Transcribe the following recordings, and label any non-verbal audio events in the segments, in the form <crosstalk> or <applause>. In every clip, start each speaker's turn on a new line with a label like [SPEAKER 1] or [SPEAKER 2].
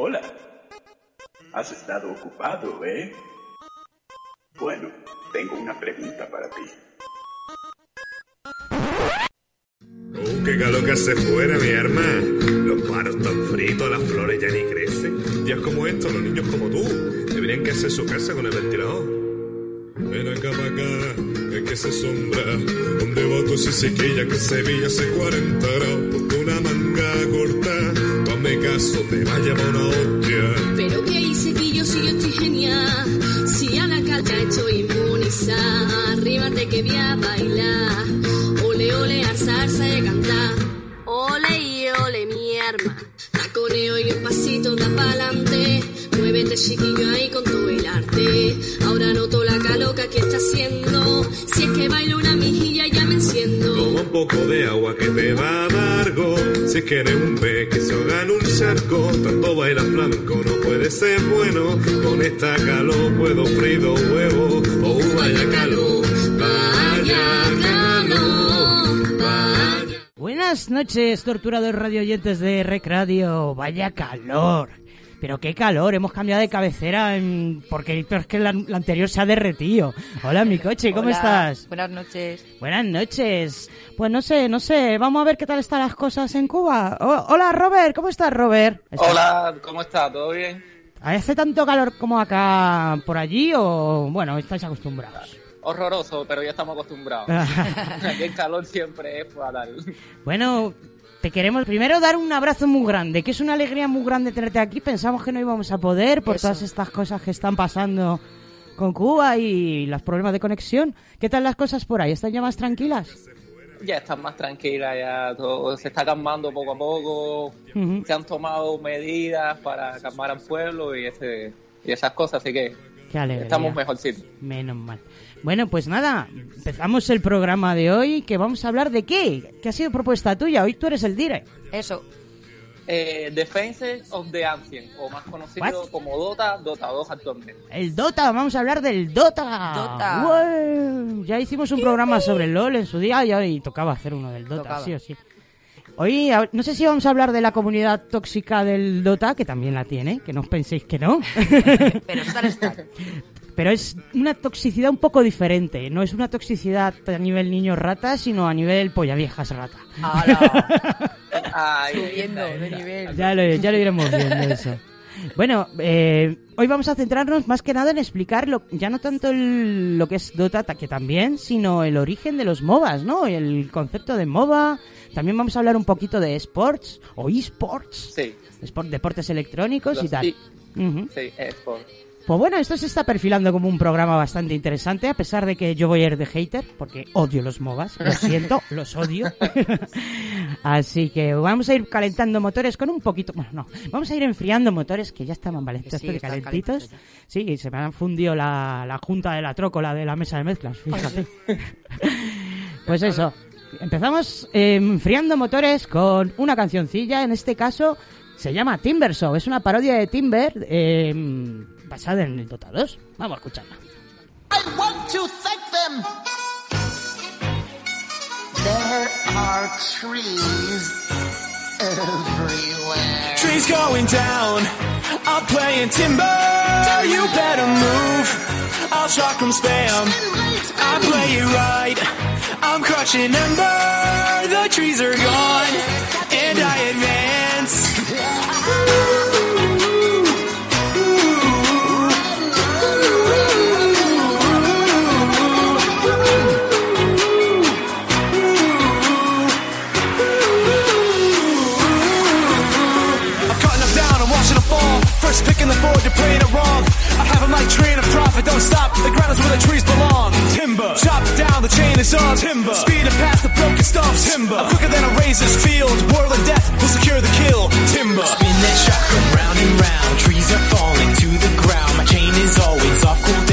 [SPEAKER 1] Hola. Has estado ocupado, ¿eh? Bueno, tengo una pregunta para ti.
[SPEAKER 2] Uh, qué calor que hace fuera, mi arma. Los paros están fritos, las flores ya ni crecen. Días como estos, los niños como tú, deberían que hacer su casa con el ventilador. Ven acá para acá, es que se sombra. Donde votos y sequilla que Sevilla hace 40 grados. Ponte una manga corta, hazme caso, te va a
[SPEAKER 3] a bailar. Ole, ole, alzarse y cantar. Ole y ole, mi arma. Taconeo y un pasito da pa'lante. Muévete chiquillo ahí con todo el arte. Ahora noto la caloca que está haciendo. Si es que bailo una mijilla ya me enciendo.
[SPEAKER 2] Toma un poco de agua que te va a dar go. Si es que eres un pez que se ahoga en un charco, tanto baila flamenco no puede ser bueno. Con esta calor puedo freír dos huevos. Oh, vaya calor.
[SPEAKER 4] Buenas noches, torturados radio oyentes de Rec Radio. Vaya calor. Pero qué calor, hemos cambiado de cabecera en- porque es que la, la anterior se ha derretido. Hola, mi coche, ¿cómo
[SPEAKER 5] Hola,
[SPEAKER 4] estás?
[SPEAKER 5] Buenas noches.
[SPEAKER 4] Buenas noches. Pues no sé, no sé, vamos a ver qué tal están las cosas en Cuba. Oh, hola, Robert, ¿cómo estás, Robert? ¿Está-
[SPEAKER 6] Hola, ¿cómo está? ¿Todo bien?
[SPEAKER 4] ¿Hace tanto calor como acá por allí o, bueno, estáis acostumbrados?
[SPEAKER 6] Horroroso, pero ya estamos acostumbrados. <laughs> <laughs> Aquí el calor siempre es fatal.
[SPEAKER 4] Bueno, te queremos primero dar un abrazo muy grande, que es una alegría muy grande tenerte aquí. Pensamos que no íbamos a poder por
[SPEAKER 5] Eso.
[SPEAKER 4] todas estas cosas que están pasando con Cuba y los problemas de conexión. ¿Qué tal las cosas por ahí? ¿Están ya más tranquilas?
[SPEAKER 6] Ya están más tranquilas, ya todo se está calmando poco a poco. Se han tomado medidas para calmar al pueblo y, ese, y esas cosas, así que
[SPEAKER 4] Qué
[SPEAKER 6] estamos mejorcitos.
[SPEAKER 4] Menos mal. Bueno, pues nada, empezamos el programa de hoy, que vamos a hablar de qué. ¿Qué ha sido propuesta tuya? Hoy tú eres el dire.
[SPEAKER 5] Eso.
[SPEAKER 6] Eh, Defense of the Ancient, o más conocido
[SPEAKER 4] What?
[SPEAKER 6] como Dota, Dota 2 actualmente.
[SPEAKER 4] El Dota, vamos a hablar del Dota.
[SPEAKER 5] Dota.
[SPEAKER 4] Ya hicimos un programa sobre el LOL en su día y hoy tocaba hacer uno del Dota,
[SPEAKER 5] Tocaba.
[SPEAKER 4] sí o sí. Hoy, no sé si vamos a hablar de la comunidad tóxica del Dota, que también la tiene, que no os penséis que no. <laughs>
[SPEAKER 5] Pero estar está. <laughs>
[SPEAKER 4] Pero es una toxicidad un poco diferente. No es una toxicidad a nivel niño rata, sino a nivel polla viejas rata. <laughs>
[SPEAKER 5] Subiendo de nivel.
[SPEAKER 4] Ya lo, ya lo iremos viendo eso. Bueno, eh, hoy vamos a centrarnos más que nada en explicar lo, ya no tanto el- lo que es Dota, ta- que también, sino el origen de los MOBAs, ¿no? El concepto de MOBA. También vamos a hablar un poquito de esports o esports,
[SPEAKER 6] Sí,
[SPEAKER 4] deportes electrónicos y tal.
[SPEAKER 6] sí, es por...
[SPEAKER 4] Pues bueno, esto se está perfilando como un programa bastante interesante, a pesar de que yo voy a ir de hater, porque odio los MOBAs, lo <laughs> siento, los odio. <laughs> Así que vamos a ir calentando motores con un poquito, bueno, no, vamos a ir enfriando motores que ya estaban valientes,
[SPEAKER 5] Que sí,
[SPEAKER 4] calentitos. Sí, y se me han fundido la, la junta de la trócola de la mesa de mezclas, fíjate. <laughs> pues eso, empezamos eh, enfriando motores con una cancioncilla, en este caso se llama Timber Song, es una parodia de Timber eh, basada en el Dota 2. Vamos a escucharla.
[SPEAKER 7] I want to thank them. There are trees everywhere.
[SPEAKER 8] Trees going down. I'm playing timber. You better move. I'll shock 'em spam. I play it right. I'm crushing ember. The trees are gone. And I advance. The board, you're playing it wrong. I have a light train of profit, don't stop. The ground is where the trees belong. Timber. Chop it down, the chain is on. Timber. speed Speeding past the broken stumps. Timber. I'm quicker than a razor's field. Whirl of death will secure the kill. Timber.
[SPEAKER 9] Spin that shotgun round and round. Trees are falling to the ground. My chain is always off cool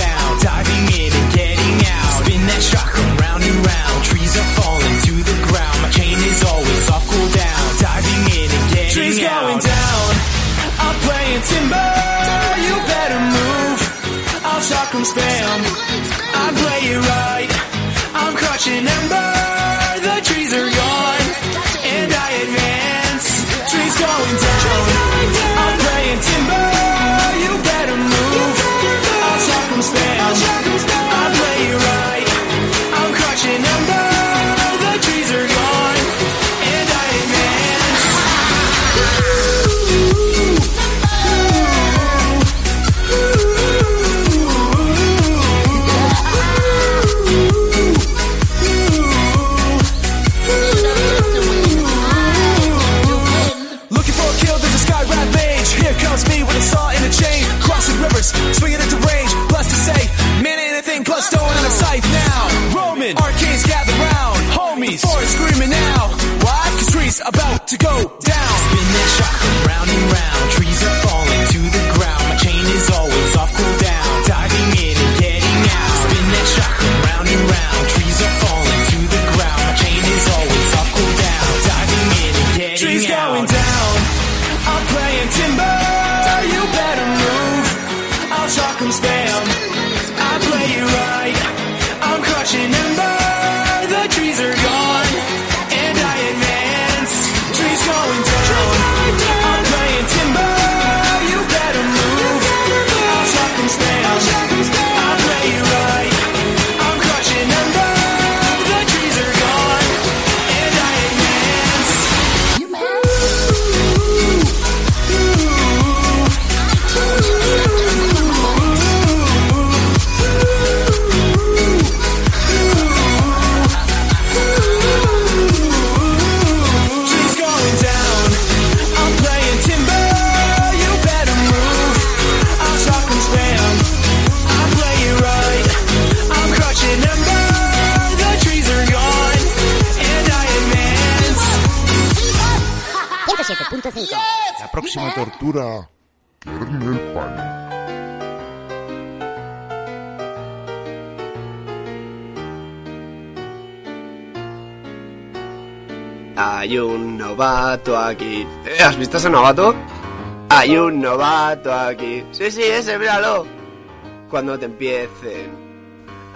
[SPEAKER 10] ese novato? Hay un novato aquí. Sí, sí, ese, míralo. Cuando te empiecen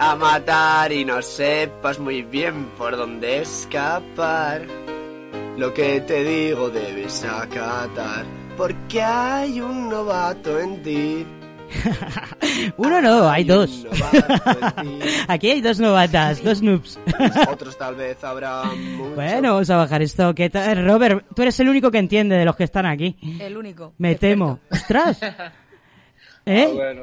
[SPEAKER 10] a matar y no sepas muy bien por dónde escapar, lo que te digo debes acatar, porque hay un novato en ti. <laughs>
[SPEAKER 4] Uno no, hay dos. <laughs> Aquí hay dos novatas, dos noobs. <laughs>
[SPEAKER 10] Otros tal vez habrá muchos.
[SPEAKER 4] Bueno, vamos a bajar esto. ¿Qué tal? Robert, tú eres el único que entiende de los que están aquí.
[SPEAKER 5] El único.
[SPEAKER 4] Me temo. ¡Ostras! <laughs> ¿Eh?
[SPEAKER 6] Ah, bueno.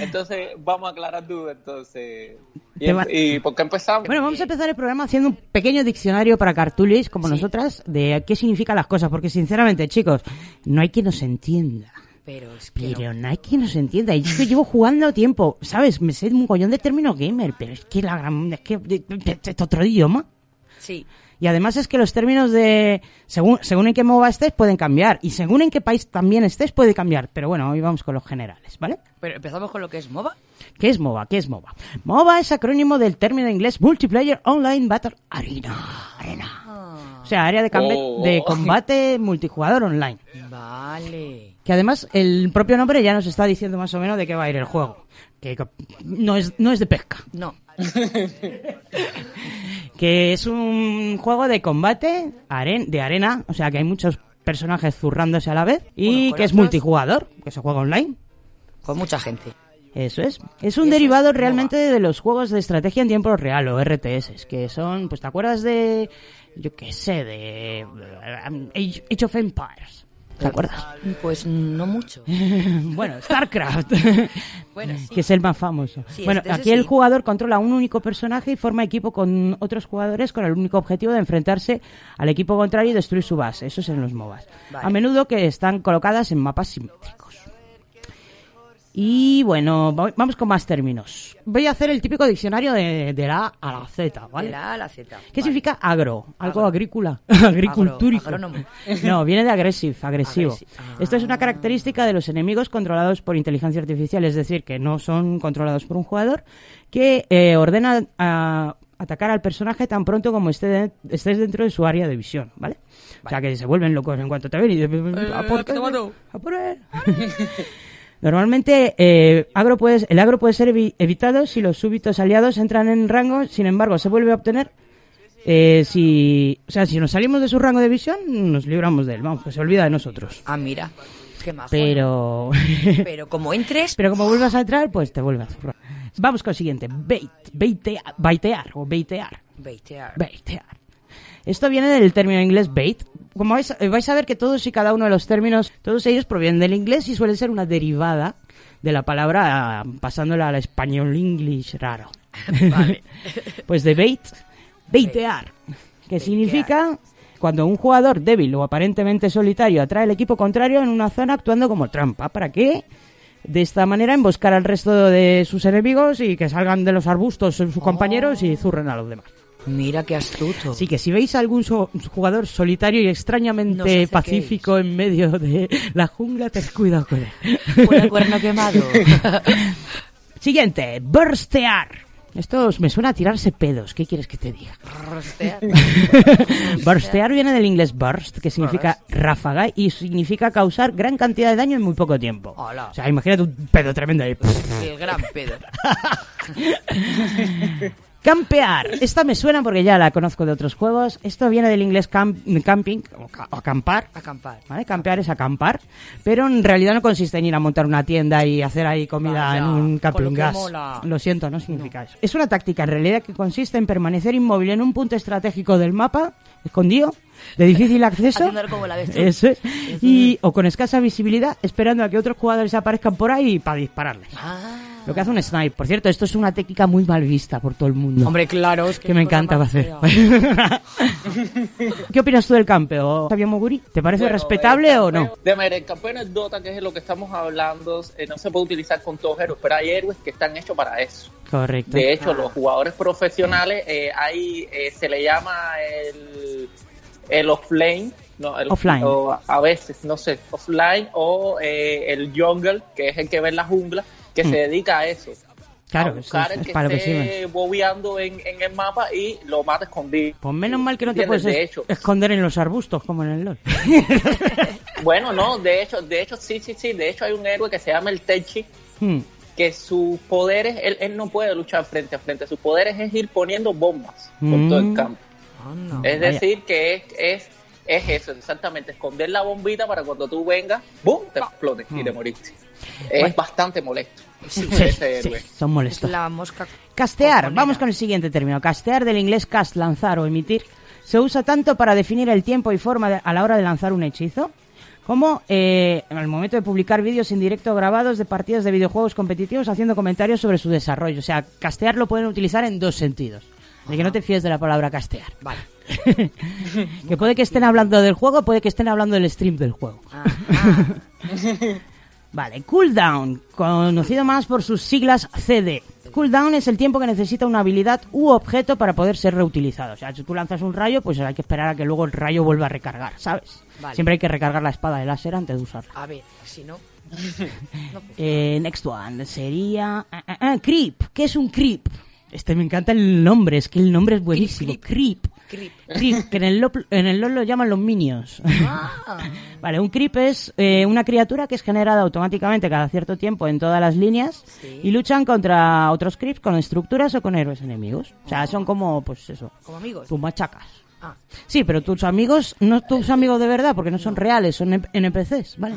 [SPEAKER 6] entonces, vamos a aclarar dudas, entonces. ¿Y, ¿Y por qué empezamos?
[SPEAKER 4] Bueno, vamos a empezar el programa haciendo un pequeño diccionario para cartulis, como nosotras, de qué significan las cosas. Porque, sinceramente, chicos, no hay quien nos entienda.
[SPEAKER 5] Pero es que
[SPEAKER 4] Pero no hay quien nos entienda. Y es que llevo jugando tiempo, ¿sabes? Me sé un collón de términos gamer, pero es que la gran... Es que... de otro idioma.
[SPEAKER 5] Sí.
[SPEAKER 4] Y además es que los términos de... Según, según en qué MOBA estés, pueden cambiar. Y según en qué país también estés, puede cambiar. Pero bueno, hoy vamos con los generales, ¿vale?
[SPEAKER 5] Pero empezamos con lo que es MOBA.
[SPEAKER 4] ¿Qué es MOBA? ¿Qué es MOBA? MOBA es acrónimo del término inglés Multiplayer Online Battle Arena. Arena. O sea, área de,
[SPEAKER 5] Oh.
[SPEAKER 4] de combate multijugador online.
[SPEAKER 5] Vale.
[SPEAKER 4] Que además el propio nombre ya nos está diciendo más o menos de qué va a ir el juego. Que no es, no es de pesca.
[SPEAKER 5] No. <laughs>
[SPEAKER 4] Que es un juego de combate aren- de arena. O sea, que hay muchos personajes zurrándose a la vez. Y que es multijugador. Que se juega online.
[SPEAKER 5] Con mucha gente.
[SPEAKER 4] Eso es. Es un derivado realmente de los juegos de estrategia en tiempo real o RTS, que son, pues, ¿te acuerdas de, yo qué sé, de Age, Age of Empires? ¿Te acuerdas?
[SPEAKER 5] Pues no mucho. <laughs>
[SPEAKER 4] bueno, StarCraft, <laughs>
[SPEAKER 5] Bueno, sí.
[SPEAKER 4] que es el más famoso.
[SPEAKER 5] Sí,
[SPEAKER 4] bueno,
[SPEAKER 5] este-
[SPEAKER 4] aquí el jugador controla un único personaje y forma equipo con otros jugadores con el único objetivo de enfrentarse al equipo contrario y destruir su base. Eso es en los MOBAs.
[SPEAKER 5] Vale.
[SPEAKER 4] A menudo que están colocadas en mapas simétricos. Y bueno, va- vamos con más términos. Voy a hacer el típico diccionario de, de la A a la Z, ¿vale?
[SPEAKER 5] De la A a la Z.
[SPEAKER 4] ¿Qué significa agro? Algo
[SPEAKER 5] Agro.
[SPEAKER 4] agrícola, <laughs> <laughs> agricultúrico.
[SPEAKER 5] agrónomo. <laughs>
[SPEAKER 4] No, viene de agresivo.
[SPEAKER 5] Agresi- ah.
[SPEAKER 4] Esto es una característica de los enemigos controlados por inteligencia artificial, es decir, que no son controlados por un jugador, que eh, ordena a atacar al personaje tan pronto como esté de- estés dentro de su área de visión, ¿vale? O sea, que se vuelven locos en cuanto te ven y dicen, "¿A por qué? ¿A por él?". Normalmente eh, agro puede- el agro puede ser evi- evitado si los súbitos aliados entran en rango, sin embargo se vuelve a obtener eh, si, o sea, si nos salimos de su rango de visión, nos libramos de él, vamos, que se olvida de nosotros.
[SPEAKER 5] Ah, mira. Qué majo.
[SPEAKER 4] Pero, <laughs>
[SPEAKER 5] Pero como entres...
[SPEAKER 4] pero como vuelvas a entrar, pues te vuelve a zurrar. Vamos con el siguiente, bait, baitea- baitear o baitear.
[SPEAKER 5] Baitear.
[SPEAKER 4] Baitear. Esto viene del término inglés bait. Como vais, eh, vais a ver que todos y cada uno de los términos, todos ellos provienen del inglés y suelen ser una derivada de la palabra ah, pasándola al español english raro. <laughs> <laughs> pues de bait, baitear, que significa cuando un jugador débil o aparentemente solitario atrae al equipo contrario en una zona actuando como trampa. ¿Para qué? De esta manera emboscar al resto de sus enemigos y que salgan de los arbustos sus compañeros y zurren a los demás.
[SPEAKER 5] Mira qué astuto.
[SPEAKER 4] Así que si veis a algún so- jugador solitario y extrañamente pacífico en medio de la jungla, ten cuidado con él.
[SPEAKER 5] El cuerno quemado. <laughs>
[SPEAKER 4] Siguiente, burstear. Esto me suena a tirarse pedos. ¿Qué quieres que te diga? Burstear <laughs> viene del inglés burst, que significa ráfaga y significa causar gran cantidad de daño en muy poco tiempo.
[SPEAKER 5] Hola.
[SPEAKER 4] O sea, imagínate un pedo tremendo ahí.
[SPEAKER 5] El gran pedo. <laughs>
[SPEAKER 4] Campear. Esta me suena porque ya la conozco de otros juegos. Esto viene del inglés camp- camping o, ca- o acampar.
[SPEAKER 5] Acampar.
[SPEAKER 4] ¿Vale? Campear es acampar, pero en realidad no consiste en ir a montar una tienda y hacer ahí comida
[SPEAKER 5] Vaya,
[SPEAKER 4] en un camping gas.
[SPEAKER 5] mola.
[SPEAKER 4] Lo siento, no significa eso. Es una táctica en realidad que consiste en permanecer inmóvil en un punto estratégico del mapa, escondido, de difícil acceso.
[SPEAKER 5] Como la.
[SPEAKER 4] Eso es. Y, o con escasa visibilidad, esperando a que otros jugadores aparezcan por ahí para dispararles.
[SPEAKER 5] Ah.
[SPEAKER 4] Lo que hace un snipe. Por cierto, esto es una técnica muy mal vista por todo el mundo.
[SPEAKER 5] Hombre, claro, es que...
[SPEAKER 4] que me encanta hacer. <laughs> ¿Qué opinas tú del campeo, Fabio Moguri? ¿Te parece
[SPEAKER 6] Bueno,
[SPEAKER 4] respetable o no?
[SPEAKER 6] De manera, el campeón de Dota, que es lo que estamos hablando, eh, no se puede utilizar con todos héroes, pero hay héroes que están hechos para eso.
[SPEAKER 4] Correcto.
[SPEAKER 6] De hecho, los jugadores profesionales, eh, hay, eh, se le llama el, el offlane, No, el-
[SPEAKER 4] Offline.
[SPEAKER 6] o a veces, no sé, offline o eh, el jungle, que es el que ve en la jungla, que
[SPEAKER 4] Mm.
[SPEAKER 6] se dedica a eso.
[SPEAKER 4] Claro,
[SPEAKER 6] a buscar
[SPEAKER 4] eso es
[SPEAKER 6] el que
[SPEAKER 4] para lo que
[SPEAKER 6] esté bobeando en, en el mapa y lo mata escondido.
[SPEAKER 4] Pues menos mal que no te puedes
[SPEAKER 6] De
[SPEAKER 4] es-
[SPEAKER 6] hecho.
[SPEAKER 4] esconder en los arbustos como en el LOL. <laughs>
[SPEAKER 6] Bueno, no, de hecho, de hecho, sí, sí, sí, de hecho hay un héroe que se llama el Tenchi,
[SPEAKER 4] Hmm.
[SPEAKER 6] que sus poderes, él, él no puede luchar frente a frente, sus poderes es ir poniendo bombas por
[SPEAKER 4] Mm.
[SPEAKER 6] todo el campo. Es
[SPEAKER 4] Vaya.
[SPEAKER 6] decir, que es, es, es eso, exactamente, esconder la bombita para cuando tú vengas, ¡boom!, te explote y
[SPEAKER 4] Mm.
[SPEAKER 6] te moriste. Es
[SPEAKER 4] Bueno.
[SPEAKER 6] bastante molesto
[SPEAKER 4] Sí, sí, son molestos.
[SPEAKER 5] La mosca.
[SPEAKER 4] Castear, vamos con el siguiente término. Castear del inglés cast, lanzar o emitir, se usa tanto para definir el tiempo y forma de- a la hora de lanzar un hechizo, como eh, en el momento de publicar vídeos en directo grabados de partidas de videojuegos competitivos haciendo comentarios sobre su desarrollo. O sea, castear lo pueden utilizar en dos sentidos. De que no te fíes de la palabra castear.
[SPEAKER 5] Vale. <laughs>
[SPEAKER 4] que puede que estén hablando del juego, puede que estén hablando del stream del juego. <laughs> Vale, cooldown, conocido más por sus siglas CD. Cooldown es el tiempo que necesita una habilidad u objeto para poder ser reutilizado. O sea, si tú lanzas un rayo, pues hay que esperar a que luego el rayo vuelva a recargar, ¿sabes?
[SPEAKER 5] Vale.
[SPEAKER 4] Siempre hay que recargar la espada de láser antes de usarla.
[SPEAKER 5] A ver, si no. <laughs>
[SPEAKER 4] Eh, next one sería... ah, ah, ah, creep. ¿Qué es un creep? Este me encanta el nombre, es que el nombre es buenísimo. Creep.
[SPEAKER 5] Creep.
[SPEAKER 4] Creep, que en el, LOL, en el LoL lo llaman los minions. <laughs> Vale, un creep es eh, una criatura que es generada automáticamente cada cierto tiempo en todas las líneas y luchan contra otros creeps con estructuras o con héroes enemigos. O sea, son como, pues eso,
[SPEAKER 5] Como amigos.
[SPEAKER 4] tus machacas.
[SPEAKER 5] Ah.
[SPEAKER 4] Sí, pero tus amigos, no tus amigos de verdad, porque no son reales, son NPCs, ¿vale?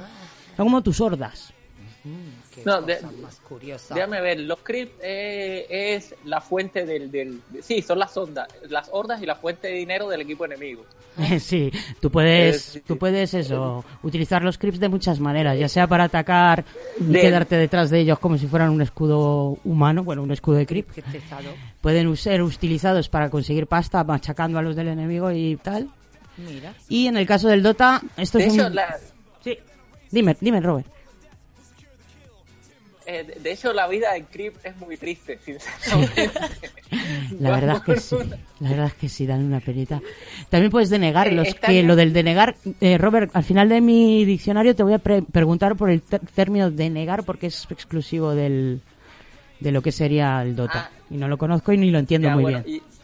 [SPEAKER 4] Son como tus hordas.
[SPEAKER 6] No, de-
[SPEAKER 5] más curiosa.
[SPEAKER 6] Déjame ver, los creeps eh, es la fuente del, del... Sí, son las ondas, las hordas y la fuente de dinero del equipo enemigo. <laughs>
[SPEAKER 4] Sí, tú puedes,
[SPEAKER 6] Eh, sí.
[SPEAKER 4] tú puedes eso, utilizar los creeps de muchas maneras, ya sea para atacar y
[SPEAKER 6] De-
[SPEAKER 4] quedarte detrás de ellos como si fueran un escudo humano, bueno, un escudo de
[SPEAKER 5] pesado.
[SPEAKER 4] Pueden ser utilizados para conseguir pasta machacando a los del enemigo y tal.
[SPEAKER 5] Mira.
[SPEAKER 4] Y en el caso del Dota, esto
[SPEAKER 6] De
[SPEAKER 4] es
[SPEAKER 6] hecho,
[SPEAKER 4] un...
[SPEAKER 6] la,
[SPEAKER 4] Sí. Dime, dime, Robert.
[SPEAKER 6] Eh, de- de hecho, la vida del creep es muy triste, sinceramente. <laughs>
[SPEAKER 4] La verdad es que sí. La verdad es que sí, dan una penita. También puedes denegar.
[SPEAKER 6] Eh,
[SPEAKER 4] que lo del denegar, eh, Robert, al final de mi diccionario te voy a pre- preguntar por el término denegar porque es exclusivo del de lo que sería el Dota.
[SPEAKER 6] Ah.
[SPEAKER 4] Y no lo conozco y ni lo entiendo
[SPEAKER 6] Ya,
[SPEAKER 4] muy
[SPEAKER 6] bueno,
[SPEAKER 4] bien.
[SPEAKER 6] y-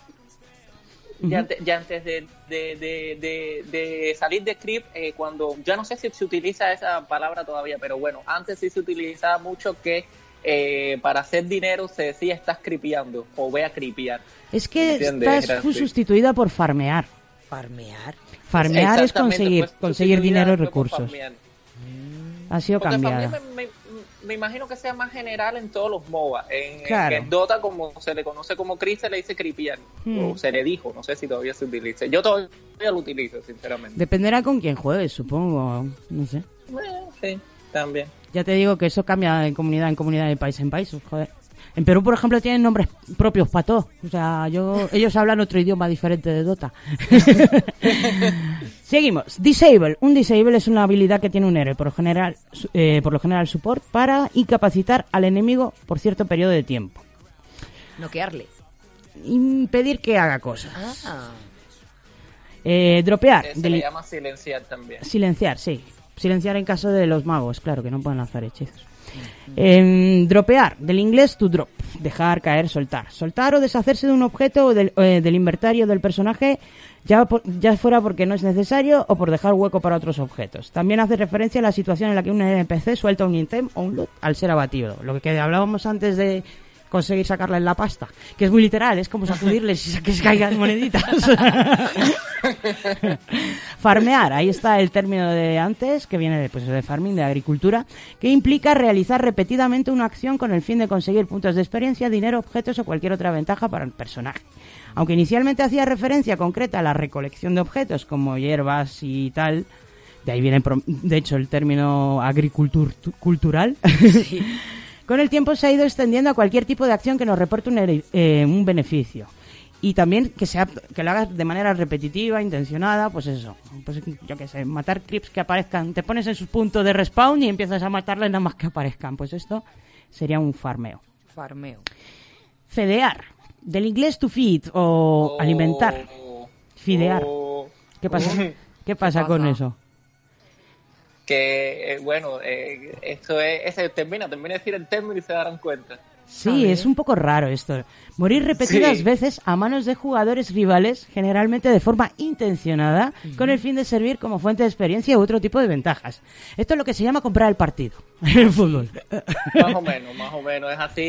[SPEAKER 6] ya, ante- ya antes de, de, de, de- de salir de creep, eh, cuando ya no sé si se utiliza esa palabra todavía, pero bueno, antes sí se utilizaba mucho que eh, para hacer dinero se decía estás creepeando o ve a creepear.
[SPEAKER 4] Es que
[SPEAKER 6] ¿Entiendes?
[SPEAKER 4] está
[SPEAKER 6] Era así.
[SPEAKER 4] sustituida por farmear.
[SPEAKER 5] Farmear.
[SPEAKER 4] Farmear es conseguir,
[SPEAKER 6] pues,
[SPEAKER 4] conseguir dinero y recursos.
[SPEAKER 6] farmear.
[SPEAKER 4] Ha sido
[SPEAKER 6] Porque
[SPEAKER 4] cambiada.
[SPEAKER 6] farmear me, me- me imagino que sea más general en todos los MOBA. En,
[SPEAKER 4] Claro.
[SPEAKER 6] en Dota, como se le conoce como Chris, se le dice creepear.
[SPEAKER 4] Hmm.
[SPEAKER 6] O se le dijo, no sé si todavía se utiliza. Yo todavía lo utilizo, sinceramente.
[SPEAKER 4] Dependerá con quién juegues, supongo. No sé.
[SPEAKER 6] Bueno, sí, también.
[SPEAKER 4] Ya te digo que eso cambia de comunidad en comunidad, de país en país. Joder. En Perú, por ejemplo, tienen nombres propios para todo. O sea, yo, ellos hablan otro idioma diferente de Dota. <laughs> Seguimos. Disable. Un disable es una habilidad que tiene un héroe, por lo general, eh, por lo general support, para incapacitar al enemigo por cierto periodo de tiempo.
[SPEAKER 5] Noquearle.
[SPEAKER 4] Impedir que haga cosas.
[SPEAKER 5] Ah.
[SPEAKER 4] Eh, dropear.
[SPEAKER 6] Eh, Se le llama silenciar también.
[SPEAKER 4] Silenciar, sí. Silenciar en caso de los magos, claro, que no pueden lanzar hechizos. Em, dropear, del inglés to drop, dejar caer, soltar. Soltar o deshacerse de un objeto o del, eh, del inventario del personaje, ya, por- ya fuera porque no es necesario o por dejar hueco para otros objetos. También hace referencia a la situación en la que un NPC suelta un item o un loot al ser abatido. Lo que hablábamos antes de conseguir sacarle la pasta, que es muy literal, es como sacudirles y que se caigan moneditas. <laughs> Farmear, ahí está el término de antes, que viene de, pues, de farming, de agricultura, que implica realizar repetidamente una acción con el fin de conseguir puntos de experiencia, dinero, objetos o cualquier otra ventaja para el personaje. Aunque inicialmente hacía referencia concreta a la recolección de objetos como hierbas y tal, de ahí viene, de hecho, el término agricultur cultural. <laughs> Con el tiempo se ha ido extendiendo a cualquier tipo de acción que nos reporte un, eh, un beneficio. Y también que sea que lo hagas de manera repetitiva, intencionada, pues eso. Pues yo qué sé, matar creeps que aparezcan. Te pones en su punto de respawn y empiezas a matarles nada más que aparezcan. Pues esto sería un farmeo.
[SPEAKER 5] Farmeo.
[SPEAKER 4] Fedear. Del inglés to feed o alimentar. Fidear.
[SPEAKER 6] Oh,
[SPEAKER 4] ¿Qué pasa? ¿Qué pasa con
[SPEAKER 5] pasa?
[SPEAKER 4] eso?
[SPEAKER 6] Que, eh, bueno, eh, esto es, ese termina, termina de decir el término y se darán cuenta.
[SPEAKER 4] Sí, es un poco raro esto. Morir repetidas
[SPEAKER 6] Sí.
[SPEAKER 4] veces a manos de jugadores rivales, generalmente de forma intencionada, con el fin de servir como fuente de experiencia u otro tipo de ventajas. Esto es lo que se llama comprar el partido <laughs> en el fútbol.
[SPEAKER 6] Más o menos, más o menos es así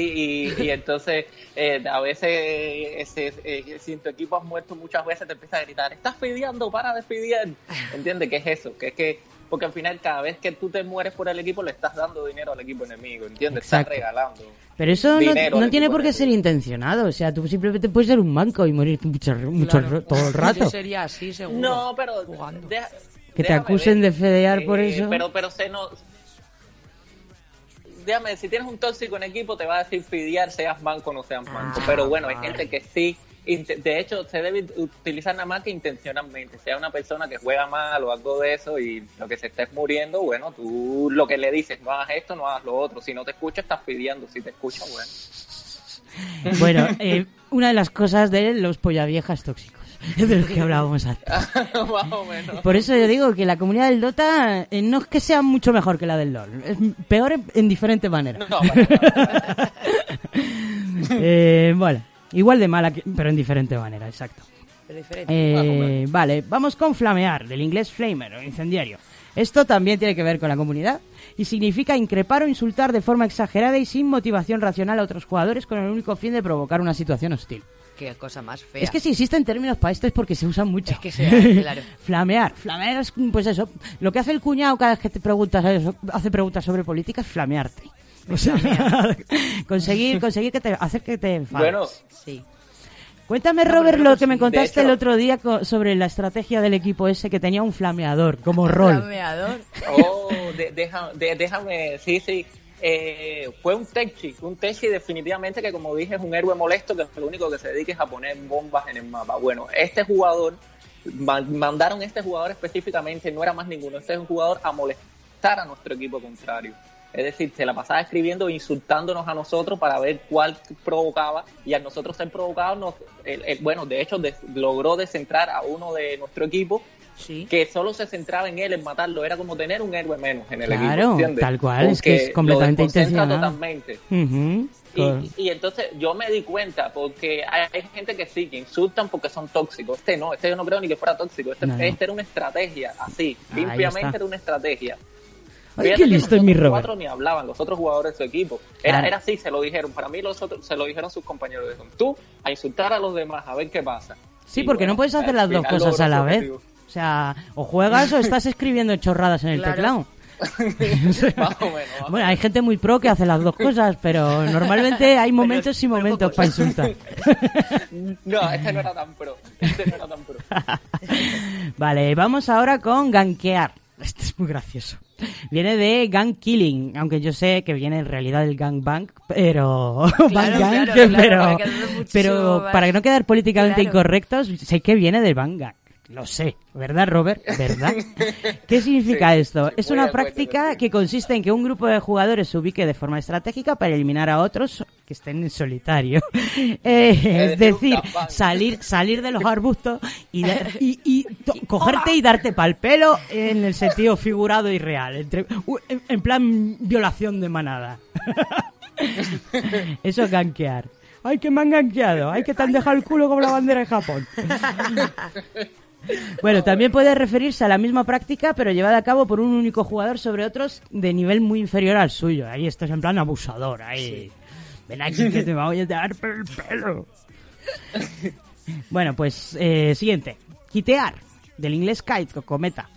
[SPEAKER 6] y, y entonces eh, a veces eh, ese- eh, si tu equipo has muerto muchas veces te empieza a gritar, estás pidiendo, para de pidiar. ¿Entiendes? ¿Qué es eso? Que es que, porque al final cada vez que tú te mueres por el equipo le estás dando dinero al equipo enemigo, ¿entiendes? Estás regalando.
[SPEAKER 4] Pero eso no, tiene por qué ser intencionado. O sea, tú simplemente puedes ser un manco y morir mucho, mucho
[SPEAKER 5] Claro.
[SPEAKER 4] todo el rato.
[SPEAKER 5] Yo sería así, seguro.
[SPEAKER 6] No, pero
[SPEAKER 5] Jugando.
[SPEAKER 6] deja-
[SPEAKER 4] Que te acusen
[SPEAKER 6] ver.
[SPEAKER 4] de fedear por
[SPEAKER 6] Eh,
[SPEAKER 4] eso.
[SPEAKER 6] Pero, pero se no. Déjame, si tienes un tóxico en equipo, te va a decir fidiar, seas manco o no seas manco.
[SPEAKER 5] Ah,
[SPEAKER 6] pero bueno, hay gente que sí. De hecho, se debe utilizar nada más que intencionalmente. Sea una persona que juega mal o algo de eso y lo que se estés muriendo, bueno, tú lo que le dices, no hagas esto, no hagas lo otro. Si no te escucha, estás pidiendo. Si te escucha, bueno. <laughs>
[SPEAKER 4] Bueno, eh, una de las cosas de los pollaviejas tóxicos, <laughs> de los que hablábamos antes. <laughs> Por eso yo digo que la comunidad del Dota eh, no es que sea mucho mejor que la del LoL, es peor en, en diferente manera.
[SPEAKER 6] No, bueno,
[SPEAKER 4] Eh, bueno, igual de mala, que- pero en diferente manera, exacto.
[SPEAKER 5] Pero diferente.
[SPEAKER 4] Eh, vale, vamos con flamear, del inglés flamer o incendiario. Esto también tiene que ver con la comunidad y significa increpar o insultar de forma exagerada y sin motivación racional a otros jugadores con el único fin de provocar una situación hostil.
[SPEAKER 5] Qué cosa más fea.
[SPEAKER 4] Es que si existen términos para esto es porque se usan mucho.
[SPEAKER 5] Es que sea, claro. <laughs>
[SPEAKER 4] flamear. Flamear es, pues eso, lo que hace el cuñado cada vez que te preguntas, hace preguntas sobre política es flamearte. O sea, <laughs> conseguir, conseguir que te, hacer que te enfades.
[SPEAKER 6] bueno,
[SPEAKER 5] Sí.
[SPEAKER 4] Cuéntame, Robert, lo que me contaste
[SPEAKER 6] hecho-
[SPEAKER 4] el otro día sobre la estrategia del equipo ese que tenía un flameador como rol.
[SPEAKER 5] Flameador.
[SPEAKER 6] Oh, de- deja- de- déjame, sí, sí. Eh, fue un Techi, un Techi definitivamente que como dije es un héroe molesto que lo único que se dedica es a poner bombas en el mapa. Bueno, este jugador, ma- mandaron a este jugador específicamente, no era más ninguno, este es un jugador a molestar a nuestro equipo contrario. Es decir, se la pasaba escribiendo e insultándonos a nosotros para ver cuál provocaba y a nosotros ser provocados, nos, el- el- bueno, de hecho des- logró descentrar a uno de nuestro equipo
[SPEAKER 5] Sí.
[SPEAKER 6] que solo se centraba en él, en matarlo. Era como tener un héroe menos en el
[SPEAKER 4] Claro,
[SPEAKER 6] equipo. ¿entiendes?
[SPEAKER 4] tal cual, es que es completamente intencionado.
[SPEAKER 6] totalmente. Y, y entonces yo me di cuenta, porque hay, hay gente que sí, que insultan porque son tóxicos. Este no, este yo no creo ni que fuera tóxico. Este,
[SPEAKER 4] No, no.
[SPEAKER 6] este era una estrategia, así,
[SPEAKER 4] Ahí está.
[SPEAKER 6] limpiamente era una estrategia.
[SPEAKER 4] Ay, qué listo es mi Robert.
[SPEAKER 6] cuatro ni hablaban, los otros jugadores de su equipo. Era,
[SPEAKER 4] Claro.
[SPEAKER 6] era así, se lo dijeron. Para mí los otros, se lo dijeron sus compañeros. Dijeron, tú a insultar a los demás, a ver qué pasa.
[SPEAKER 4] Sí,
[SPEAKER 6] Y
[SPEAKER 4] porque
[SPEAKER 6] bueno,
[SPEAKER 4] no puedes hacer las dos cosas a la vez.
[SPEAKER 6] objetivo.
[SPEAKER 4] O sea, o juegas o estás escribiendo chorradas en el
[SPEAKER 5] Claro.
[SPEAKER 4] teclado. <laughs> Bueno, hay gente muy pro que hace las dos cosas, pero normalmente hay momentos y momentos para insultar. <laughs>
[SPEAKER 6] No, este no era tan pro. Este no era tan pro. <laughs>
[SPEAKER 4] Vale, vamos ahora con gankear. Este es muy gracioso. Viene de gang killing, aunque yo sé que viene en realidad del pero
[SPEAKER 5] Claro, <laughs>
[SPEAKER 4] Bang
[SPEAKER 5] claro,
[SPEAKER 4] gang,
[SPEAKER 5] claro,
[SPEAKER 4] pero
[SPEAKER 5] para
[SPEAKER 4] pero para no quedar políticamente incorrectos, sé que viene del bang gang. Lo sé, ¿verdad, Robert? ¿Verdad? <laughs> ¿Qué significa
[SPEAKER 6] Sí,
[SPEAKER 4] esto?
[SPEAKER 6] sí,
[SPEAKER 4] es una
[SPEAKER 6] de acuerdo
[SPEAKER 4] práctica que consiste en que un grupo de jugadores se ubique de forma estratégica para eliminar a otros que estén en solitario. <laughs> <laughs> Eh, es
[SPEAKER 6] decir,
[SPEAKER 4] salir, salir de los arbustos y, da- y, y cogerte y darte pal pelo en el sentido figurado y real. entre- en, en plan violación de manada. Eso es gankear. ¡Ay, que me han gankeado! ¡Ay, que te han dejado el culo como la bandera de Japón! Bueno, también puede referirse a la misma práctica, pero llevada a cabo por un único jugador sobre otros de nivel muy inferior al suyo. Ahí estás en plan abusador, ahí. Ven aquí que te voy a dar por el pelo. Bueno, pues eh, siguiente. Quitear, del inglés kite, o cometa.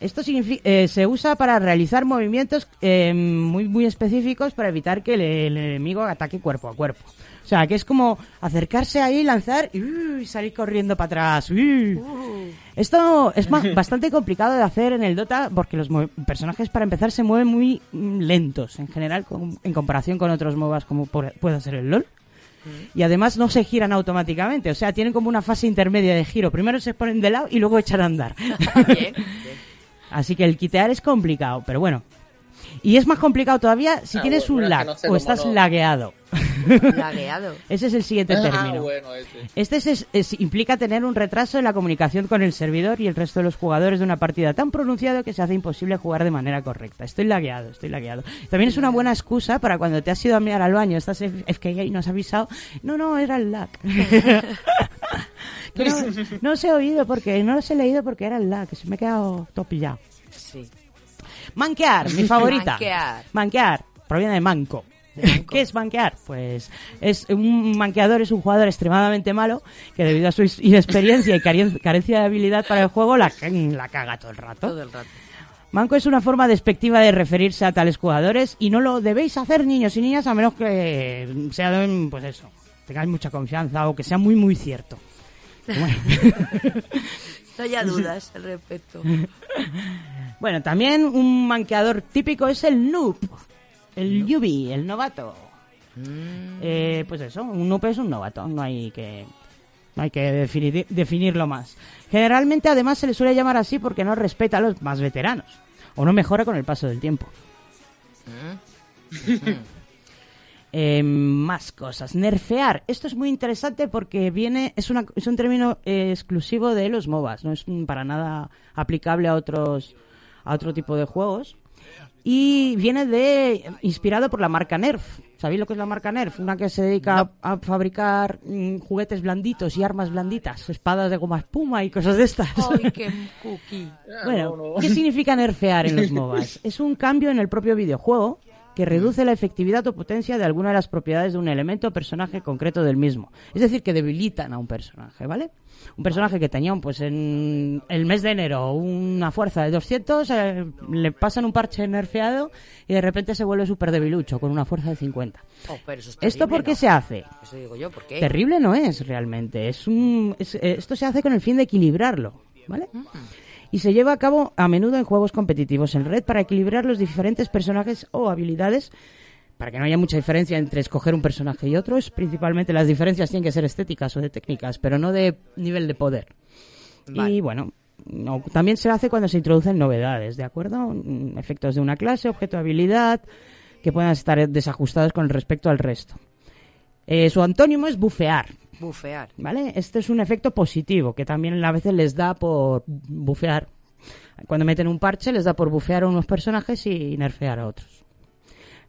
[SPEAKER 4] Esto eh, se usa para realizar movimientos eh, muy, muy específicos para evitar que el, el enemigo ataque cuerpo a cuerpo. O sea, que es como acercarse ahí, lanzar y uy, salir corriendo para atrás. uy. Esto es bastante complicado de hacer en el Dota porque los personajes para empezar se mueven muy mm, lentos en general con- en comparación con otros MOBAs como por- puede ser el LoL. Y además no se giran automáticamente, o sea, tienen como una fase intermedia de giro. Primero se ponen de lado y luego echan a andar.
[SPEAKER 5] Bien. <laughs>
[SPEAKER 4] Así que el quitear es complicado, pero bueno. Y es más complicado todavía si
[SPEAKER 6] Ah,
[SPEAKER 4] tienes
[SPEAKER 6] bueno,
[SPEAKER 4] un lag
[SPEAKER 6] que no sé
[SPEAKER 4] o estás
[SPEAKER 6] no-
[SPEAKER 4] lagueado. <laughs>
[SPEAKER 5] Lagueado.
[SPEAKER 4] Ese es el siguiente
[SPEAKER 6] Ah,
[SPEAKER 4] término.
[SPEAKER 6] bueno, ese.
[SPEAKER 4] Este es- es- implica tener un retraso en la comunicación con el servidor y el resto de los jugadores de una partida tan pronunciado que se hace imposible jugar de manera correcta. Estoy lagueado, estoy lagueado. También es una buena excusa para cuando te has ido a mirar al baño, estás FKG y no has avisado. No, no, era el lag. <laughs> <laughs> No, no os he oído porque, no los he leído porque era el lag, que se me he quedado todo pillado.
[SPEAKER 5] Sí.
[SPEAKER 4] Manquear, mi favorita.
[SPEAKER 5] Manquear.
[SPEAKER 4] Manquear, proviene de manco. ¿Qué es manquear? Pues es un manqueador es un jugador extremadamente malo que debido a su inexperiencia y caren- carencia de habilidad para el juego la, la caga todo el rato.
[SPEAKER 5] Todo el rato.
[SPEAKER 4] Manco es una forma despectiva de referirse a tales jugadores y no lo debéis hacer niños y niñas a menos que sea de, pues eso, tengáis mucha confianza o que sea muy muy cierto. <laughs>
[SPEAKER 5] No haya dudas al respecto.
[SPEAKER 4] Bueno, también un manqueador típico es el noob, el newbie, el novato. Eh, pues eso, un noob es un novato, no hay que no hay que definir- definirlo más. Generalmente además se le suele llamar así porque no respeta a los más veteranos o no mejora con el paso del tiempo. Eh, <laughs> más cosas. Nerfear. Esto es muy interesante porque viene es, una, es un término eh, exclusivo de los MOBAs. No es mm, para nada aplicable a otros a otro tipo de juegos. Y viene de inspirado por la marca Nerf. ¿Sabéis lo que es la marca Nerf? Una que se dedica a, a fabricar mm, juguetes blanditos y armas blanditas, espadas de goma espuma y cosas de estas.
[SPEAKER 5] ¡Ay, qué <laughs> cookie!
[SPEAKER 4] Bueno, ¿qué significa nerfear en los <laughs> MOBAs? Es un cambio en el propio videojuego que reduce la efectividad o potencia de alguna de las propiedades de un elemento o personaje concreto del mismo. Es decir, que debilitan a un personaje, ¿vale? Un personaje que tenía, pues en el mes de enero, una fuerza de 200, eh, le pasan un parche nerfeado y de repente se vuelve súper debilucho con una fuerza de 50.
[SPEAKER 5] Oh, pero eso es
[SPEAKER 4] ¿Esto por qué
[SPEAKER 5] ¿no?
[SPEAKER 4] se hace?
[SPEAKER 5] Eso digo yo, ¿por qué?
[SPEAKER 4] Terrible no es realmente. Es un, es- eh, esto se hace con el fin de equilibrarlo, ¿vale? Y se lleva a cabo a menudo en juegos competitivos en red para equilibrar los diferentes personajes o habilidades. Para que no haya mucha diferencia entre escoger un personaje y otro, es principalmente las diferencias tienen que ser estéticas o de técnicas, pero no de nivel de poder. Y bueno, no- también se hace cuando se introducen novedades, ¿de acuerdo? Mm, Efectos de una clase, objeto de habilidad, que puedan estar desajustados con respecto al resto. Eh, su antónimo es bufear,
[SPEAKER 5] Bufear.
[SPEAKER 4] ¿vale? Este es un efecto positivo que también a veces les da por bufear. Cuando meten un parche les da por bufear a unos personajes y nerfear a otros.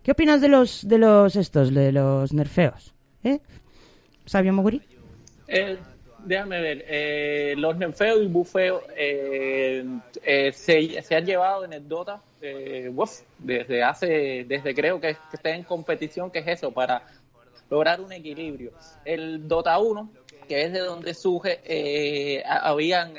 [SPEAKER 4] ¿Qué opinas de los de los estos, de los nerfeos? ¿Eh? ¿Sabio Moguri?
[SPEAKER 6] Eh, déjame ver, eh, los nerfeos y bufeos eh, eh, se, se han llevado en el Dota eh, uf, desde hace, desde creo que, que está en competición, que es eso, para lograr un equilibrio. El Dota 1, que es de donde surge, eh, ha- habían,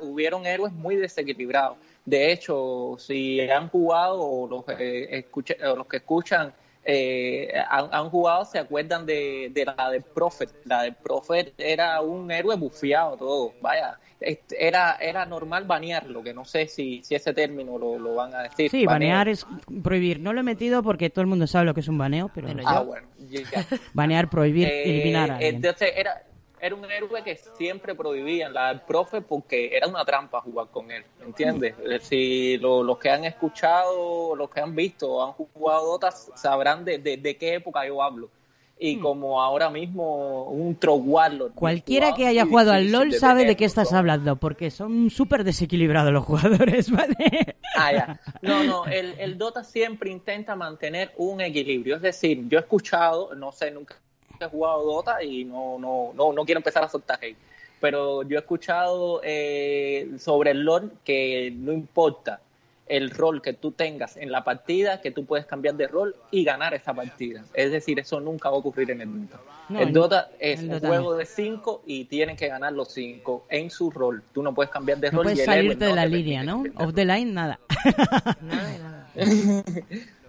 [SPEAKER 6] hubieron héroes muy desequilibrados. De hecho, si han jugado o los, eh, o los que escuchan eh, han, han jugado se acuerdan de, de la de Prophet. La de Prophet era un héroe bufiado todo. Vaya, era, era normal banearlo, que no sé si, si ese término lo, lo van a decir.
[SPEAKER 4] Sí, banear es prohibir. No lo he metido porque todo el mundo sabe lo que es un baneo, pero
[SPEAKER 6] Ah, bueno. ya. <laughs>
[SPEAKER 4] banear, prohibir,
[SPEAKER 6] Eh,
[SPEAKER 4] eliminar a alguien.
[SPEAKER 6] Entonces era, era un héroe que siempre prohibían la del profe porque era una trampa jugar con él, ¿entiendes? Eh, Si lo- los que han escuchado, los que han visto, han jugado Dota, sabrán de, de, de qué época yo hablo. Y como ahora mismo un.
[SPEAKER 4] Mm. Cualquiera que haya jugado al LOL sabe de qué estás hablando, porque son súper desequilibrados los jugadores, <laughs> ¿vale?
[SPEAKER 6] Ah, ya. No, no, el, el Dota siempre intenta mantener un equilibrio. Es decir, yo he escuchado, no sé, nunca he jugado Dota y no, no, no, no quiero empezar a soltar hate, pero yo he escuchado eh, sobre el LoL que no importa el rol que tú tengas en la partida, que tú puedes cambiar de rol y ganar esa partida. Es decir, eso nunca va a ocurrir en el Dota.
[SPEAKER 4] No,
[SPEAKER 6] el
[SPEAKER 4] en-
[SPEAKER 6] Dota es
[SPEAKER 4] el
[SPEAKER 6] un juego
[SPEAKER 4] no.
[SPEAKER 6] de cinco y tienen que ganar los cinco en su rol. Tú no puedes cambiar de
[SPEAKER 4] No
[SPEAKER 6] rol
[SPEAKER 4] puedes
[SPEAKER 6] y el
[SPEAKER 4] salirte de la línea, ¿no? Off the line, nada. <laughs> <laughs> <laughs>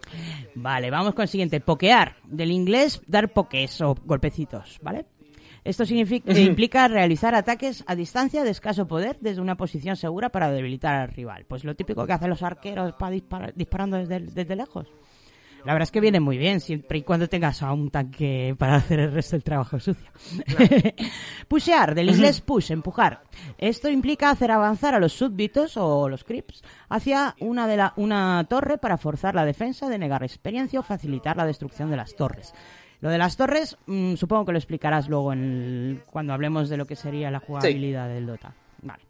[SPEAKER 4] Vale, vamos con el siguiente. Pokear. Del inglés, dar pokés o golpecitos, ¿vale? Esto significa, eh, implica realizar ataques a distancia de escaso poder desde una posición segura para debilitar al rival. Pues lo típico que hacen los arqueros para disparar, disparando desde, desde lejos. La verdad es que viene muy bien, siempre y cuando tengas a un tanque para hacer el resto del trabajo sucio. <laughs> Pushear, del inglés push, empujar. Esto implica hacer avanzar a los súbditos o los creeps hacia una, de la, una torre para forzar la defensa, denegar experiencia o facilitar la destrucción de las torres. Lo de las torres, mm, supongo que lo explicarás luego en el- cuando hablemos de lo que sería la jugabilidad del Dota. Vale.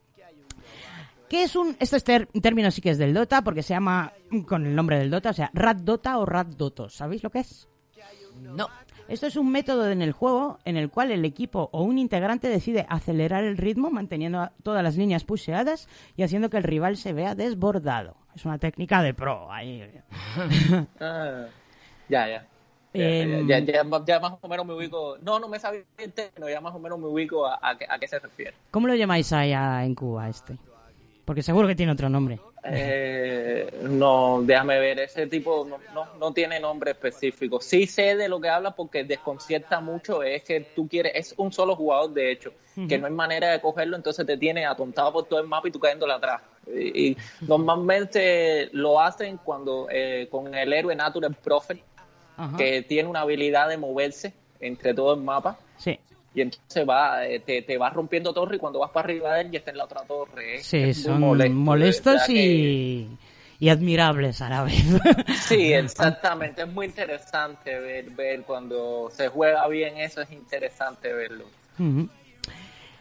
[SPEAKER 4] ¿Qué es un...? Este término sí que es del Dota, porque se llama con el nombre del Dota, o sea, Rat Dota o Rat Dotos. ¿Sabéis lo que es?
[SPEAKER 5] No.
[SPEAKER 4] Esto es un método en el juego en el cual el equipo o un integrante decide acelerar el ritmo manteniendo todas las líneas pusheadas y haciendo que el rival se vea desbordado. Es una técnica de pro. ahí. <laughs>
[SPEAKER 6] Ah, ya, ya.
[SPEAKER 4] Em,
[SPEAKER 6] ya, ya, más o menos me ubico. No, no me sabía el término, ya más o menos me ubico a, a, qué- a qué se refiere.
[SPEAKER 4] ¿Cómo lo llamáis allá en Cuba este? Porque seguro que tiene otro nombre.
[SPEAKER 6] Eh, no, déjame ver, ese tipo no, no, no tiene nombre específico. Sí sé de lo que habla porque desconcierta mucho, es que tú quieres, es un solo jugador de hecho, que no hay manera de cogerlo, entonces te tiene atontado por todo el mapa y tú cayéndole atrás. Y, y normalmente lo hacen cuando eh, con el héroe Natural Prophet, que tiene una habilidad de moverse entre todo el mapa.
[SPEAKER 4] Sí.
[SPEAKER 6] Y entonces va, eh, te, te va rompiendo torre y cuando vas para arriba de él ya está en la otra torre. Es-
[SPEAKER 4] Sí, son
[SPEAKER 6] molesto,
[SPEAKER 4] molestos
[SPEAKER 6] que-
[SPEAKER 4] y, y admirables a la vez. <laughs>
[SPEAKER 6] Sí, <laughs> exactamente. Es muy interesante ver, ver cuando se juega bien eso, es interesante verlo. De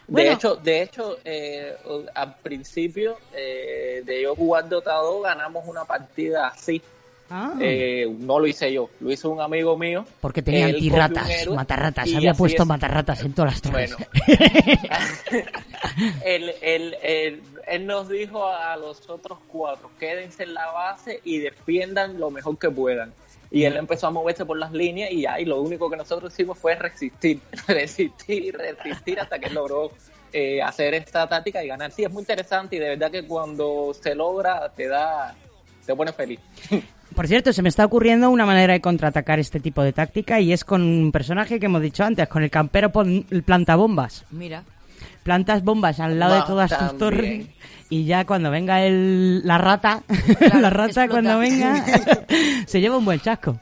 [SPEAKER 4] Bueno.
[SPEAKER 6] hecho, de hecho eh, al principio eh, de yo jugar Dota 2 ganamos una partida así.
[SPEAKER 4] Ah.
[SPEAKER 6] Eh, no lo hice yo, lo hizo un amigo mío.
[SPEAKER 4] Porque tenía antirratas, matarratas.
[SPEAKER 6] y
[SPEAKER 4] Había puesto
[SPEAKER 6] es.
[SPEAKER 4] matarratas en todas las torres.
[SPEAKER 6] Bueno. <laughs> <laughs> él, él, él, él nos dijo a los otros cuatro, quédense en la base y defiendan lo mejor que puedan. Y él empezó a moverse por las líneas y y lo único que nosotros hicimos fue resistir, <laughs> resistir y resistir hasta que él logró eh, hacer esta táctica y ganar. Sí, es muy interesante y de verdad que cuando se logra te da, te pone feliz.
[SPEAKER 4] Por cierto, se me está ocurriendo una manera de contraatacar este tipo de táctica y es con un personaje que hemos dicho antes, con el campero pon- plantabombas.
[SPEAKER 5] Mira.
[SPEAKER 4] Plantas bombas al lado de todas tus torres y ya cuando venga el, la rata, <laughs> la rata
[SPEAKER 5] explota.
[SPEAKER 4] cuando venga <laughs> se lleva un buen chasco.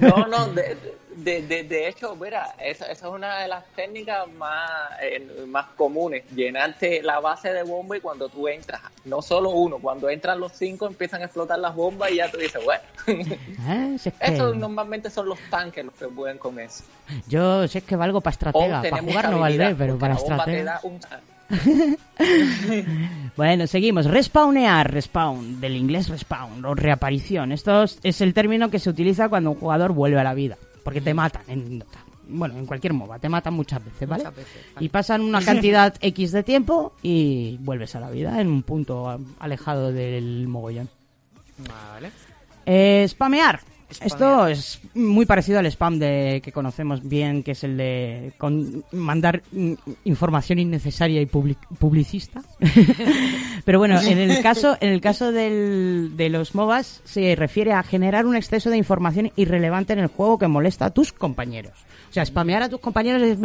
[SPEAKER 6] No, no, de, de, de, de hecho, mira, esa, esa es una de las técnicas más, eh, más comunes, llenarte la base de bomba y cuando tú entras, no solo uno, cuando entran los cinco empiezan a explotar las bombas y ya tú dices, bueno. <laughs>
[SPEAKER 4] Si es que
[SPEAKER 6] eso normalmente son los tanques los que pueden con eso.
[SPEAKER 4] Yo sé que valgo para estratega, para jugar no valdré, pero para estratega. <laughs> Bueno, seguimos. Respawnear, respawn, del inglés respawn o reaparición. Esto es- es el término que se utiliza cuando un jugador vuelve a la vida, porque te matan en Dota. Bueno, en cualquier MOBA, te matan muchas veces, ¿vale?
[SPEAKER 5] Muchas veces,
[SPEAKER 4] Y pasan una <laughs> cantidad X de tiempo y vuelves a la vida en un punto alejado del mogollón.
[SPEAKER 5] Vale.
[SPEAKER 4] Eh, spamear. Esto es muy parecido al spam de que conocemos bien, que es el de con- mandar información innecesaria y public- publicista. <laughs> Pero bueno, en el caso, en el caso del- de los MOBAs se refiere a generar un exceso de información irrelevante en el juego que molesta a tus compañeros. O sea, spamear a tus compañeros es,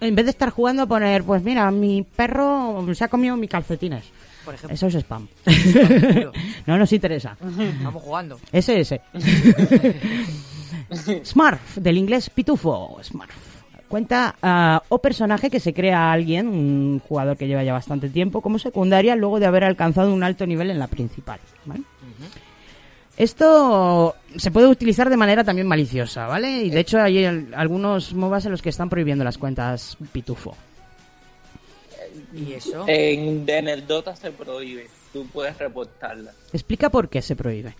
[SPEAKER 4] en vez de estar jugando a poner, pues mira, mi perro se ha comido mis calcetines.
[SPEAKER 5] Por ejemplo.
[SPEAKER 4] Eso es spam. <laughs> no nos interesa.
[SPEAKER 5] Estamos jugando.
[SPEAKER 4] SS. <laughs> Smurf, del inglés pitufo. Smurf. Cuenta ah, o personaje que se crea a alguien, un jugador que lleva ya bastante tiempo, como secundaria luego de haber alcanzado un alto nivel en la principal. ¿vale? Esto se puede utilizar de manera también maliciosa, ¿vale? Y de hecho hay el- algunos MOBAs en los que están prohibiendo las cuentas pitufo.
[SPEAKER 5] ¿Y eso?
[SPEAKER 6] En, en el Dota se prohíbe, tú puedes reportarla.
[SPEAKER 4] Explica por qué se prohíbe.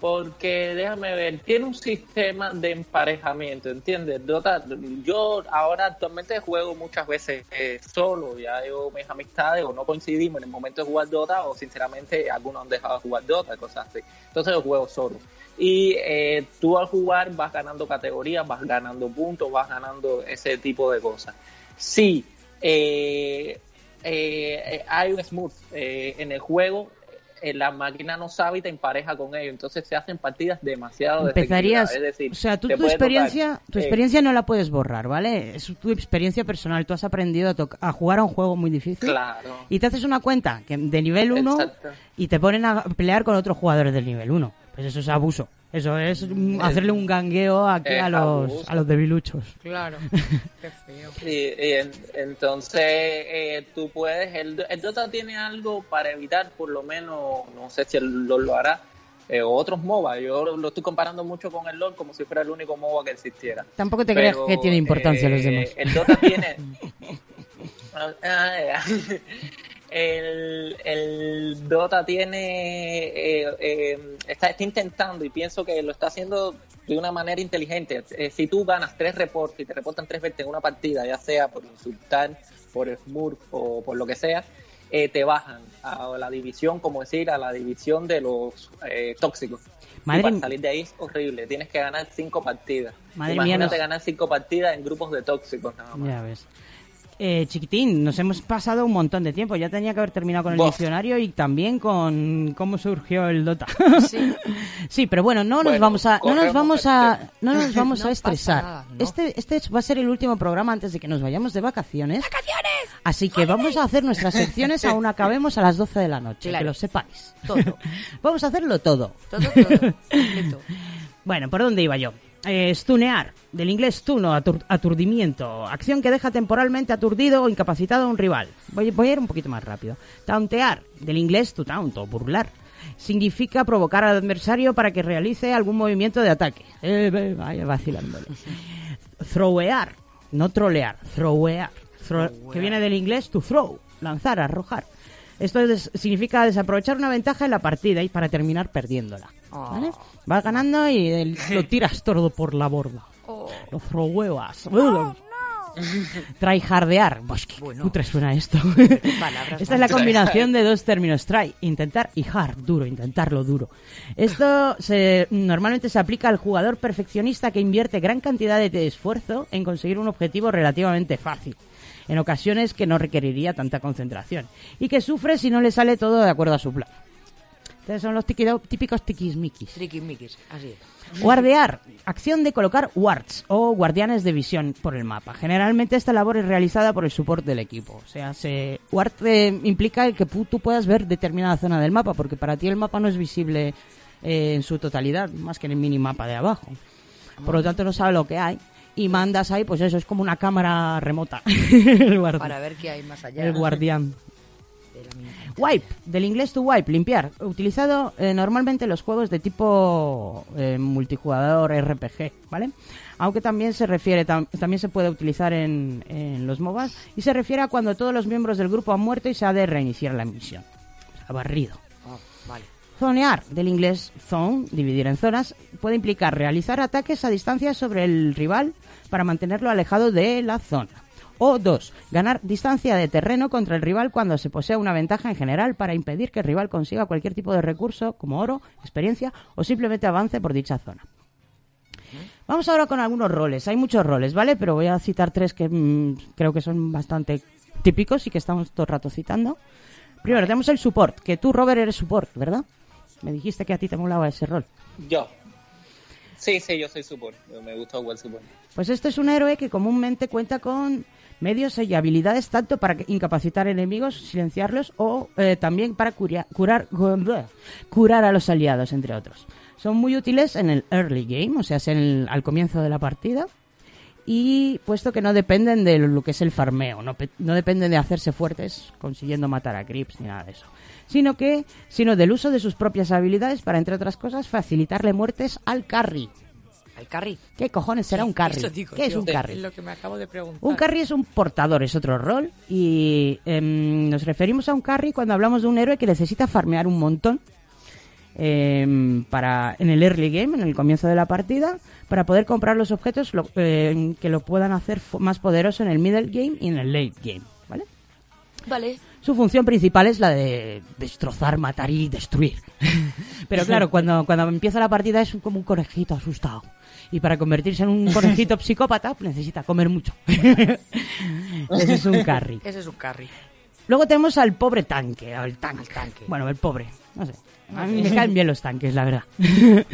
[SPEAKER 6] Porque, déjame ver, tiene un sistema de emparejamiento, ¿entiendes? Dota, yo ahora actualmente juego muchas veces eh, solo, ya yo mis amistades o no coincidimos en el momento de jugar Dota o sinceramente algunos han dejado de jugar Dota, cosas así. Entonces yo juego solo. Y eh, tú al jugar vas ganando categorías, vas ganando puntos, vas ganando ese tipo de cosas. Sí, eh, eh, hay un smooth eh, en el juego, eh, la máquina no sabe y te empareja con ellos, entonces se hacen partidas demasiado
[SPEAKER 4] Empezarías,
[SPEAKER 6] es decir,
[SPEAKER 4] o sea, tú tu experiencia, tu
[SPEAKER 6] eh,
[SPEAKER 4] experiencia no la puedes borrar, ¿vale? Es tu experiencia personal. Tú has aprendido a, a jugar a un juego muy difícil
[SPEAKER 6] Claro.
[SPEAKER 4] y te haces una cuenta que de nivel 1
[SPEAKER 6] Exacto.
[SPEAKER 4] y te ponen a pelear con otros jugadores del nivel 1. Pues eso es abuso. Eso es mm, hacerle un gangueo aquí
[SPEAKER 6] es
[SPEAKER 4] a los a los debiluchos.
[SPEAKER 5] Claro. <laughs> Qué feo.
[SPEAKER 6] Y, y en- entonces eh, tú puedes, el, el Dota tiene algo para evitar, por lo menos, no sé si él lo, lo hará, eh, o otros MOBA. Yo lo, lo estoy comparando mucho con el LoL como si fuera el único MOBA que existiera.
[SPEAKER 4] Tampoco te
[SPEAKER 6] Pero,
[SPEAKER 4] creas que tiene importancia
[SPEAKER 6] eh,
[SPEAKER 4] los demás.
[SPEAKER 6] El Dota tiene. <laughs> El, el Dota tiene. eh, eh, está, está intentando y pienso que lo está haciendo de una manera inteligente. Eh, si tú ganas tres reportes y te reportan tres veces en una partida, ya sea por insultar, por smurf o por lo que sea, eh, te bajan a la división, como decir, a la división de los eh, tóxicos.
[SPEAKER 4] Madre
[SPEAKER 6] y para salir de ahí es horrible. Tienes que ganar cinco partidas.
[SPEAKER 4] Madre mía,
[SPEAKER 6] Imagínate
[SPEAKER 4] no-
[SPEAKER 6] ganar cinco partidas en grupos de tóxicos. nada más.
[SPEAKER 4] Ya ves. Eh, chiquitín, nos hemos pasado un montón de tiempo. Ya tenía que haber terminado con el diccionario y también con cómo surgió el Dota.
[SPEAKER 5] Sí. <laughs>
[SPEAKER 4] Sí, pero bueno, no nos vamos a, no nos vamos a, no nos vamos <laughs>
[SPEAKER 5] No
[SPEAKER 4] a estresar.
[SPEAKER 5] nada, no.
[SPEAKER 4] Este, este va a ser el último programa antes de que nos vayamos de vacaciones. Así que vamos a hacer nuestras secciones aún acabemos a las 12 de la noche,
[SPEAKER 5] Claro.
[SPEAKER 4] que lo sepáis.
[SPEAKER 5] Todo. <laughs>
[SPEAKER 4] vamos a hacerlo todo.
[SPEAKER 5] Todo, todo.
[SPEAKER 4] Bueno, ¿por dónde iba yo? Eh, stunear, del inglés stuno, atur- aturdimiento, acción que deja temporalmente aturdido o incapacitado a un rival. Voy, a ir un poquito más rápido. Tauntear, del inglés to taunt o burlar, significa provocar al adversario para que realice algún movimiento de ataque. Eh, vaya vacilándole. Throwear, no trolear, throwear, Throw- que viene del inglés to throw, lanzar, arrojar. Esto es- significa desaprovechar una ventaja en la partida y para terminar perdiéndola. ¿Vale? Vas ganando y el- <laughs> lo tiras todo por la borda.
[SPEAKER 5] Oh.
[SPEAKER 4] Lo throweas. <laughs> Tryhardear. Pues qué cutre suena esto. <laughs>
[SPEAKER 5] Palabras
[SPEAKER 4] Esta es la combinación de dos términos. Try, intentar y hard, duro, intentarlo duro. Esto se, normalmente se aplica al jugador perfeccionista que invierte gran cantidad de esfuerzo en conseguir un objetivo relativamente fácil. En ocasiones que no requeriría tanta concentración. Y que sufre si no le sale todo de acuerdo a su plan. Entonces son los tiquido- típicos tiquismiquis.
[SPEAKER 5] Triquismiquis, así es.
[SPEAKER 4] Guardear, acción de colocar wards o guardianes de visión por el mapa. Generalmente esta labor es realizada por el support del equipo. O sea, se, ward eh, implica el que tú puedas ver determinada zona del mapa, porque para ti el mapa no es visible eh, en su totalidad, más que en el minimapa de abajo. Por lo tanto, no sabe lo que hay. Y mandas ahí, pues eso, es como una cámara remota. <laughs> el,
[SPEAKER 5] Para ver qué hay más allá.
[SPEAKER 4] el guardián. Wipe, del inglés to wipe, limpiar, utilizado eh, normalmente en los juegos de tipo eh, multijugador RPG, ¿vale? Aunque también se refiere, tam- también se puede utilizar en, en los MOBAs y se refiere a cuando todos los miembros del grupo han muerto y se ha de reiniciar la misión. O sea, barrido.
[SPEAKER 5] Oh, vale.
[SPEAKER 4] Zonear, del inglés zone, dividir en zonas, puede implicar realizar ataques a distancia sobre el rival para mantenerlo alejado de la zona. O dos, ganar distancia de terreno contra el rival cuando se posee una ventaja en general para impedir que el rival consiga cualquier tipo de recurso como oro, experiencia o simplemente avance por dicha zona. Vamos ahora con algunos roles. Hay muchos roles, ¿vale? Pero voy a citar tres que mm, creo que son bastante típicos y que estamos todo el rato citando. Primero, tenemos el support, que tú, Robert, eres support, ¿verdad? Me dijiste que a ti te molaba ese rol.
[SPEAKER 6] Yo. Sí, sí, yo soy support. Me gusta jugar support.
[SPEAKER 4] Pues este es un héroe que comúnmente cuenta con medios y habilidades tanto para incapacitar enemigos, silenciarlos o eh, también para curar, <laughs> curar a los aliados, entre otros. Son muy útiles en el early game, o sea, en el- al comienzo de la partida. Y puesto que no dependen de lo que es el farmeo, no, no dependen de hacerse fuertes consiguiendo matar a creeps ni nada de eso, sino que sino del uso de sus propias habilidades para entre otras cosas facilitarle muertes al carry.
[SPEAKER 5] ¿El carry?
[SPEAKER 4] ¿Qué cojones será un carry?
[SPEAKER 5] Eso digo
[SPEAKER 4] ¿Qué es un carry?
[SPEAKER 5] Es lo que me acabo de preguntar.
[SPEAKER 4] Un carry es un portador, es otro rol. Y em, nos referimos a un carry cuando hablamos de un héroe que necesita farmear un montón em, para en el early game, en el comienzo de la partida, para poder comprar los objetos lo- em, que lo puedan hacer fo- más poderoso en el middle game y en el late game. ¿Vale?
[SPEAKER 5] Vale.
[SPEAKER 4] Su función principal es la de destrozar, matar y destruir. <laughs> Pero claro, cuando, cuando empieza la partida es como un conejito asustado. Y para convertirse en un <laughs> conejito psicópata pues necesita comer mucho. <laughs> Ese es un carry.
[SPEAKER 5] Ese es un carry.
[SPEAKER 4] Luego tenemos al pobre tanque, al tanque. Bueno, el pobre, no sé. A mí me caen bien los tanques, la verdad. <laughs>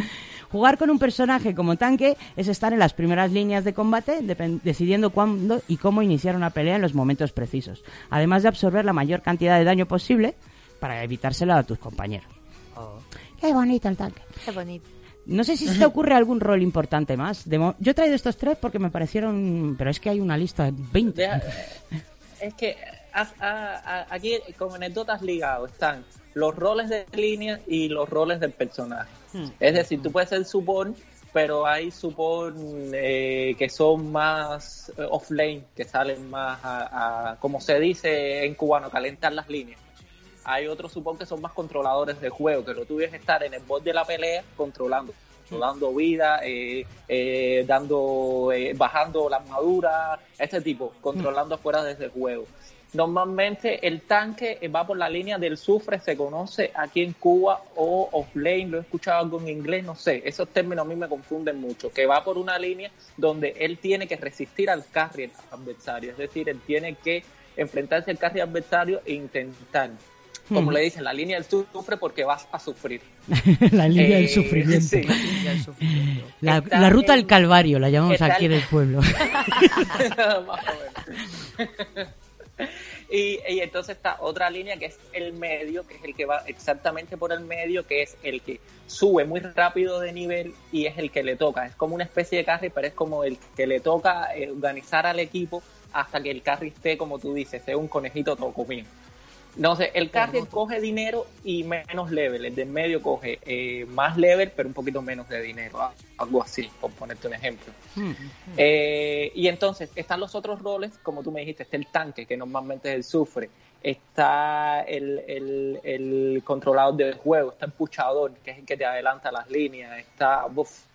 [SPEAKER 4] Jugar con un personaje como tanque es estar en las primeras líneas de combate, decidiendo cuándo y cómo iniciar una pelea en los momentos precisos, además de absorber la mayor cantidad de daño posible para evitárselo a tus compañeros.
[SPEAKER 5] Oh,
[SPEAKER 4] Qué bonito el tanque.
[SPEAKER 5] qué bonito.
[SPEAKER 4] No sé si se te ocurre algún rol importante más. De mo- Yo he traído estos tres porque me parecieron... Pero es que hay una lista de 20.
[SPEAKER 6] Deja- es que a- a- aquí con anécdotas ligados están los roles de línea y los roles del personaje. Es decir, tú puedes ser support, pero hay support eh, que son más eh, offlane, que salen más a, como se dice en cubano, calentar las líneas. Hay otros support que son más controladores del juego, que lo tuyo es estar en el bot de la pelea controlando, dando vida, eh, eh, dando, eh, bajando la armadura, este tipo, controlando afuera desde el juego. Normalmente el tanque va por la línea del sufre, se conoce aquí en Cuba, o offlane, lo he escuchado algo en inglés, no sé, esos términos a mí me confunden mucho, que va por una línea donde él tiene que resistir al carry adversario, es decir, él tiene que enfrentarse al carry adversario e intentar, como
[SPEAKER 4] Hmm.
[SPEAKER 6] le dicen, la línea del sufre porque vas a sufrir. <laughs>
[SPEAKER 4] la línea del
[SPEAKER 6] Eh,
[SPEAKER 4] sufrimiento.
[SPEAKER 6] sí.
[SPEAKER 4] La, ruta
[SPEAKER 6] el-
[SPEAKER 4] del Calvario, la llamamos aquí en el pueblo. <laughs> <laughs>
[SPEAKER 6] Y, y entonces está otra línea que es el medio, que es el que va exactamente por el medio, que es el que sube muy rápido de nivel y es el que le toca. Es como una especie de carry, pero es como el que le toca eh, organizar al equipo hasta que el carry esté, como tú dices, sea un conejito todo comido. No sé, el carry coge dinero y menos level, el del medio coge eh, más level, pero un poquito menos de dinero, a- algo así, por ponerte un ejemplo. Eh, y entonces están los otros roles, como tú me dijiste, está el tanque, que normalmente es el sufre, está el, el, el controlador del juego, está el puchador, que es el que te adelanta las líneas, está uf,
[SPEAKER 4] Hmm.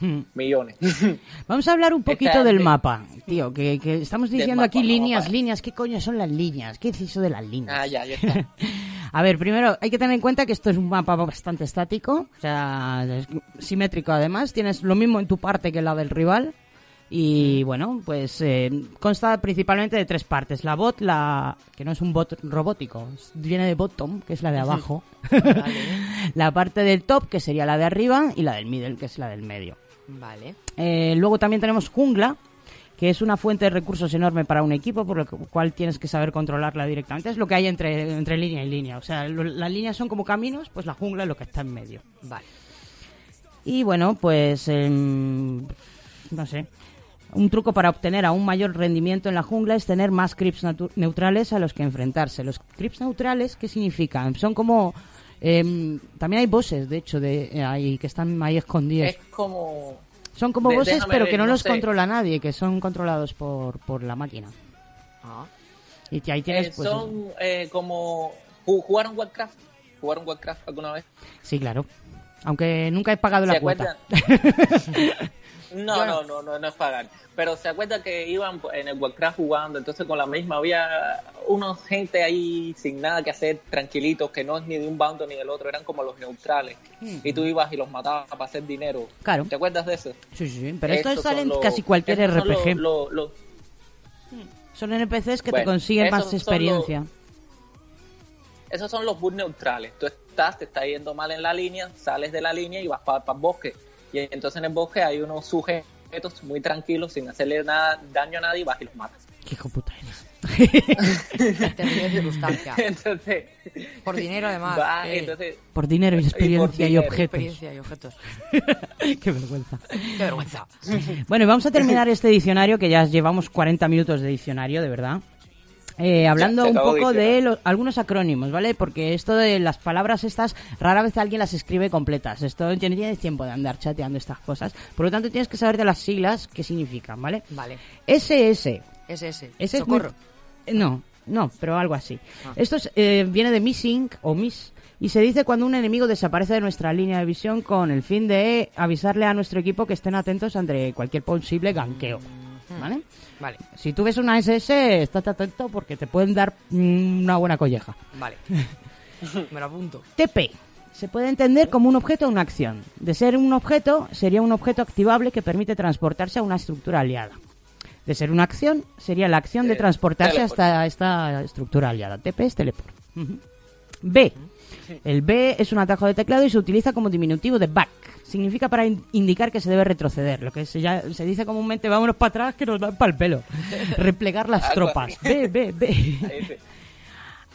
[SPEAKER 4] <laughs>
[SPEAKER 6] millones. <laughs>
[SPEAKER 4] Vamos a hablar un poquito
[SPEAKER 6] Está
[SPEAKER 4] del
[SPEAKER 6] de-
[SPEAKER 4] mapa, tío, que, que estamos diciendo
[SPEAKER 6] mapa,
[SPEAKER 4] aquí líneas, líneas, ¿qué coño son las líneas? ¿Qué es eso de las líneas?
[SPEAKER 6] ah, ya, ya está. <laughs>
[SPEAKER 4] A ver, primero hay que tener en cuenta que esto es un mapa bastante estático, o sea, es simétrico además, tienes lo mismo en tu parte que en la del rival y bueno, pues eh, consta principalmente de tres partes, la bot, la que no es un bot robótico, viene de bottom, que es la de abajo, la parte del top, que sería la de arriba, y la del middle, que es la del medio.
[SPEAKER 5] Vale.
[SPEAKER 4] Eh, luego también tenemos jungla, que es una fuente de recursos enorme para un equipo, por lo cual tienes que saber controlarla directamente. Es lo que hay entre, entre línea y línea. O sea, lo- las líneas son como caminos, pues la jungla es lo que está en medio.
[SPEAKER 5] Vale.
[SPEAKER 4] Y bueno, pues em, no sé. Un truco para obtener aún mayor rendimiento en la jungla es tener más creeps neutrales a los que enfrentarse. Los creeps neutrales, ¿qué significan? Son como... em, también hay bosses, de hecho, de eh, ahí que están ahí escondidos.
[SPEAKER 6] Es como...
[SPEAKER 4] Son como
[SPEAKER 6] déjame
[SPEAKER 4] pero
[SPEAKER 6] ver,
[SPEAKER 4] que no,
[SPEAKER 6] no
[SPEAKER 4] los
[SPEAKER 6] sé.
[SPEAKER 4] controla nadie, que son controlados por, por la máquina.
[SPEAKER 5] Ah.
[SPEAKER 4] Y ahí tienes,
[SPEAKER 6] Eh,
[SPEAKER 4] pues...
[SPEAKER 6] son eh, como... ju- ¿Jugaron Warcraft? ¿Jugaron Warcraft alguna vez?
[SPEAKER 4] Sí, claro. Aunque nunca he pagado
[SPEAKER 6] ¿Se
[SPEAKER 4] la cuota. <laughs>
[SPEAKER 6] No, no, no, no, no es pagar. Pero se acuerda que iban en el Warcraft jugando, entonces con la misma había unos gente ahí sin nada que hacer, tranquilitos, que no es ni de un bando ni del otro, eran como los neutrales. Y tú ibas y los matabas para hacer dinero.
[SPEAKER 4] Claro.
[SPEAKER 6] ¿Te acuerdas de eso?
[SPEAKER 4] Sí, sí, pero esto sale en casi cualquier
[SPEAKER 6] esos son
[SPEAKER 4] RPG.
[SPEAKER 6] los- los- los-
[SPEAKER 4] Son NPCs que te consiguen más experiencia.
[SPEAKER 6] esos son los bus neutrales. Tú estás, te está yendo mal en la línea, sales de la línea y vas para el bosque. Y entonces en el bosque hay unos sujetos muy tranquilos, sin hacerle nada, daño a nadie, y vas y los matas.
[SPEAKER 4] ¿Qué hijo puta eres? <laughs>
[SPEAKER 5] De <laughs>
[SPEAKER 6] entonces,
[SPEAKER 5] Por dinero, además.
[SPEAKER 6] va,
[SPEAKER 5] eh,
[SPEAKER 6] entonces,
[SPEAKER 4] Por dinero y experiencia y,
[SPEAKER 6] dinero,
[SPEAKER 4] objetos.
[SPEAKER 5] experiencia y objetos. <laughs>
[SPEAKER 4] Qué vergüenza.
[SPEAKER 5] Qué vergüenza.
[SPEAKER 4] Bueno, y vamos a terminar este diccionario, que ya llevamos 40 minutos de diccionario, de verdad. Eh, hablando un poco de los- algunos acrónimos, ¿vale? Porque esto de las palabras estas, rara vez alguien las escribe completas. Esto no tienes tiempo de andar chateando estas cosas. Por lo tanto, tienes que saber de las siglas qué significan, ¿vale?
[SPEAKER 5] Vale.
[SPEAKER 4] SS.
[SPEAKER 5] SS.
[SPEAKER 4] Ese es muy-
[SPEAKER 5] Socorro.
[SPEAKER 4] Eh, No, no, pero algo así.
[SPEAKER 5] Ah.
[SPEAKER 4] Esto es, eh, viene de missing o miss y se dice cuando un enemigo desaparece de nuestra línea de visión con el fin de avisarle a nuestro equipo que estén atentos ante cualquier posible ganqueo. ¿Vale?
[SPEAKER 5] Vale,
[SPEAKER 4] Si tú ves una SS, estate atento porque te pueden dar mm, una buena colleja.
[SPEAKER 5] vale. <laughs> Me lo apunto.
[SPEAKER 4] TP. Se puede entender como un objeto o una acción. De ser un objeto, sería un objeto activable que permite transportarse a una estructura aliada. De ser una acción, sería la acción de
[SPEAKER 6] Eh,
[SPEAKER 4] transportarse
[SPEAKER 6] teleport.
[SPEAKER 4] hasta esta estructura aliada. TP es teleport. B. El B es un atajo de teclado y se utiliza como diminutivo de back. Significa para in- indicar que se debe retroceder. Lo que se, ya- se dice comúnmente, vámonos para atrás que nos dan para el pelo. <laughs> Replegar las tropas. B, B, B.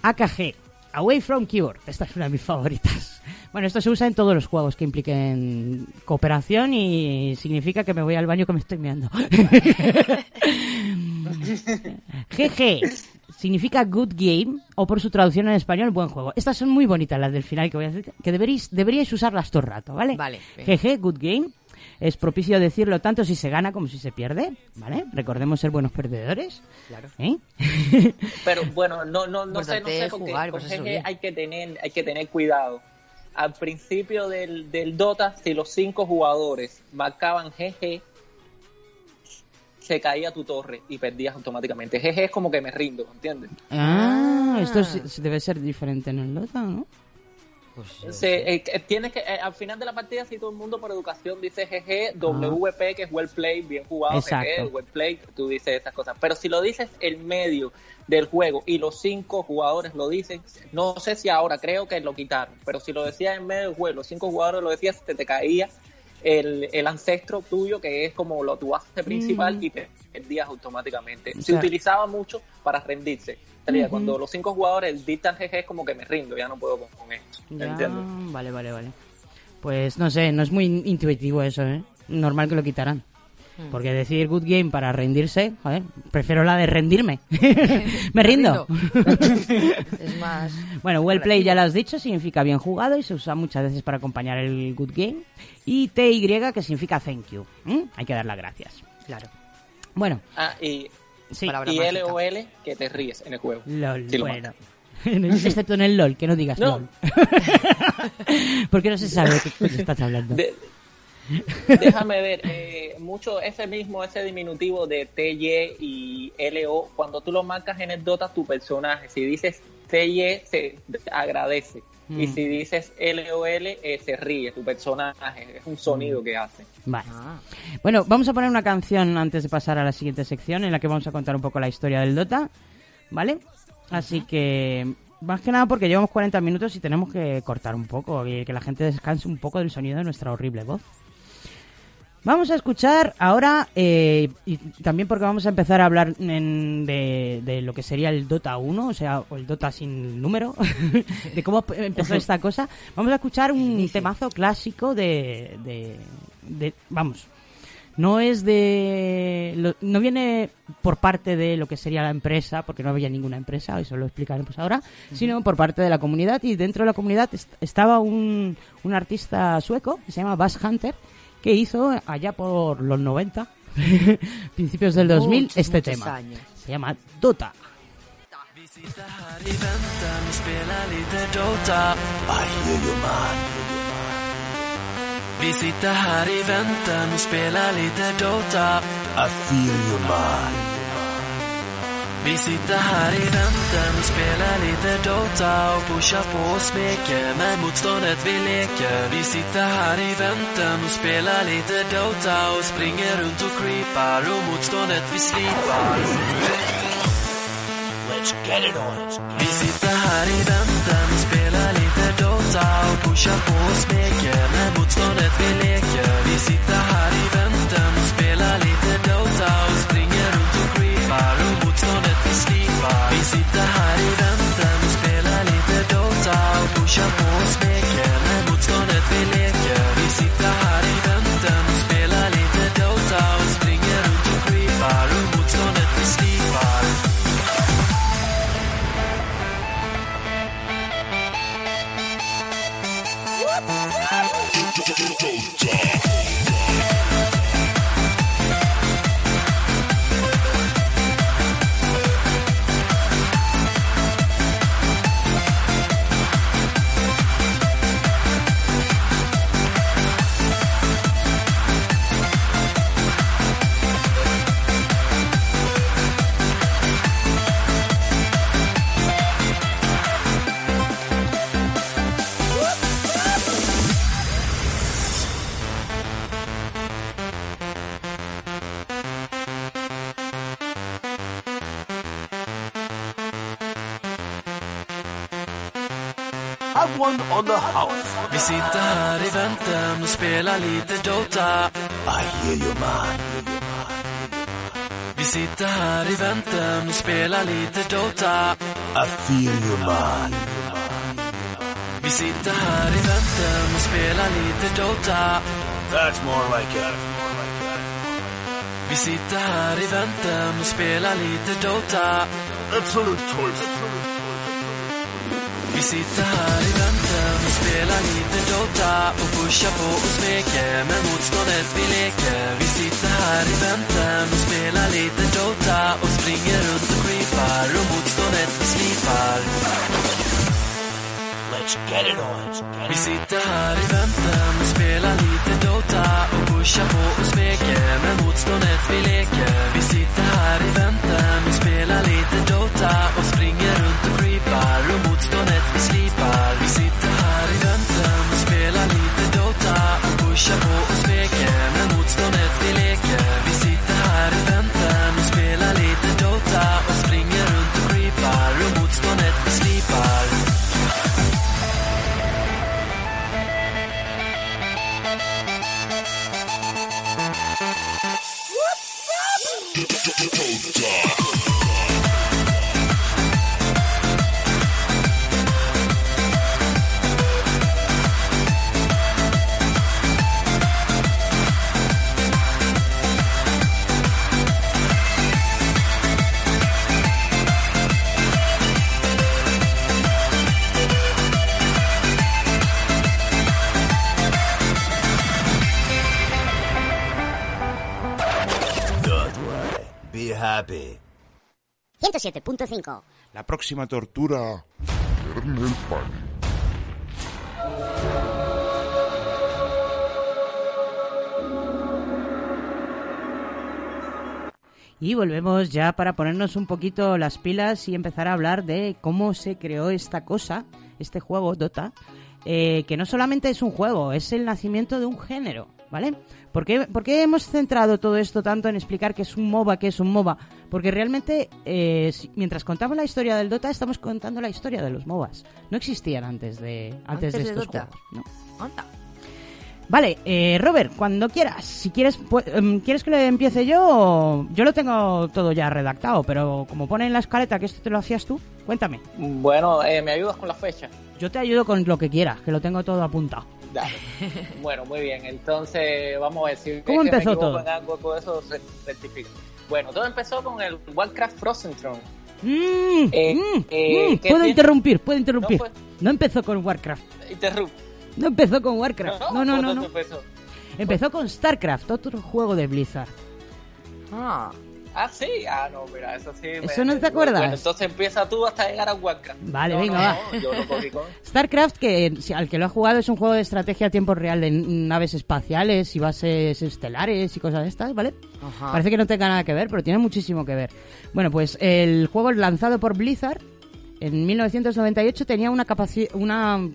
[SPEAKER 4] AKG, Away from Keyboard. Esta es una de mis favoritas. Bueno, esto se usa en todos los juegos que impliquen cooperación y significa que me voy al baño que me estoy meando. <laughs> <laughs> GG significa good game o por su traducción en español buen juego. Estas son muy bonitas las del final que voy a decir, que deberíais, deberíais usarlas todo el rato, ¿vale?
[SPEAKER 5] Vale, bien.
[SPEAKER 4] Jeje, good game. Es propicio decirlo tanto si se gana como si se pierde, ¿vale? Recordemos ser buenos perdedores.
[SPEAKER 5] Claro.
[SPEAKER 4] ¿eh? <laughs>
[SPEAKER 6] Pero bueno, no, no, no sé, no sé, porque
[SPEAKER 5] jugar,
[SPEAKER 6] con
[SPEAKER 5] pues
[SPEAKER 6] hay que tener, hay que tener cuidado. Al principio del, del Dota, si los cinco jugadores marcaban GG, se caía tu torre y perdías automáticamente. GG es como que me rindo, ¿entiendes?
[SPEAKER 4] Ah, esto es- debe ser diferente en el Dota, ¿no?
[SPEAKER 5] Pues,
[SPEAKER 6] Se, eh, que- tienes que, eh, al final de la partida, si todo el mundo por educación dice GG, WP, que es well played, bien jugado. GG, well played, tú dices esas cosas. Pero si lo dices en medio del juego y los cinco jugadores lo dicen, no sé si ahora, creo que lo quitaron, pero si lo decías en medio del juego, los cinco jugadores lo decías, te, te caía el, el ancestro tuyo, que es como lo, tu base principal,
[SPEAKER 4] Mm.
[SPEAKER 6] y te perdías automáticamente.
[SPEAKER 4] O
[SPEAKER 6] Se utilizaba mucho para rendirse. Sería
[SPEAKER 4] Ujú.
[SPEAKER 6] Cuando los cinco jugadores dictan GG es como que me rindo, ya no puedo con, con esto.
[SPEAKER 4] Vale, vale, vale. Pues no sé, no es muy intuitivo eso, ¿eh? Normal que lo quitaran.
[SPEAKER 5] Hmm.
[SPEAKER 4] Porque decir good game para rendirse, joder, prefiero la de rendirme. <laughs> Me rindo.
[SPEAKER 5] es más.
[SPEAKER 4] Bueno, well play ya lo has dicho, significa bien jugado y se usa muchas veces para acompañar el good game. Y TY que significa thank you. Hay que dar las gracias.
[SPEAKER 5] Claro.
[SPEAKER 4] Bueno,
[SPEAKER 6] Ah, y,
[SPEAKER 4] sí.
[SPEAKER 6] Y. LOL que te ríes en el juego.
[SPEAKER 4] LOL, bueno. <laughs> Excepto en el LOL, que no digas
[SPEAKER 6] No.
[SPEAKER 4] LOL. <laughs> Porque no se sabe de qué estás hablando.
[SPEAKER 6] De- déjame ver, eh, mucho ese mismo, ese diminutivo de TY y LO, cuando tú lo marcas en el Dota, tu personaje, si dices TY, se agradece. Y
[SPEAKER 4] Mm.
[SPEAKER 6] si dices LOL, eh, se ríe tu personaje. Es un sonido que hace.
[SPEAKER 4] Vale.
[SPEAKER 5] Ah,
[SPEAKER 4] Bueno, vamos a poner una canción antes de pasar a la siguiente sección en la que vamos a contar un poco la historia del Dota, ¿vale? Así que, más que nada porque llevamos 40 minutos y tenemos que cortar un poco y que la gente descanse un poco del sonido de nuestra horrible voz. Vamos a escuchar ahora, eh, y también porque vamos a empezar a hablar en- de, de lo que sería el Dota 1, o sea, o el Dota sin número, <laughs> de cómo empezó <laughs> esta cosa. Vamos a escuchar un temazo clásico de, de, de- vamos, no es de, lo- no viene por parte de lo que sería la empresa, porque no había ninguna empresa, eso lo explicaremos ahora, sino por parte de la comunidad y dentro de la comunidad est- estaba un, un artista sueco que se llama Bass Hunter que hizo allá por los 90, <laughs> principios del 2000,
[SPEAKER 5] Muchos,
[SPEAKER 4] este
[SPEAKER 5] muchos
[SPEAKER 4] tema.
[SPEAKER 5] años.
[SPEAKER 4] Se llama Dota.
[SPEAKER 11] Vi sitter här i väntan och spelar lite Dota. I feel you man. Vi sitter här i väntan och spelar lite Dota och pushar på och smeker med motståndet vi leker. Vi sitter här i väntan och spelar lite Dota och springer runt och creepar och motståndet vi slipar. Let's get it on. Vi sitter här i väntan och spelar lite Dota och pushar på och smeker med motståndet vi leker. Vi sitter
[SPEAKER 12] Have on the house.
[SPEAKER 11] Vi sitter här i väntan och spelar lite Dota. I hear you man. Vi sitter här i väntan och spelar lite Dota. I feel you man. Vi sitter här i väntan och spelar lite Dota.
[SPEAKER 12] That's more like it.
[SPEAKER 11] Vi sitter här i väntan och spelar lite Dota. Absolut toys. Absolut. Vi sitter här i väntan och spelar lite Dota och pushar på och smeker med motståndet vi leker. Vi sitter här i väntan och spelar lite Dota och springer runt och creepar och motståndet vi slipar. Vi sitter här i väntan och spelar lite Dota och pushar på och smeker med motståndet vi leker. Vi sitter här i väntan och spelar lite Dota och springer runt och creepar
[SPEAKER 13] 107.5.
[SPEAKER 14] La próxima tortura.
[SPEAKER 4] Y volvemos ya para ponernos un poquito las pilas y empezar a hablar de cómo se creó esta cosa, este juego Dota, eh, que no solamente es un juego, es el nacimiento de un género, ¿vale? ¿Por qué, por qué hemos centrado todo esto tanto en explicar qué es un MOBA, qué es un MOBA? Porque realmente, eh, mientras contamos la historia del Dota, estamos contando la historia de los MOBAs. No existían antes de, antes
[SPEAKER 5] Antes
[SPEAKER 4] de
[SPEAKER 5] de
[SPEAKER 4] estos
[SPEAKER 5] Dota.
[SPEAKER 4] juegos. ¿no?
[SPEAKER 5] Anda.
[SPEAKER 4] Vale, eh, Robert, cuando quieras, si quieres, pu- em, ¿quieres que le empiece yo? o- Yo lo tengo todo ya redactado, pero como pone en la escaleta que esto te lo hacías tú, cuéntame.
[SPEAKER 6] Bueno, eh, ¿me ayudas con la fecha?
[SPEAKER 4] Yo te ayudo con lo que quieras, que lo tengo todo apuntado.
[SPEAKER 6] Dale. <laughs> bueno, muy bien. Entonces, vamos a ver si
[SPEAKER 4] ¿Cómo
[SPEAKER 6] es que me
[SPEAKER 4] empezó todo?
[SPEAKER 6] en algo, todo eso se rectifica. Bueno, todo empezó con el Warcraft Frozen Throne.
[SPEAKER 4] Mm,
[SPEAKER 6] Eh,
[SPEAKER 4] mm,
[SPEAKER 6] eh,
[SPEAKER 4] mm,
[SPEAKER 6] ¿qué
[SPEAKER 4] puedo
[SPEAKER 6] tiene?
[SPEAKER 4] interrumpir, puedo interrumpir.
[SPEAKER 6] No,
[SPEAKER 4] No, empezó con Warcraft.
[SPEAKER 6] Interrupt.
[SPEAKER 4] No empezó con Warcraft. No, no, no,
[SPEAKER 6] ¿cuándo
[SPEAKER 4] no.
[SPEAKER 6] empezó?
[SPEAKER 4] Empezó con StarCraft, otro juego de Blizzard.
[SPEAKER 5] Ah,
[SPEAKER 6] Ah, sí. Ah, no, mira, eso sí. me-
[SPEAKER 4] ¿Eso no te acuerdas?
[SPEAKER 6] Bueno, entonces empieza tú hasta llegar a Warcraft.
[SPEAKER 4] Vale,
[SPEAKER 6] No,
[SPEAKER 4] venga,
[SPEAKER 6] no,
[SPEAKER 4] va.
[SPEAKER 6] no, yo lo cogí con... <laughs>
[SPEAKER 4] StarCraft, que si- al que lo ha jugado es un juego de estrategia a tiempo real de naves espaciales y bases estelares y cosas de estas, ¿vale?
[SPEAKER 5] Ajá.
[SPEAKER 4] Parece que no tenga nada que ver, pero tiene muchísimo que ver. Bueno, pues el juego lanzado por Blizzard en 1998 tenía una capaci- una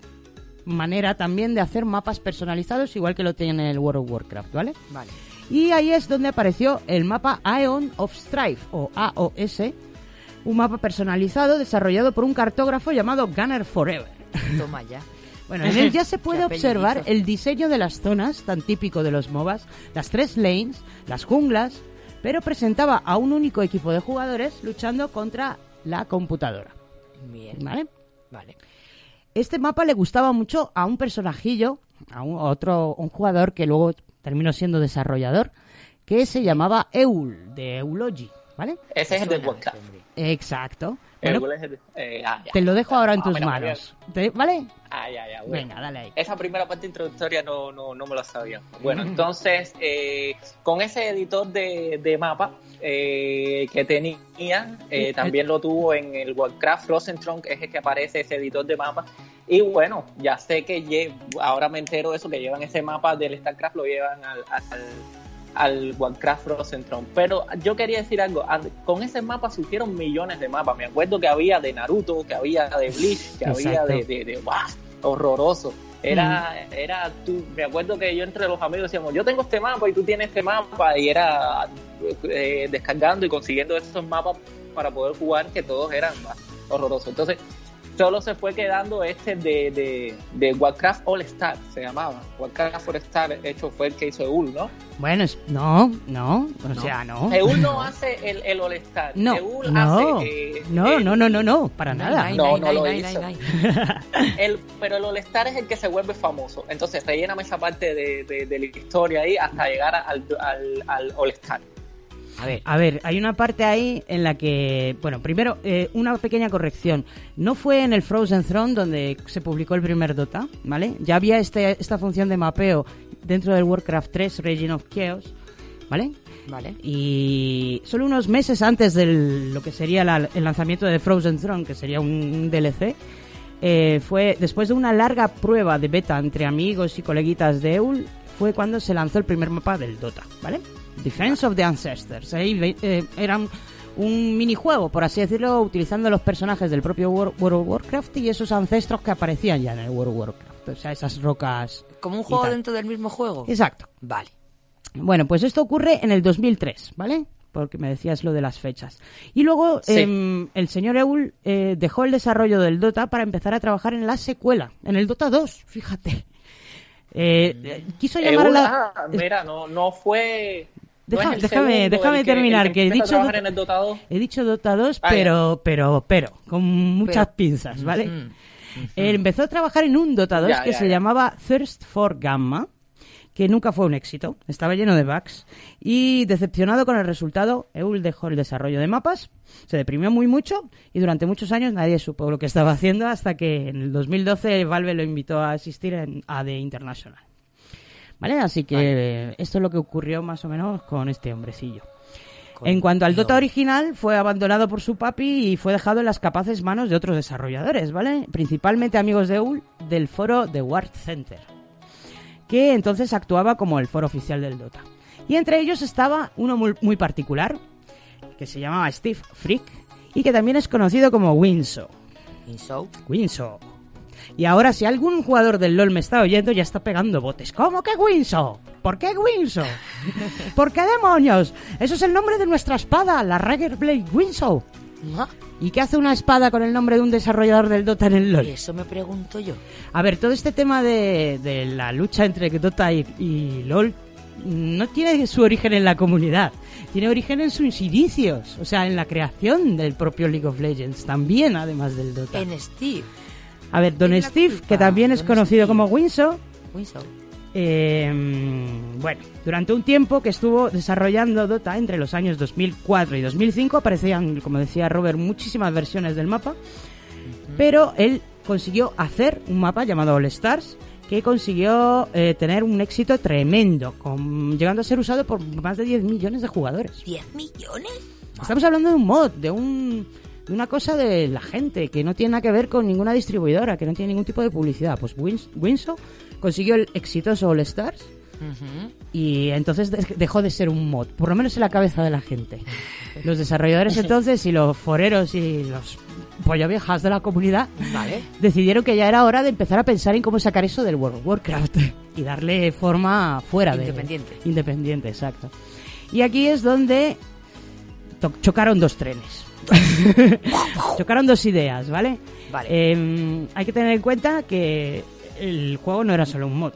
[SPEAKER 4] manera también de hacer mapas personalizados, igual que lo tiene el World of Warcraft, ¿vale?
[SPEAKER 5] vale.
[SPEAKER 4] Y ahí es donde apareció el mapa Aeon of Strife, o AOS, un mapa personalizado desarrollado por un cartógrafo llamado Gunner Forever. <laughs>
[SPEAKER 5] Toma ya. <laughs>
[SPEAKER 4] Bueno, en él ya se <laughs> puede observar el diseño de las zonas, tan típico de los MOBAs, las tres lanes, las junglas, pero presentaba a un único equipo de jugadores luchando contra la computadora.
[SPEAKER 5] Bien.
[SPEAKER 4] ¿Vale?
[SPEAKER 5] Vale.
[SPEAKER 4] Este mapa le gustaba mucho a un personajillo, a un, a otro un jugador que luego terminó siendo desarrollador, que se llamaba Eul, de Eulogy, ¿vale?
[SPEAKER 6] Ese es el de
[SPEAKER 5] Suena,
[SPEAKER 6] Warcraft.
[SPEAKER 5] hombre.
[SPEAKER 4] Exacto. Bueno,
[SPEAKER 6] el eh, ah, ya.
[SPEAKER 4] te lo dejo ahora en
[SPEAKER 6] Ah,
[SPEAKER 4] tus manos. ¿Te- ¿Vale?
[SPEAKER 6] Ah, ya, ya. bueno.
[SPEAKER 4] Venga, dale ahí.
[SPEAKER 6] Esa primera parte introductoria no, no, no me la sabía. Bueno, <laughs> entonces, eh, con ese editor de, de mapa eh, que tenía, eh, también lo tuvo en el Warcraft Frozen que es el que aparece ese editor de mapa. Y bueno, ya sé que ahora me entero de eso, que llevan ese mapa del StarCraft, lo llevan al, al, al Warcraft Frozen Throne. Pero yo quería decir algo, con ese mapa surgieron millones de mapas. Me acuerdo que había de Naruto, que había de Bleach, que había de, de, de horroroso. Era, era tú, me acuerdo que yo entre los amigos decíamos, yo tengo este mapa y tú tienes este mapa, y era eh, descargando y consiguiendo esos mapas para poder jugar, que todos eran horrorosos. Entonces, solo se fue quedando este de, de, de Warcraft All Star, se llamaba. Warcraft All Star, hecho, fue el que hizo Eul, ¿no?
[SPEAKER 4] Bueno, es- no, no, o sea, no.
[SPEAKER 6] Eul <laughs> no hace el, el All Star.
[SPEAKER 4] No,
[SPEAKER 6] Eul
[SPEAKER 4] no,
[SPEAKER 6] hace, eh,
[SPEAKER 4] no,
[SPEAKER 6] el-
[SPEAKER 4] no, no, no, no, para nada.
[SPEAKER 6] No, no lo hizo. <laughs> El, pero el All-Star es el que se vuelve famoso. Entonces, relléname esa parte de, de- de la historia ahí hasta llegar al, al, al All-Star.
[SPEAKER 5] A ver.
[SPEAKER 4] A ver, hay una parte ahí en la que, bueno, primero, eh, una pequeña corrección. No fue en el Frozen Throne donde se publicó el primer Dota, ¿vale? Ya había este, esta función de mapeo dentro del Warcraft 3, Region of Chaos, ¿vale?
[SPEAKER 5] Vale.
[SPEAKER 4] Y solo unos meses antes de lo que sería la- el lanzamiento de Frozen Throne, que sería un DLC, eh, fue después de una larga prueba de beta entre amigos y coleguitas de EUL, fue cuando se lanzó el primer mapa del Dota, ¿vale? Defense of the Ancestors. Ahí ve- eh, era un, minijuego, por así decirlo, utilizando los personajes del propio World of Warcraft y esos ancestros que aparecían ya en el World of Warcraft. O sea, esas rocas.
[SPEAKER 5] Como un juego dentro del mismo juego.
[SPEAKER 4] Exacto.
[SPEAKER 5] Vale.
[SPEAKER 4] Bueno, pues esto ocurre en el 2003, ¿vale? Porque me decías lo de las fechas. Y luego
[SPEAKER 6] Sí.
[SPEAKER 4] em, el señor Eul eh, dejó el desarrollo del Dota para empezar a trabajar en la secuela, en el Dota 2, fíjate. Eh, eh, quiso
[SPEAKER 6] Eh,
[SPEAKER 4] llamarla...
[SPEAKER 6] ah, mira, no, no fue. No
[SPEAKER 4] déjame déjame
[SPEAKER 6] que-
[SPEAKER 4] terminar,
[SPEAKER 6] el
[SPEAKER 4] que, he
[SPEAKER 6] a
[SPEAKER 4] dicho
[SPEAKER 6] trabajar
[SPEAKER 4] Dota-
[SPEAKER 6] en el Dota 2.
[SPEAKER 4] he dicho Dota 2,
[SPEAKER 6] Ah, ya.
[SPEAKER 4] pero, pero, pero, con muchas
[SPEAKER 5] Pero-
[SPEAKER 4] pinzas, ¿vale?
[SPEAKER 5] Ujú.
[SPEAKER 4] Él empezó a trabajar en un Dota 2
[SPEAKER 6] Ya,
[SPEAKER 4] que
[SPEAKER 6] ya,
[SPEAKER 4] se llamaba Thirst for Gamma, que nunca fue un éxito, estaba lleno de bugs, y decepcionado con el resultado, Eul dejó el desarrollo de mapas, se deprimió muy mucho, y durante muchos años nadie supo lo que estaba haciendo, hasta que en el 2012 Valve lo invitó a asistir en AD International. ¿Vale? Así que esto es lo que ocurrió más o menos con este hombrecillo. En cuanto al Dota original, fue abandonado por su papi y fue dejado en las capaces manos de otros desarrolladores, ¿vale? Principalmente amigos de Eul del foro de Ward Center, que entonces actuaba como el foro oficial del Dota. Y entre ellos estaba uno muy, muy particular, que se llamaba Steve Frick, y que también es conocido como Winso.
[SPEAKER 5] Inso.
[SPEAKER 4] Winso. Y ahora si algún jugador del LoL me está oyendo ya está pegando botes. ¿Cómo que Winso? ¿Por qué Winso? <laughs> ¿Por qué demonios? Eso es el nombre de nuestra espada, la Rager Blade Winso.
[SPEAKER 5] Ah,
[SPEAKER 4] ¿Y qué hace una espada con el nombre de un desarrollador del Dota en el LoL?
[SPEAKER 5] Eso me pregunto yo.
[SPEAKER 4] A ver, todo este tema de, de la lucha entre Dota y, y LoL no tiene su origen en la comunidad, tiene origen en sus inicios, o sea, en la creación del propio League of Legends, también además del Dota.
[SPEAKER 5] En Steve.
[SPEAKER 4] A ver, Don Steve, que también es conocido
[SPEAKER 5] Steve.
[SPEAKER 4] como Winso,
[SPEAKER 5] Winso.
[SPEAKER 4] eh, bueno, durante un tiempo que estuvo desarrollando Dota entre los años 2004 y 2005 aparecían, como decía Robert, muchísimas versiones del mapa, pero él consiguió hacer un mapa llamado All Stars que consiguió eh, tener un éxito tremendo, con- llegando a ser usado por más de 10 millones de jugadores.
[SPEAKER 5] ¿10 millones?
[SPEAKER 4] Estamos hablando de un mod, de un una cosa de la gente que no tiene nada que ver con ninguna distribuidora, que no tiene ningún tipo de publicidad. Pues Wins- Winso consiguió el exitoso All Stars y entonces de- dejó de ser un mod, por lo menos en la cabeza de la gente. Los desarrolladores entonces y los foreros y los pollo viejas de la comunidad
[SPEAKER 5] Vale.
[SPEAKER 4] decidieron que ya era hora de empezar a pensar en cómo sacar eso del World of Warcraft <laughs> y darle forma fuera de
[SPEAKER 5] Independiente.
[SPEAKER 4] independiente, exacto. Y aquí es donde chocaron dos trenes. <laughs> chocaron dos ideas, ¿vale?
[SPEAKER 5] Vale.
[SPEAKER 4] Eh, hay que tener en cuenta que el juego no era solo un mod.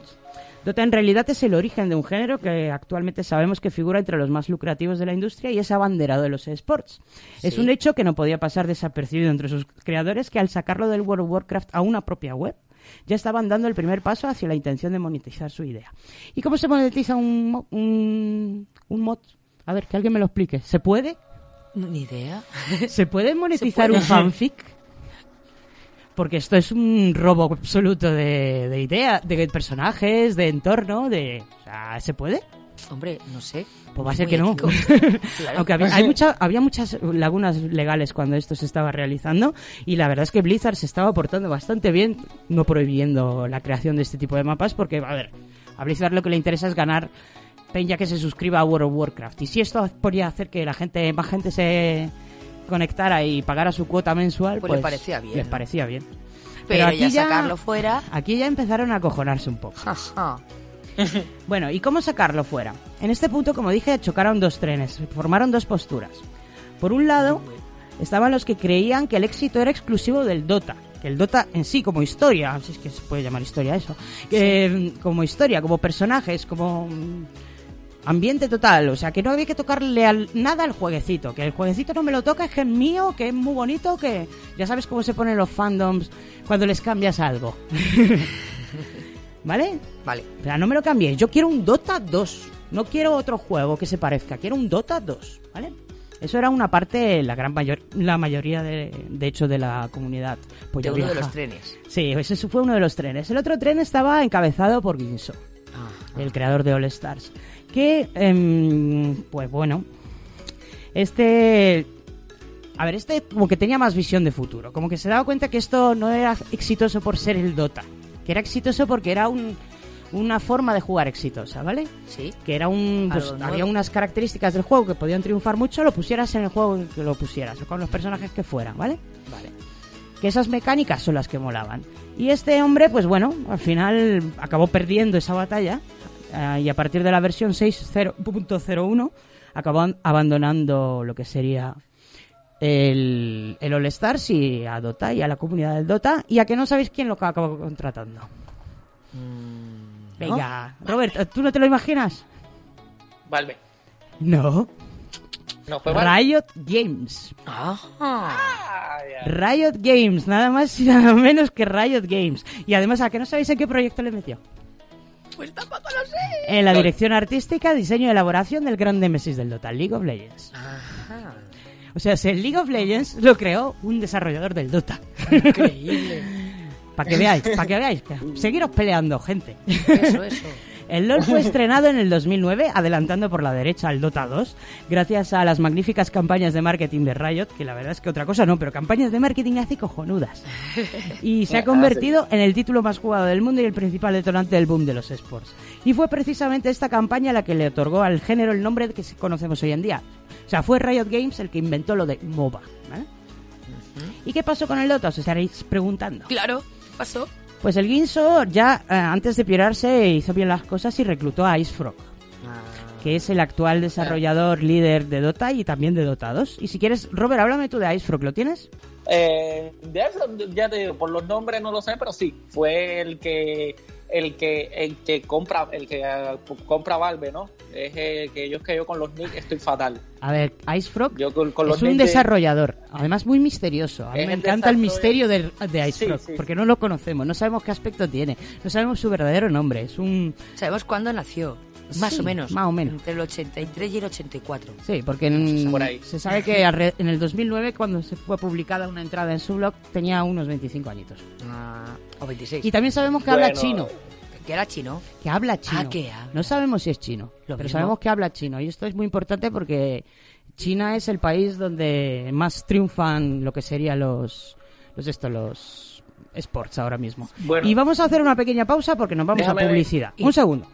[SPEAKER 4] Dota en realidad es el origen de un género que actualmente sabemos que figura entre los más lucrativos de la industria y es abanderado de los esports. Es
[SPEAKER 5] Sí.
[SPEAKER 4] un hecho que no podía pasar desapercibido entre sus creadores que al sacarlo del World of Warcraft a una propia web ya estaban dando el primer paso hacia la intención de monetizar su idea. ¿Y cómo se monetiza un, un, un mod? A ver, que alguien me lo explique. ¿Se puede?
[SPEAKER 5] Ni idea. <laughs>
[SPEAKER 4] ¿Se puede monetizar
[SPEAKER 5] puede.
[SPEAKER 4] un fanfic? Porque esto es un robo absoluto de, de idea, de personajes, de entorno, de... O sea, ¿se puede?
[SPEAKER 5] Hombre, no sé.
[SPEAKER 4] Pues va a ser que no. <laughs>
[SPEAKER 5] Claro.
[SPEAKER 4] Aunque había, hay <laughs> mucha, había muchas lagunas legales cuando esto se estaba realizando y la verdad es que Blizzard se estaba portando bastante bien, no prohibiendo la creación de este tipo de mapas porque, a ver, a Blizzard lo que le interesa es ganar peña que se suscriba a World of Warcraft. Y si esto podría hacer que la gente, más gente se conectara y pagara su cuota mensual,
[SPEAKER 5] Pues
[SPEAKER 4] pues,
[SPEAKER 5] le parecía bien,
[SPEAKER 4] Les
[SPEAKER 5] ¿no?
[SPEAKER 4] parecía bien.
[SPEAKER 5] Pero,
[SPEAKER 4] aquí
[SPEAKER 5] ya sacarlo fuera.
[SPEAKER 4] Aquí ya empezaron a acojonarse un poco.
[SPEAKER 5] Ajá. <laughs>
[SPEAKER 4] Bueno, ¿y cómo sacarlo fuera? En este punto, como dije, chocaron dos trenes, formaron dos posturas. Por un lado, estaban los que creían que el éxito era exclusivo del Dota, que el Dota en sí, como historia, si es que se puede llamar historia eso, que, como historia, como personajes, como ambiente total, o sea, que no había que tocarle al, nada al jueguecito, que el jueguecito no me lo toca, es que es mío, que es muy bonito, que ya sabes cómo se ponen los fandoms cuando les cambias algo. <laughs> ¿Vale?
[SPEAKER 5] Vale.
[SPEAKER 4] O sea, no me lo cambiéis. Yo quiero un Dota 2. no quiero otro juego que se parezca, quiero un Dota 2, ¿vale? Eso era una parte, la gran mayor, la mayoría de, de hecho de la comunidad. Pues
[SPEAKER 5] de uno de los trenes.
[SPEAKER 4] Sí, ese fue uno de los trenes. El otro tren estaba encabezado por Ginso, el creador de All Stars. Que, em, pues bueno, este... A ver, este como que tenía más visión de futuro. Como que se daba cuenta que esto no era exitoso por ser el Dota. Que era exitoso porque era un, una forma de jugar exitosa, ¿vale?
[SPEAKER 5] Sí.
[SPEAKER 4] Que era un... pues, había unas características del juego que podían triunfar mucho, lo pusieras en el juego en que lo pusieras, o con los personajes que fueran, ¿vale?
[SPEAKER 5] Vale.
[SPEAKER 4] que esas mecánicas son las que molaban. Y este hombre, pues bueno, al final acabó perdiendo esa batalla eh, y a partir de la versión 6.0.01 acabó an- abandonando lo que sería el, el All Stars y a Dota y a la comunidad del Dota y a que no sabéis quién lo acabó contratando. Venga, Robert, ¿tú no te lo imaginas?
[SPEAKER 6] Valve.
[SPEAKER 4] No.
[SPEAKER 6] No fue.
[SPEAKER 4] Riot Games.
[SPEAKER 6] Ah.
[SPEAKER 4] Riot Games, nada más y nada menos que Riot Games. Y además, ¿a que no sabéis en qué proyecto le metió?
[SPEAKER 5] Pues tampoco lo sé.
[SPEAKER 4] En la dirección artística, diseño y elaboración del gran Nemesis del Dota, League of Legends.
[SPEAKER 5] Ajá.
[SPEAKER 4] O sea, si el League of Legends lo creó un desarrollador del Dota.
[SPEAKER 5] Increíble. <laughs>
[SPEAKER 4] Para que veáis, para que veáis. Seguiros peleando, gente.
[SPEAKER 5] Eso, eso.
[SPEAKER 4] El LoL fue estrenado en el 2009, adelantando por la derecha al Dota 2, gracias a las magníficas campañas de marketing de Riot, que la verdad es que otra cosa no, pero campañas de marketing hace cojonudas. Y se ha convertido en el título más jugado del mundo y el principal detonante del boom de los esports. Y fue precisamente esta campaña la que le otorgó al género el nombre que conocemos hoy en día. O sea, fue Riot Games el que inventó lo de MOBA. ¿vale? ¿Y qué pasó con el Dota? Os estaréis preguntando.
[SPEAKER 5] Claro, pasó.
[SPEAKER 4] Pues el Ginso ya eh, antes de pirarse hizo bien las cosas y reclutó a Icefrog, que es el actual desarrollador líder de Dota y también de Dota 2. Y si quieres, Robert, háblame tú de Icefrog, ¿lo tienes?
[SPEAKER 6] Eh, de eso, ya te digo, por los nombres no lo sé, pero sí, fue el que el que el que compra el que eh, compra Valve, ¿no? Es el que yo es que yo con los nicks estoy fatal.
[SPEAKER 4] A ver, Icefrog
[SPEAKER 6] Yo con, con los
[SPEAKER 4] es un
[SPEAKER 6] de-
[SPEAKER 4] desarrollador, además muy misterioso. A mí
[SPEAKER 6] Es
[SPEAKER 4] me
[SPEAKER 6] el
[SPEAKER 4] encanta el misterio de, de Icefrog,
[SPEAKER 6] Sí, sí,
[SPEAKER 4] porque no lo conocemos, no sabemos qué aspecto tiene, no sabemos su verdadero nombre. Es un...
[SPEAKER 5] Sabemos cuándo nació. Más
[SPEAKER 4] Sí,
[SPEAKER 5] o menos.
[SPEAKER 4] más o menos.
[SPEAKER 5] Entre el 83 y el 84.
[SPEAKER 4] Sí, porque en-
[SPEAKER 6] Por ahí.
[SPEAKER 4] se sabe que en el 2009, cuando se fue publicada una entrada en su blog, tenía unos 25 añitos.
[SPEAKER 5] Ah, o 26.
[SPEAKER 4] Y también sabemos que habla chino.
[SPEAKER 5] Que era chino.
[SPEAKER 4] Que habla chino.
[SPEAKER 5] Ah, que habla.
[SPEAKER 4] No sabemos si es chino,
[SPEAKER 5] Lo
[SPEAKER 4] pero
[SPEAKER 5] mismo.
[SPEAKER 4] sabemos que habla chino. Y esto es muy importante porque China es el país donde más triunfan lo que serían los, los, esto, los sports ahora mismo.
[SPEAKER 6] Bueno.
[SPEAKER 4] y vamos a hacer una pequeña pausa porque nos vamos
[SPEAKER 6] Déjame
[SPEAKER 4] a publicidad.
[SPEAKER 5] Y-
[SPEAKER 4] Un segundo.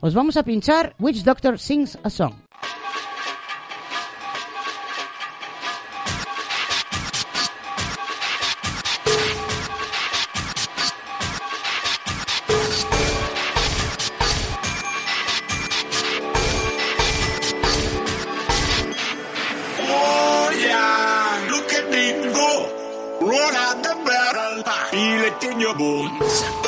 [SPEAKER 4] Os vamos a pinchar Which Doctor Sings a Song.
[SPEAKER 15] Your bones.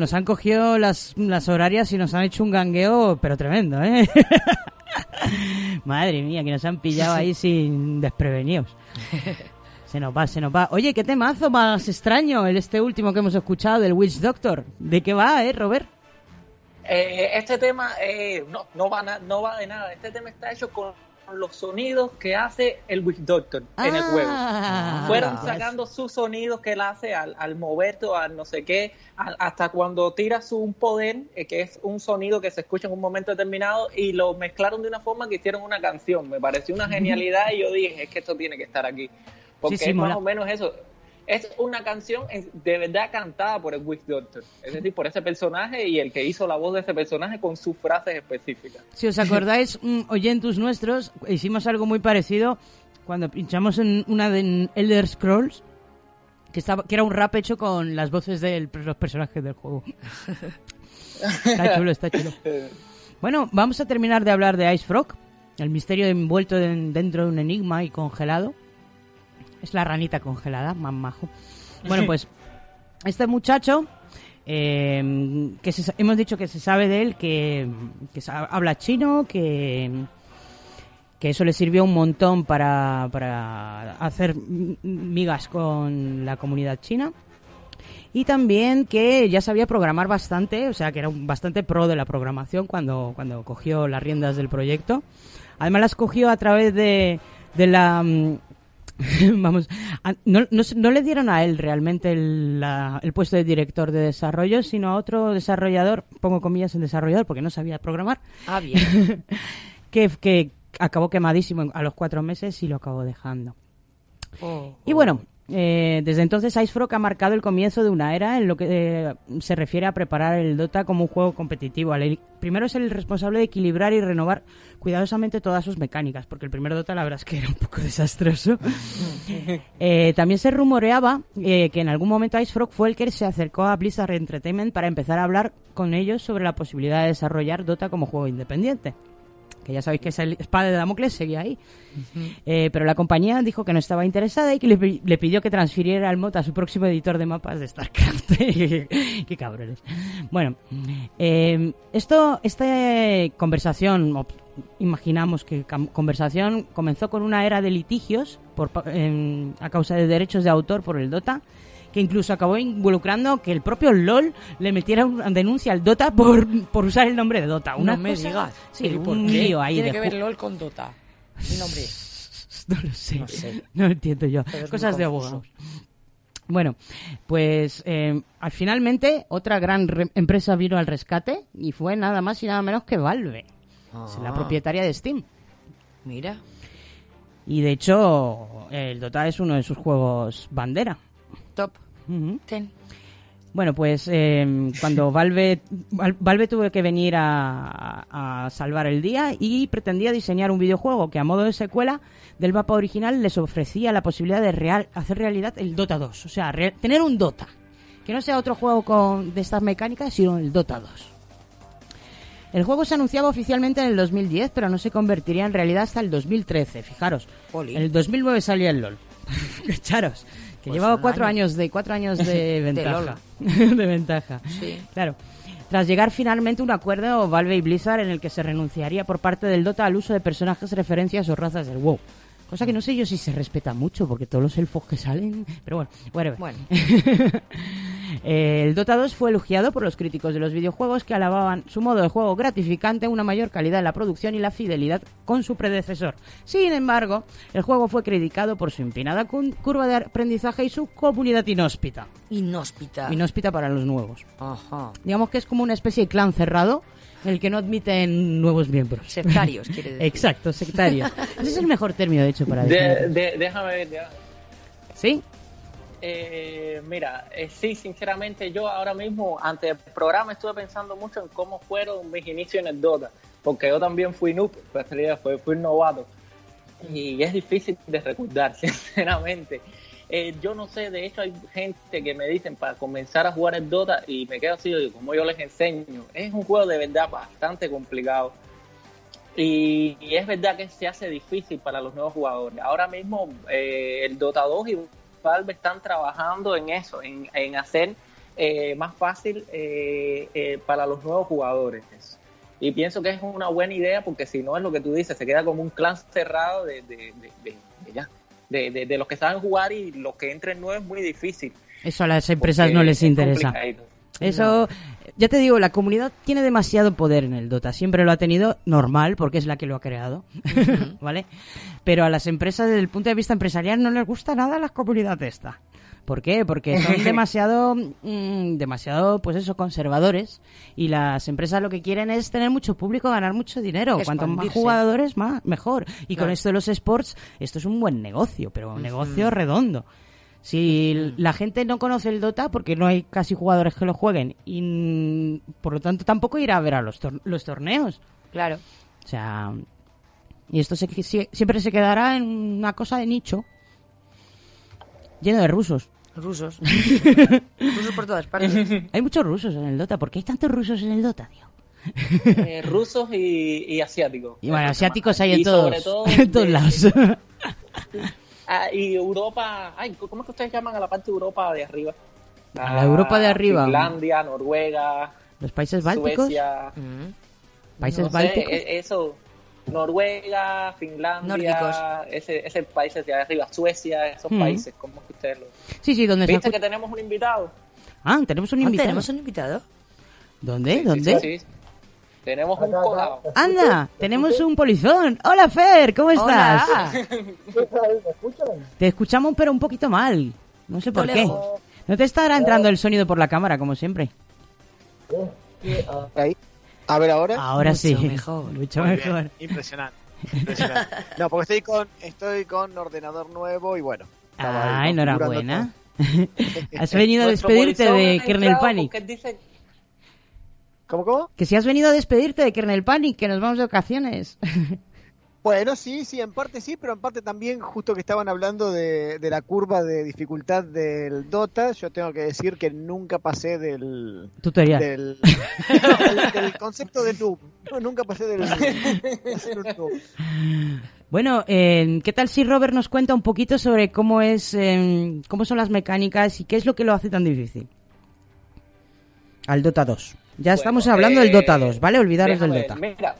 [SPEAKER 4] Nos han cogido las, las horarias y nos han hecho un gangueo, pero tremendo, ¿eh? <laughs> Madre mía, que nos han pillado ahí sin desprevenidos. Se nos va, se nos va. Oye, qué temazo más extraño el este último que hemos escuchado del Witch Doctor. ¿De qué va, eh, Robert?
[SPEAKER 6] Eh, este tema eh, no, no, va na- no va de nada. Este tema está hecho con los sonidos que hace el Witch Doctor en el juego.
[SPEAKER 4] Ah,
[SPEAKER 6] Fueron sacando sus sonidos que él hace al, al moverte o al no sé qué, al- hasta cuando tira su un poder, eh, que es un sonido que se escucha en un momento determinado, y lo mezclaron de una forma que hicieron una canción. Me pareció una genialidad y yo dije, es que esto tiene que estar aquí. Porque
[SPEAKER 4] Sí, sí,
[SPEAKER 6] es
[SPEAKER 4] mola.
[SPEAKER 6] más o menos eso. Es una canción de verdad cantada por el Witch Doctor. Es decir, por ese personaje y el que hizo la voz de ese personaje con sus frases específicas.
[SPEAKER 4] Si os acordáis, oyentus nuestros, hicimos algo muy parecido cuando pinchamos en una de Elder Scrolls, que, estaba, que era un rap hecho con las voces de los personajes del juego. Está <laughs> chulo, está chulo. Bueno, vamos a terminar de hablar de Ice Frog, el misterio envuelto en- dentro de un enigma y congelado. Es la ranita congelada, más majo. Bueno, pues este muchacho, eh, que se hemos dicho que se sabe de él, que, que habla chino, que, que eso le sirvió un montón para, para hacer migas con la comunidad china. Y también que ya sabía programar bastante, o sea, que era un- bastante pro de la programación cuando, cuando cogió las riendas del proyecto. Además las cogió a través de, de la... <laughs> Vamos, no, no, no le dieron a él realmente el, la- el puesto de director de desarrollo, sino a otro desarrollador, pongo comillas en desarrollador porque no sabía programar,
[SPEAKER 5] Ah, bien. <laughs>
[SPEAKER 4] que, que acabó quemadísimo a los cuatro meses y lo acabó dejando.
[SPEAKER 5] Oh.
[SPEAKER 4] Y bueno, eh, desde entonces Icefrog ha marcado el comienzo de una era en lo que eh, se refiere a preparar el Dota como un juego competitivo. Al- Primero es el responsable de equilibrar y renovar cuidadosamente todas sus mecánicas, porque el primer Dota la verdad es que era un poco <laughs> desastroso. <laughs> Eh, también se rumoreaba eh, que en algún momento Icefrog fue el que se acercó a Blizzard Entertainment para empezar a hablar con ellos sobre la posibilidad de desarrollar Dota como juego independiente. Que ya sabéis que esa espada de Damocles seguía ahí. Eh, pero la compañía dijo que no estaba interesada y que le, pi- le pidió que transfiriera el mod a su próximo editor de mapas de StarCraft. <laughs> Qué cabrones. Bueno, eh, esto, esta conversación, imaginamos que conversación comenzó con una era de litigios por, em, a causa de derechos de autor por el Dota que incluso acabó involucrando que el propio LOL le metiera una denuncia al Dota por, por usar el nombre de Dota. Una
[SPEAKER 5] no me
[SPEAKER 4] cosa-
[SPEAKER 5] digas.
[SPEAKER 4] Sí,
[SPEAKER 5] ¿Pero y por
[SPEAKER 4] un
[SPEAKER 5] qué?
[SPEAKER 4] lío ahí
[SPEAKER 5] Tiene
[SPEAKER 4] de
[SPEAKER 5] que ver LOL con Dota. Mi nombre. <laughs>
[SPEAKER 4] No lo sé.
[SPEAKER 5] No sé.
[SPEAKER 4] No entiendo yo.
[SPEAKER 5] Pero
[SPEAKER 4] Cosas de abogados. Bueno, pues eh, al finalmente otra gran re- empresa vino al rescate y fue nada más y nada menos que Valve, Es la
[SPEAKER 5] Ah.
[SPEAKER 4] propietaria de Steam.
[SPEAKER 5] Mira.
[SPEAKER 4] Y de hecho, el Dota es uno de sus juegos bandera.
[SPEAKER 5] Top. Ten.
[SPEAKER 4] Bueno, pues eh, cuando Valve, Val- Valve tuvo que venir a, a salvar el día y pretendía diseñar un videojuego que a modo de secuela del mapa original les ofrecía la posibilidad de real, hacer realidad el Dota 2. O sea, re- tener un Dota. Que no sea otro juego con, de estas mecánicas, sino el Dota 2. El juego se anunciaba oficialmente en el 2010, pero no se convertiría en realidad hasta el 2013. Fijaros, en el 2009 salía el LOL. <laughs> Cacharos, que
[SPEAKER 5] Pues
[SPEAKER 4] llevaba cuatro
[SPEAKER 5] año.
[SPEAKER 4] años de cuatro años de <laughs>
[SPEAKER 5] De
[SPEAKER 4] ventaja. <laughs> de ventaja.
[SPEAKER 5] Sí.
[SPEAKER 4] Claro. Tras llegar finalmente a un acuerdo Valve y Blizzard en el que se renunciaría por parte del Dota al uso de personajes, referencias o razas del WoW. Cosa que no sé yo si se respeta mucho, porque todos los elfos que salen... Pero bueno, whatever.
[SPEAKER 5] Bueno. <laughs>
[SPEAKER 4] Eh, el Dota 2 fue elogiado por los críticos de los videojuegos que alababan su modo de juego gratificante, una mayor calidad en la producción y la fidelidad con su predecesor. Sin embargo, el juego fue criticado por su empinada curva de aprendizaje y su comunidad inhóspita.
[SPEAKER 5] Inhóspita.
[SPEAKER 4] Inhóspita para los nuevos.
[SPEAKER 5] Ajá.
[SPEAKER 4] Digamos que es como una especie de clan cerrado en el que no admiten nuevos miembros.
[SPEAKER 5] Sectarios, quiere <laughs> decir.
[SPEAKER 4] Exacto, sectarios. <laughs> Ese es el mejor término, de hecho, para
[SPEAKER 6] De-
[SPEAKER 4] definirlo.
[SPEAKER 6] de- déjame ver. ya.
[SPEAKER 4] ¿Sí?
[SPEAKER 6] Eh, mira, eh, sí, sinceramente yo ahora mismo, ante el programa, estuve pensando mucho en cómo fueron mis inicios en el Dota, porque yo también fui noob, pues fui, fui novato. y es difícil de recordar, <laughs> sinceramente. Eh, yo no sé, de hecho hay gente que me dicen para comenzar a jugar el Dota y me quedo así, como yo les enseño, es un juego de verdad bastante complicado y, y es verdad que se hace difícil para los nuevos jugadores. Ahora mismo eh, el Dota 2 y Valve están trabajando en eso, en, en hacer eh, más fácil eh, eh, para los nuevos jugadores. Y pienso que es una buena idea porque si no es lo que tú dices, se queda como un clan cerrado de, de, de- de- de ya, de, de- de los que saben jugar y los que entren nuevos es muy difícil.
[SPEAKER 4] Eso a las empresas
[SPEAKER 6] porque
[SPEAKER 4] no les
[SPEAKER 6] es
[SPEAKER 4] interesa. Eso, ya te digo, la comunidad tiene demasiado poder en el Dota. Siempre lo ha tenido normal, porque es la que lo ha creado, <laughs> ¿vale? Pero a las empresas, desde el punto de vista empresarial, no les gusta nada la comunidad esta. ¿Por qué? Porque son <laughs> demasiado, mm, demasiado, pues eso, conservadores. Y las empresas lo que quieren es tener mucho público, ganar mucho dinero. Cuanto más jugadores, más, mejor. Y con esto de los sports, esto es un buen negocio, pero un negocio redondo. Si la gente no conoce el Dota, porque no hay casi jugadores que lo jueguen, y por lo tanto tampoco irá a ver a los, tor- los torneos.
[SPEAKER 5] Claro.
[SPEAKER 4] O sea, y esto se- sie- siempre se quedará en una cosa de nicho, lleno de rusos.
[SPEAKER 5] Rusos. <laughs> Rusos por todas partes. <laughs>
[SPEAKER 4] Hay muchos rusos en el Dota. ¿Por qué hay tantos rusos en el Dota, tío?
[SPEAKER 6] Eh, rusos y, y asiáticos.
[SPEAKER 4] Y bueno, asiáticos hay en
[SPEAKER 6] Y sobre
[SPEAKER 4] todos, <laughs>
[SPEAKER 6] todo
[SPEAKER 4] en todos
[SPEAKER 6] de-
[SPEAKER 4] lados.
[SPEAKER 6] Ah, y Europa, ay, ¿cómo es que ustedes llaman a la parte de Europa de arriba?
[SPEAKER 4] A la Europa de arriba.
[SPEAKER 6] Finlandia, Noruega,
[SPEAKER 4] Los países bálticos,
[SPEAKER 6] Suecia.
[SPEAKER 4] países
[SPEAKER 6] no sé,
[SPEAKER 4] bálticos.
[SPEAKER 6] e- eso, Noruega, Finlandia,
[SPEAKER 5] Nórdicos.
[SPEAKER 6] ese, ese países de arriba, Suecia, esos
[SPEAKER 4] Mm.
[SPEAKER 6] países, ¿cómo es que ustedes lo...
[SPEAKER 4] Sí, sí, ¿dónde
[SPEAKER 6] ¿Viste que tenemos un invitado?
[SPEAKER 4] Ah, tenemos un
[SPEAKER 5] Ah,
[SPEAKER 4] invitado.
[SPEAKER 5] ¿Tenemos un invitado?
[SPEAKER 4] ¿Dónde? ¿Dónde?
[SPEAKER 6] Sí, sí. Tenemos un colado.
[SPEAKER 4] Anda, tenemos un polizón. Hola, Fer, ¿cómo estás?
[SPEAKER 5] Hola.
[SPEAKER 4] Te escuchamos, pero un poquito mal. No sé por qué. No te estará entrando el sonido por la cámara, como siempre.
[SPEAKER 16] Ahí. A ver ahora.
[SPEAKER 4] Ahora sí.
[SPEAKER 5] mejor.
[SPEAKER 4] Mucho
[SPEAKER 16] Muy bien,
[SPEAKER 4] mejor.
[SPEAKER 16] Impresionante. impresionante. No, porque estoy con estoy con ordenador nuevo y bueno. ahí
[SPEAKER 4] Ah, enhorabuena. <laughs> Has venido a despedirte de Kernel Panic.
[SPEAKER 6] porque dice-
[SPEAKER 16] todo. ¿Cómo, cómo?
[SPEAKER 4] Que si has venido a despedirte de Kernel Panic, que nos vamos de vacaciones. <laughs>
[SPEAKER 16] Bueno, sí, sí, en parte sí, pero en parte también, justo que estaban hablando de, de la curva de dificultad del Dota, yo tengo que decir que nunca pasé del...
[SPEAKER 4] Tutorial.
[SPEAKER 16] Del, <laughs> del, del concepto de noob. No, nunca pasé del... de ser un noob.
[SPEAKER 4] Bueno, eh, ¿qué tal si Robert nos cuenta un poquito sobre cómo es, eh, cómo son las mecánicas y qué es lo que lo hace tan difícil? Al Dota 2. Ya estamos hablando del Dota 2, ¿vale? Olvidaros del Dota.
[SPEAKER 6] ver, Mira,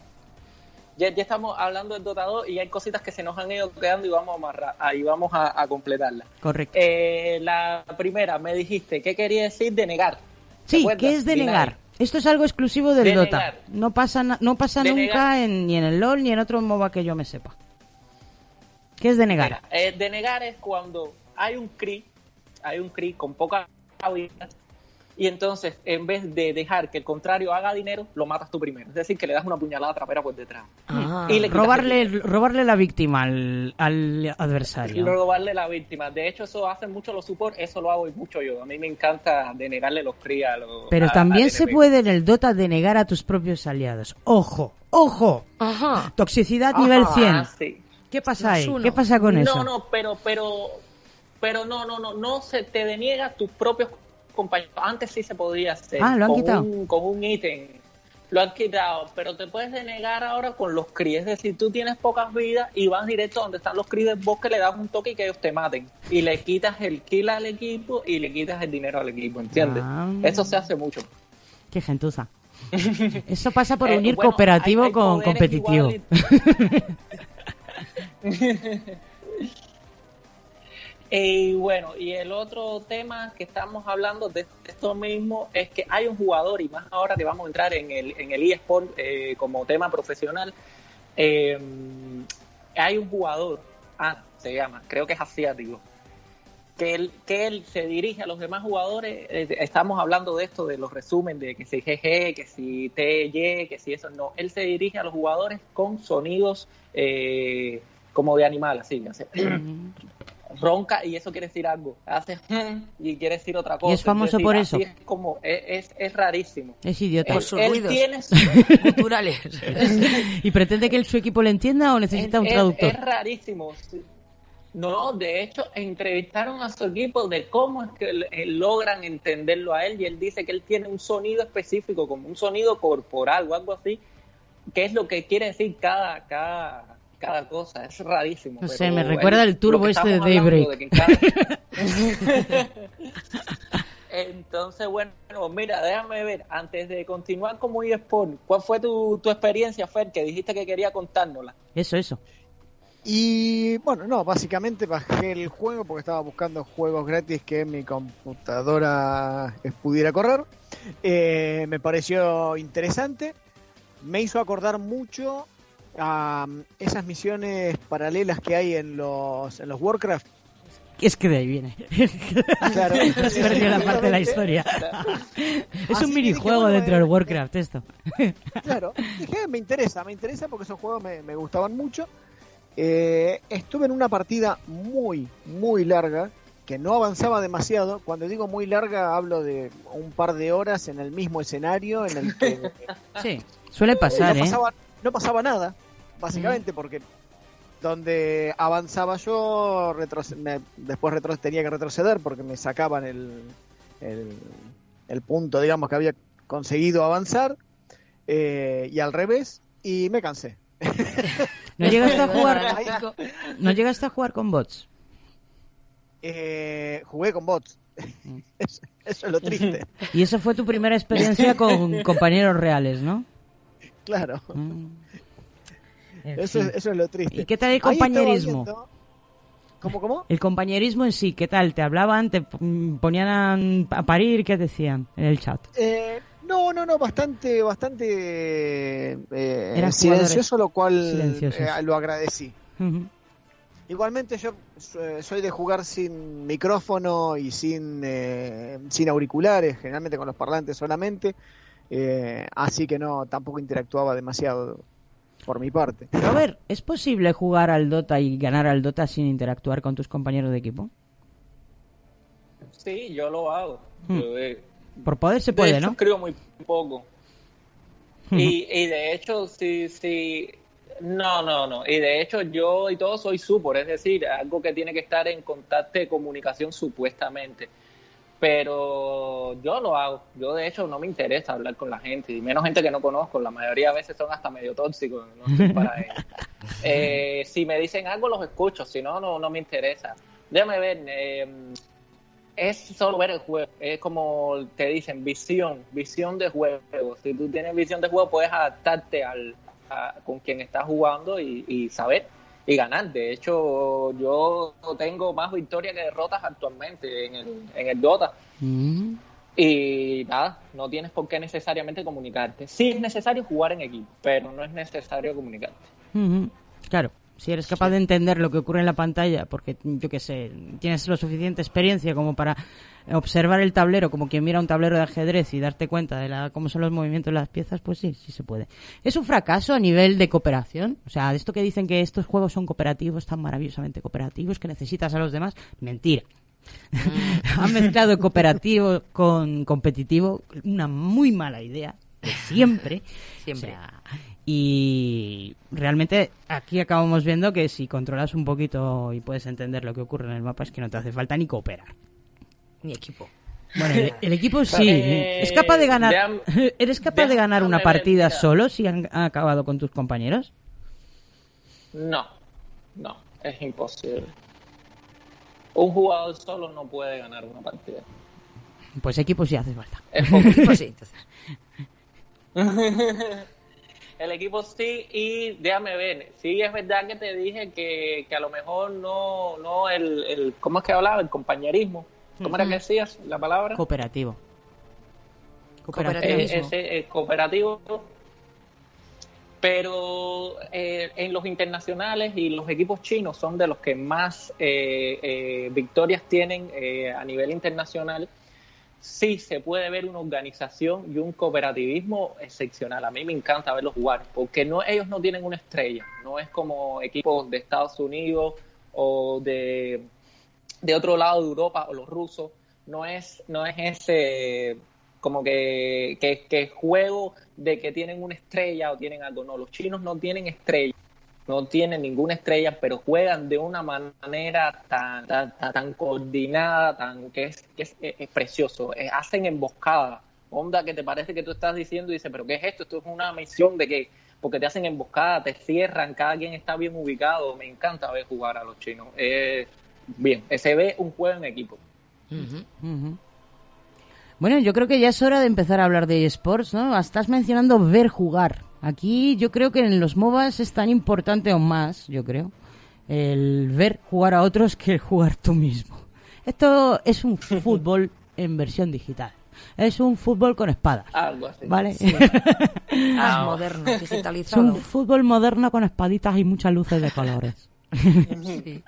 [SPEAKER 6] ya, ya estamos hablando del Dota 2 y hay cositas que se nos han ido quedando y vamos a amarrar, ahí vamos a, a completarlas.
[SPEAKER 4] Correcto.
[SPEAKER 6] Eh, la primera, me dijiste, ¿qué quería decir de negar? ¿Te
[SPEAKER 4] Sí? ¿qué es denegar? Esto es algo exclusivo del Dota.
[SPEAKER 6] Denegar.
[SPEAKER 4] No pasa, no pasa
[SPEAKER 6] Denegar.
[SPEAKER 4] nunca en- ni en el LoL ni en otro MOBA que yo me sepa. ¿Qué es denegar?
[SPEAKER 6] Mira, eh, denegar es cuando hay un CRI, hay un CRI con poca vida y entonces en vez de dejar que el contrario haga dinero, lo matas tú primero. Es decir, que le das una puñalada trapera por detrás.
[SPEAKER 5] Ah.
[SPEAKER 6] Y le
[SPEAKER 4] robarle,
[SPEAKER 6] el
[SPEAKER 4] robarle la víctima al, al adversario.
[SPEAKER 6] robarle la víctima. De hecho, eso hacen mucho los support, eso lo hago mucho yo. A mí me encanta denegarle los CRI a los
[SPEAKER 4] Pero
[SPEAKER 6] a-
[SPEAKER 4] también se puede en el Dota denegar a tus propios aliados. ¡Ojo! ¡Ojo!
[SPEAKER 5] Ajá.
[SPEAKER 4] Toxicidad
[SPEAKER 6] Ajá,
[SPEAKER 4] nivel 100.
[SPEAKER 6] ah, sí.
[SPEAKER 4] ¿Qué pasa ahí? ¿Qué pasa con eso?
[SPEAKER 6] No, no, pero, pero, pero no, no, no, no se te deniega tus propios compañeros. Antes sí se podía hacer.
[SPEAKER 4] Ah, lo han
[SPEAKER 6] con
[SPEAKER 4] quitado.
[SPEAKER 6] Un, con un ítem. Lo han quitado, pero te puedes denegar ahora con los CRI. Es decir, tú tienes pocas vidas y vas directo donde están los CRI del bosque, le das un toque y que ellos te maten. Y le quitas el kill al equipo y le quitas el dinero al equipo, ¿entiendes?
[SPEAKER 4] Ah.
[SPEAKER 6] Eso se hace mucho.
[SPEAKER 4] Qué gentuza. <laughs> Eso pasa por
[SPEAKER 6] Eh,
[SPEAKER 4] unir
[SPEAKER 6] bueno,
[SPEAKER 4] cooperativo
[SPEAKER 6] hay- hay
[SPEAKER 4] con competitivo. <laughs> <laughs>
[SPEAKER 6] Y bueno, y el otro tema que estamos hablando de esto mismo es que hay un jugador, y más ahora que vamos a entrar en el, en el eSport eh, como tema profesional, eh, hay un jugador, ah, se llama, creo que es asiático, que él, que él se dirige a los demás jugadores, eh, estamos hablando de esto, de los resumen, de que si GG, que si TY, que si eso, no, él se dirige a los jugadores con sonidos eh, como de animal, así, así. Ronca y eso quiere decir algo. Hace <laughs> y quiere decir otra cosa.
[SPEAKER 4] es famoso
[SPEAKER 6] decir,
[SPEAKER 4] por eso.
[SPEAKER 6] Es como, es, es, es rarísimo.
[SPEAKER 4] Es idiota.
[SPEAKER 6] Él- él tiene su- <laughs>
[SPEAKER 5] culturales. <laughs>
[SPEAKER 4] ¿Y pretende que el- su equipo le entienda o necesita un
[SPEAKER 6] es-
[SPEAKER 4] traductor?
[SPEAKER 6] Es, rarísimo. No, de hecho, entrevistaron a su equipo de cómo es que eh, logran entenderlo a él y él dice que él tiene un sonido específico, como un sonido corporal o algo así, que es lo que quiere decir cada, cada, cada cosa. Es rarísimo.
[SPEAKER 4] No sé,
[SPEAKER 6] pero
[SPEAKER 4] me recuerda el turbo este de Daybreak.
[SPEAKER 6] de que cada- <laughs> <laughs> Entonces, bueno, mira, déjame ver, antes de continuar como eSport, ¿cuál fue tu, tu experiencia, Fer, que dijiste que quería contárnosla?
[SPEAKER 4] Eso, eso.
[SPEAKER 16] Y bueno, no, básicamente bajé el juego porque estaba buscando juegos gratis que mi computadora pudiera correr. Eh, me pareció interesante. Me hizo acordar mucho a esas misiones paralelas que hay en los, en los Warcraft.
[SPEAKER 4] Es que de ahí viene.
[SPEAKER 16] Claro.
[SPEAKER 4] Te has perdido la parte de la historia. <laughs> es
[SPEAKER 16] Así
[SPEAKER 4] un minijuego
[SPEAKER 16] bueno,
[SPEAKER 4] dentro del
[SPEAKER 16] eh,
[SPEAKER 4] Warcraft esto. <laughs>
[SPEAKER 16] Claro, dije, me interesa, me interesa porque esos juegos me, me gustaban mucho. Eh, estuve en una partida muy, muy larga, que no avanzaba demasiado. Cuando digo muy larga, hablo de un par de horas en el mismo escenario, en el que
[SPEAKER 4] Sí, suele <laughs> pasar, ¿eh?
[SPEAKER 16] No pasaba nada, básicamente, porque donde avanzaba yo, me- después retro- tenía que retroceder porque me sacaban el, el, el punto, digamos, que había conseguido avanzar, eh, y al revés, y me cansé. <laughs>
[SPEAKER 4] ¿No llegaste a <laughs> jugar? ¿No llegaste a jugar con bots?
[SPEAKER 16] Eh, jugué con bots. <laughs> eso, eso es lo triste.
[SPEAKER 4] Y esa fue tu primera experiencia con compañeros reales, ¿no?
[SPEAKER 16] Claro.
[SPEAKER 4] En
[SPEAKER 16] Eso, es, eso es lo triste.
[SPEAKER 4] ¿Y qué tal el compañerismo?
[SPEAKER 16] viendo- ¿Cómo, cómo?
[SPEAKER 4] El compañerismo en sí, ¿qué tal? ¿Te hablaban? ¿Te mm, ponían a, parir? ¿Qué decían en el chat?
[SPEAKER 16] Eh, no, no, no, bastante, bastante eh, silencioso, lo cual eh, lo agradecí. Igualmente yo eh, soy de jugar sin micrófono y sin, eh, sin auriculares, generalmente con los parlantes solamente, eh, así que no, tampoco interactuaba demasiado por mi parte.
[SPEAKER 4] Robert, ¿es posible jugar al Dota y ganar al Dota sin interactuar con tus compañeros de equipo?
[SPEAKER 6] Sí, yo lo hago.
[SPEAKER 4] Hmm.
[SPEAKER 6] Yo, eh,
[SPEAKER 4] Por poder se
[SPEAKER 6] de
[SPEAKER 4] puede,
[SPEAKER 6] hecho,
[SPEAKER 4] ¿no?
[SPEAKER 6] escribo muy poco. Y, y de hecho, sí, sí. No, no, no. Y de hecho, yo y todo soy support, es decir, algo que tiene que estar en contacto de comunicación supuestamente. Pero yo lo hago. Yo, de hecho, no me interesa hablar con la gente, y menos gente que no conozco. La mayoría a veces son hasta medio tóxicos. No estoy <laughs> para. Eh, si me dicen algo, los escucho. Si no, no, no me interesa. Déjame ver. eh, es solo ver el juego. Es como te dicen, visión, visión de juego. Si tú tienes visión de juego, puedes adaptarte al, a- con quien estás jugando y, y saber y ganar. De hecho, yo tengo más victorias que derrotas actualmente en el, en el Dota.
[SPEAKER 4] Mm.
[SPEAKER 6] Y nada, no tienes por qué necesariamente comunicarte. Sí es necesario jugar en equipo, pero no es necesario comunicarte.
[SPEAKER 4] Ujú. Claro, si eres capaz de entender lo que ocurre en la pantalla, porque yo qué sé, tienes lo suficiente experiencia como para observar el tablero como quien mira un tablero de ajedrez y darte cuenta de la, cómo son los movimientos de las piezas, pues sí, sí se puede. ¿Es un fracaso a nivel de cooperación? O sea, de esto que dicen que estos juegos son cooperativos, tan maravillosamente cooperativos, que necesitas a los demás, mentira. <laughs> Han mezclado cooperativo con competitivo, una muy mala idea, de siempre.
[SPEAKER 5] Siempre.
[SPEAKER 4] O sea, y realmente aquí acabamos viendo que si controlas un poquito y puedes entender lo que ocurre en el mapa es que no te hace falta ni cooperar.
[SPEAKER 5] Mi equipo.
[SPEAKER 4] Bueno, el, el equipo <laughs> sí.
[SPEAKER 6] Eh,
[SPEAKER 4] ¿Es capaz de ganar? <laughs> ¿Eres capaz de ganar una partida solo si han, han acabado con tus compañeros?
[SPEAKER 6] No, no, es imposible. Un jugador solo no puede ganar una partida.
[SPEAKER 4] Pues equipo sí hace falta.
[SPEAKER 6] Es poco. <laughs>
[SPEAKER 5] Pues sí, entonces.
[SPEAKER 6] El equipo sí, y déjame ver, sí es verdad que te dije que, que a lo mejor no, no el, el, ¿cómo es que hablaba? El compañerismo. ¿Cómo era que decías la palabra?
[SPEAKER 4] Cooperativo.
[SPEAKER 6] Eh,
[SPEAKER 4] Cooperativismo.
[SPEAKER 6] ese, eh, cooperativo. Pero eh, en los internacionales y los equipos chinos son de los que más eh, eh, victorias tienen a nivel internacional. Sí se puede ver una organización y un cooperativismo excepcional. A mí me encanta verlos jugar, porque no, ellos no tienen una estrella. No es como equipos de Estados Unidos o de, de otro lado de Europa o los rusos, no es, no es ese como que, que, juego de que tienen una estrella o tienen algo. No, los chinos no tienen estrella, no tienen ninguna estrella, pero juegan de una manera tan, tan, tan- coordinada, tan que es, que es, es precioso. Eh, hacen emboscada. Onda que te parece que tú estás diciendo y dices, pero ¿qué es esto? Esto es una misión de que, porque te hacen emboscada, te cierran, cada quien está bien ubicado. Me encanta ver jugar a los chinos. Eh, bien, se ve un juego en equipo.
[SPEAKER 4] Bueno, yo creo que ya es hora de empezar a hablar de esports, ¿no? Estás mencionando ver jugar. Aquí yo creo que en los MOBAs es tan importante o más, yo creo, el ver jugar a otros que el jugar tú mismo. Esto es un <laughs> fútbol en versión digital. Es un fútbol con espadas.
[SPEAKER 6] Algo así.
[SPEAKER 4] ¿Vale?
[SPEAKER 5] Sí. Más <laughs>
[SPEAKER 6] Ah,
[SPEAKER 5] moderno,
[SPEAKER 4] Es
[SPEAKER 5] digitalizado.
[SPEAKER 4] un fútbol moderno con espaditas y muchas luces de colores. <laughs>
[SPEAKER 5] Sí.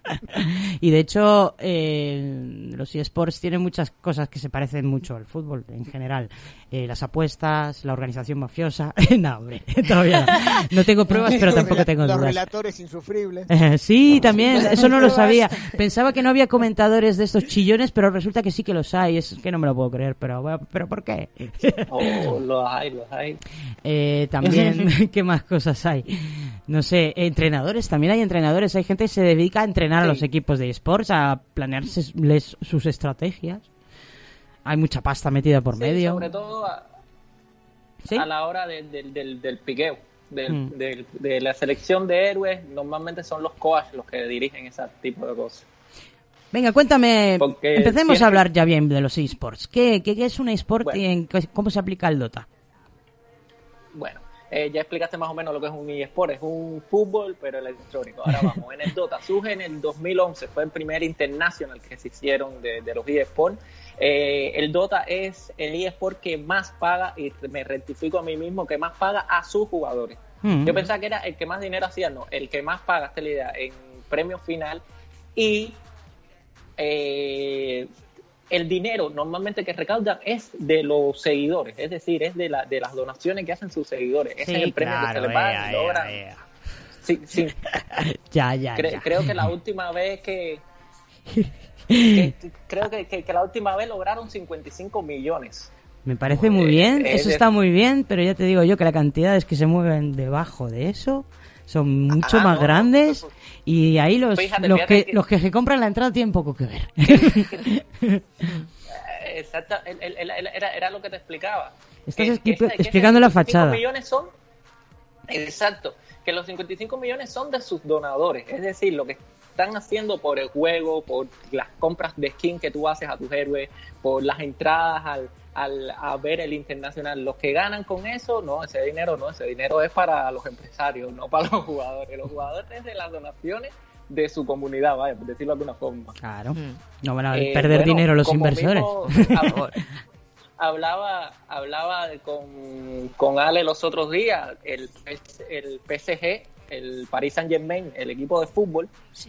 [SPEAKER 4] Y de hecho, eh, los eSports tienen muchas cosas que se parecen mucho al fútbol en general. Eh, las apuestas, la organización mafiosa. <laughs> no, hombre, todavía no. No tengo pruebas, pero
[SPEAKER 16] Los
[SPEAKER 4] tampoco tengo
[SPEAKER 16] Los
[SPEAKER 4] dudas.
[SPEAKER 16] relatores insufribles.
[SPEAKER 4] Eh, sí, también, eso no lo sabía. Pensaba que no había comentadores de estos chillones, pero resulta que sí que los hay. Es que no me lo puedo creer, pero, bueno, ¿pero por qué?
[SPEAKER 6] Oh, los hay, los hay.
[SPEAKER 4] También, <laughs> ¿qué más cosas hay? No sé, entrenadores, también hay entrenadores. Hay gente se dedica a entrenar a los equipos de esports, a planearles sus estrategias. Hay mucha pasta metida por
[SPEAKER 6] Sí,
[SPEAKER 4] medio.
[SPEAKER 6] sobre todo a,
[SPEAKER 4] ¿Sí?
[SPEAKER 6] a la hora de- del- del, del piqueo, del-
[SPEAKER 4] Mm.
[SPEAKER 6] de la selección de héroes. Normalmente son los coaches los que dirigen ese tipo de cosas.
[SPEAKER 4] Venga, cuéntame.
[SPEAKER 6] Porque
[SPEAKER 4] Empecemos
[SPEAKER 6] siempre-
[SPEAKER 4] a hablar ya bien de los esports. ¿Qué, qué, qué es un esport y en cómo se aplica el Dota?
[SPEAKER 6] Eh, ya explicaste más o menos lo que es un eSport, es un fútbol pero electrónico. Ahora <laughs> vamos, en el Dota surge en el 2011, fue el primer internacional que se hicieron de, de los eSports. Eh, el Dota es el eSport que más paga, y me rectifico a mí mismo, que más paga a sus jugadores.
[SPEAKER 4] Mm.
[SPEAKER 6] Yo pensaba que era el que más dinero hacía, no, el que más paga, esta es la idea, en premio final y eh, el dinero normalmente que recaudan es de los seguidores, es decir, es de, la, de las donaciones que hacen sus seguidores. Ese
[SPEAKER 4] Sí,
[SPEAKER 6] es el premio
[SPEAKER 4] claro,
[SPEAKER 6] que se le paga
[SPEAKER 4] ea,
[SPEAKER 6] y
[SPEAKER 4] ea,
[SPEAKER 6] logran. Sí, sí. <laughs>
[SPEAKER 4] Ya, ya,
[SPEAKER 6] Cre-
[SPEAKER 4] ya.
[SPEAKER 6] Creo que la última vez que, que- creo que, que- que la última vez lograron 55 millones.
[SPEAKER 4] Me parece muy bien,
[SPEAKER 6] eh,
[SPEAKER 4] eso está muy bien, pero ya te digo yo que las cantidades que se mueven debajo de eso son mucho
[SPEAKER 6] Ah,
[SPEAKER 4] más
[SPEAKER 6] no,
[SPEAKER 4] grandes y ahí los,
[SPEAKER 6] Fíjate,
[SPEAKER 4] los, que,
[SPEAKER 6] que-
[SPEAKER 4] los que se compran la entrada tienen poco que ver. <laughs>
[SPEAKER 6] Eh, Exacto, el- el- el- el- era, era lo que te explicaba.
[SPEAKER 4] Estás
[SPEAKER 6] Que-
[SPEAKER 4] expli-
[SPEAKER 6] ese- que
[SPEAKER 4] explicando la
[SPEAKER 6] 55
[SPEAKER 4] fachada.
[SPEAKER 6] millones son, exacto, que los 55 millones son de sus donadores, es decir, lo que están haciendo por el juego, por las compras de skin que tú haces a tus héroes, por las entradas al, al, a ver el internacional. Los que ganan con eso, no, ese dinero no, ese dinero es para los empresarios, no para los jugadores. Los jugadores es de las donaciones de su comunidad, vaya, por decirlo de alguna forma.
[SPEAKER 4] Claro, no van a
[SPEAKER 6] Eh,
[SPEAKER 4] perder
[SPEAKER 6] bueno,
[SPEAKER 4] dinero los inversores.
[SPEAKER 6] mismo <laughs> <laughs> hablaba hablaba con, con Ale los otros días, el, el PSG, el Paris Saint Germain, el equipo de fútbol,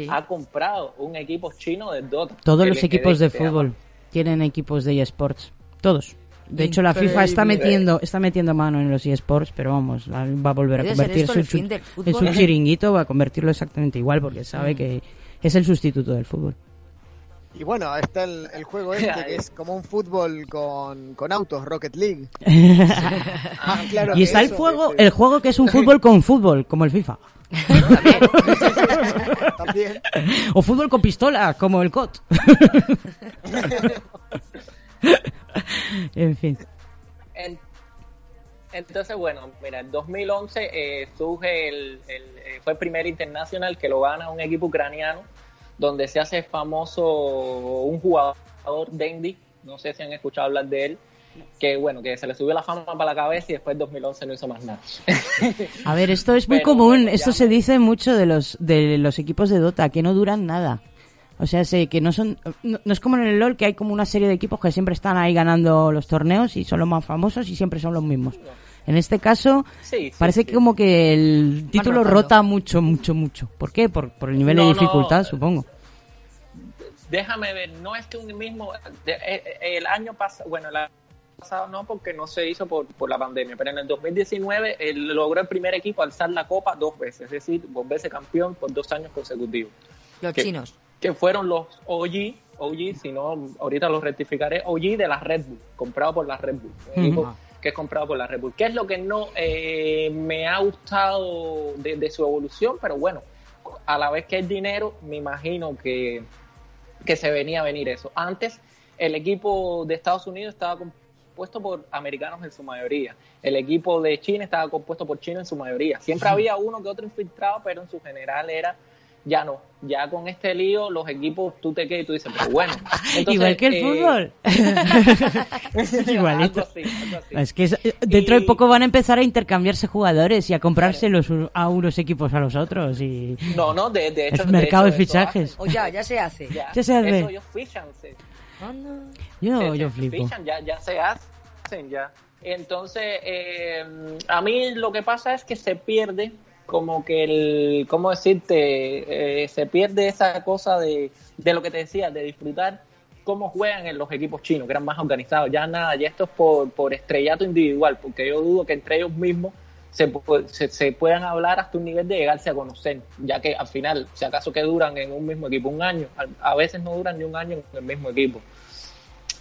[SPEAKER 6] ha comprado un equipo chino de Dota.
[SPEAKER 4] Todos los equipos de
[SPEAKER 6] llama.
[SPEAKER 4] fútbol tienen equipos de eSports, todos. De hecho, la FIFA está metiendo está metiendo mano en los eSports, pero vamos, la- va a volver a
[SPEAKER 5] ¿Puede ser
[SPEAKER 4] convertir
[SPEAKER 5] esto
[SPEAKER 4] su,
[SPEAKER 5] el fin
[SPEAKER 4] chu-
[SPEAKER 5] del
[SPEAKER 4] en su chiringuito, va a convertirlo exactamente igual, porque sabe
[SPEAKER 5] Mm.
[SPEAKER 4] que es el sustituto del fútbol.
[SPEAKER 16] Y bueno, está el, el juego <laughs> este que es como un fútbol con, con autos, Rocket League. <laughs> Más claro
[SPEAKER 4] y está el juego,
[SPEAKER 16] este,
[SPEAKER 4] el juego que es un fútbol con fútbol, como el FIFA. <laughs>
[SPEAKER 16] También.
[SPEAKER 4] O fútbol con pistola, como el COT. en fin.
[SPEAKER 6] En- entonces, bueno, mira, en 2011 eh, surge el, el- eh, fue el primer internacional que lo gana un equipo ucraniano, donde se hace famoso un jugador, Dendy, no sé si han escuchado hablar de él, que bueno, que se le subió la fama para la cabeza y después en 2011 no hizo más nada.
[SPEAKER 4] A ver, esto es muy
[SPEAKER 6] Pero,
[SPEAKER 4] común, esto se dice mucho de los de los equipos de Dota, que no duran nada. O sea, sé que no son no, no es como en el LoL que hay como una serie de equipos que siempre están ahí ganando los torneos y son los más famosos y siempre son los mismos. En este caso,
[SPEAKER 6] Sí, sí,
[SPEAKER 4] parece
[SPEAKER 6] sí.
[SPEAKER 4] que como que el título rota mucho, mucho, mucho. ¿Por qué? Por, por el nivel
[SPEAKER 6] No,
[SPEAKER 4] de
[SPEAKER 6] no.
[SPEAKER 4] dificultad, supongo.
[SPEAKER 6] Déjame ver, no es que un mismo, eh, eh, el año pasado, bueno, el año pasado no porque no se hizo por, por la pandemia, pero en el 2019 él logró el primer equipo alzar la copa dos veces, es decir, volverse campeón por dos años consecutivos.
[SPEAKER 5] Los
[SPEAKER 6] Que-
[SPEAKER 5] chinos.
[SPEAKER 6] que fueron los OG, OG, si no, ahorita los rectificaré, OG de la Red Bull, comprado por la Red Bull. Que es comprado por la Red Bull. ¿Qué es lo que no eh, me ha gustado de, de su evolución? Pero bueno, a la vez que es dinero, me imagino que, que se venía a venir eso. Antes, el equipo de Estados Unidos estaba compuesto por americanos en su mayoría. El equipo de China estaba compuesto por chinos en su mayoría. Siempre <laughs> había uno que otro infiltrado, pero en su general era ya no. Ya con este lío, los equipos, tú te quedas y tú dices, pero bueno. Entonces, <laughs>
[SPEAKER 4] Igual que el
[SPEAKER 6] eh,
[SPEAKER 4] fútbol. <laughs> <laughs> Igualito.
[SPEAKER 6] algo así, algo así.
[SPEAKER 4] Es que es- dentro de poco van a empezar a intercambiarse jugadores y a comprarse los a unos equipos a los otros y
[SPEAKER 6] No, no, de, de hecho.
[SPEAKER 4] Es mercado
[SPEAKER 6] hecho,
[SPEAKER 4] de fichajes.
[SPEAKER 5] O ya, ya se hace.
[SPEAKER 6] Ya,
[SPEAKER 4] Ya se hace.
[SPEAKER 6] Eso ellos fichan, se-
[SPEAKER 4] yo
[SPEAKER 6] se-
[SPEAKER 4] yo
[SPEAKER 6] se
[SPEAKER 4] flipo.
[SPEAKER 6] fichan, ya, ya se hacen, ya. Entonces, eh, a mí lo que pasa es que se pierde como que el, ¿cómo decirte? Eh, se pierde esa cosa de, de lo que te decía, de disfrutar cómo juegan en los equipos chinos, que eran más organizados. Ya nada, ya esto es por, por estrellato individual, porque yo dudo que entre ellos mismos se, se, se puedan hablar hasta un nivel de llegarse a conocer, ya que al final, si acaso que duran en un mismo equipo un año, a, a veces no duran ni un año en el mismo equipo.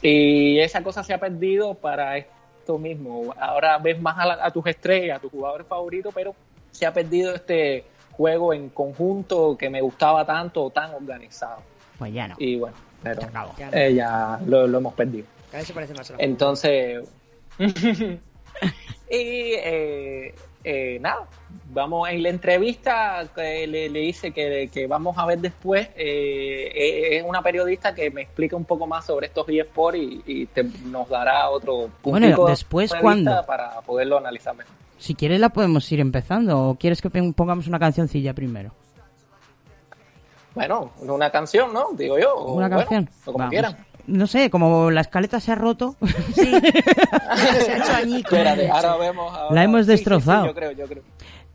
[SPEAKER 6] Y esa cosa se ha perdido para esto mismo. Ahora ves más a, la- a tus estrellas, a tus jugadores favoritos, pero se ha perdido este juego en conjunto que me gustaba tanto, tan organizado.
[SPEAKER 4] Pues ya no.
[SPEAKER 6] Y bueno, pero
[SPEAKER 5] Ya no.
[SPEAKER 6] eh, ya lo, lo hemos perdido.
[SPEAKER 5] Cada vez se parece más a la
[SPEAKER 6] Entonces, <laughs> y eh, eh, nada, vamos en la entrevista que le, le hice que, que vamos a ver después. eh, eh, es una periodista que me explica un poco más sobre estos eSports y, y te- nos dará otro
[SPEAKER 4] Bueno,
[SPEAKER 6] puntico de
[SPEAKER 4] después,
[SPEAKER 6] vista
[SPEAKER 4] ¿cuándo?
[SPEAKER 6] para poderlo analizar mejor.
[SPEAKER 4] Si quieres la podemos ir empezando o quieres que pongamos una cancioncilla primero.
[SPEAKER 6] Bueno, una canción, ¿no? Digo yo. o
[SPEAKER 4] Una
[SPEAKER 6] bueno,
[SPEAKER 4] canción.
[SPEAKER 6] o como
[SPEAKER 4] Vamos.
[SPEAKER 6] quieran.
[SPEAKER 4] No sé, como la escaleta se ha roto, <laughs>
[SPEAKER 5] Se ha hecho añicos.
[SPEAKER 6] Espérate, ahora vemos. ahora-
[SPEAKER 4] La hemos
[SPEAKER 6] sí, sí, sí,
[SPEAKER 4] destrozado.
[SPEAKER 6] yo creo, yo creo.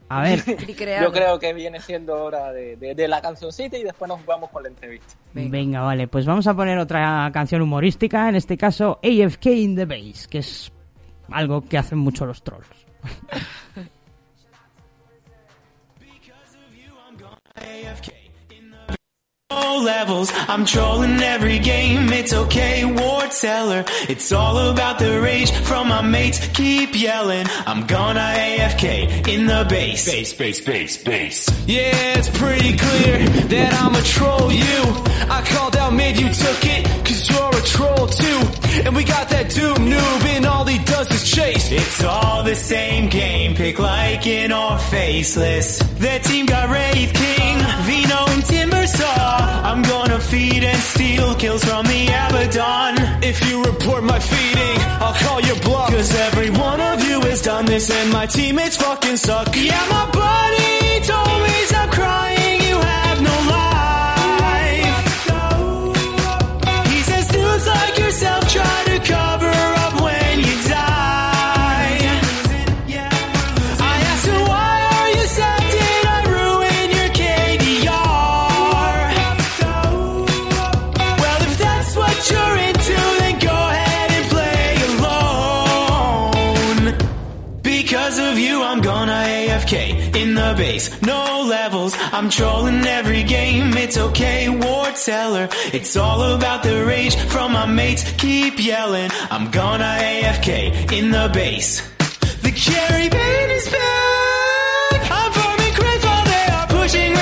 [SPEAKER 4] a ver, <laughs>
[SPEAKER 6] Yo creo que viene siendo hora de, de, de la cancioncita y después nos vamos con la entrevista.
[SPEAKER 4] venga, vale, pues vamos a poner otra canción humorística, en este caso AFK in the Base, que es algo que hacen mucho los trolls.
[SPEAKER 9] Low levels, I'm trolling every game, it's okay, war teller. It's all about the rage from my mates, keep yelling. I'm gonna AFK in the base. Base, base, base, base.
[SPEAKER 8] Yeah, it's pretty clear that I'ma troll you. I called out mid, you took it, cause you're a troll too. And we got that Doom noob, and all he does is chase.
[SPEAKER 9] It's all the same game, pick like in or faceless. That team got Wraith King, Vino and Timbersaw. I'm gonna feed and steal kills from the Abaddon.
[SPEAKER 8] If you report my feeding, I'll call your bluff.
[SPEAKER 9] Cause every one of you has done this and my teammates fucking suck. Yeah, my buddy told me stop crying, try to cover I'm trolling every game. It's okay, war teller. It's all about the rage from my mates. Keep yelling, I'm gonna AFK in the base. The carry bait is back. I'm farming while they are pushing.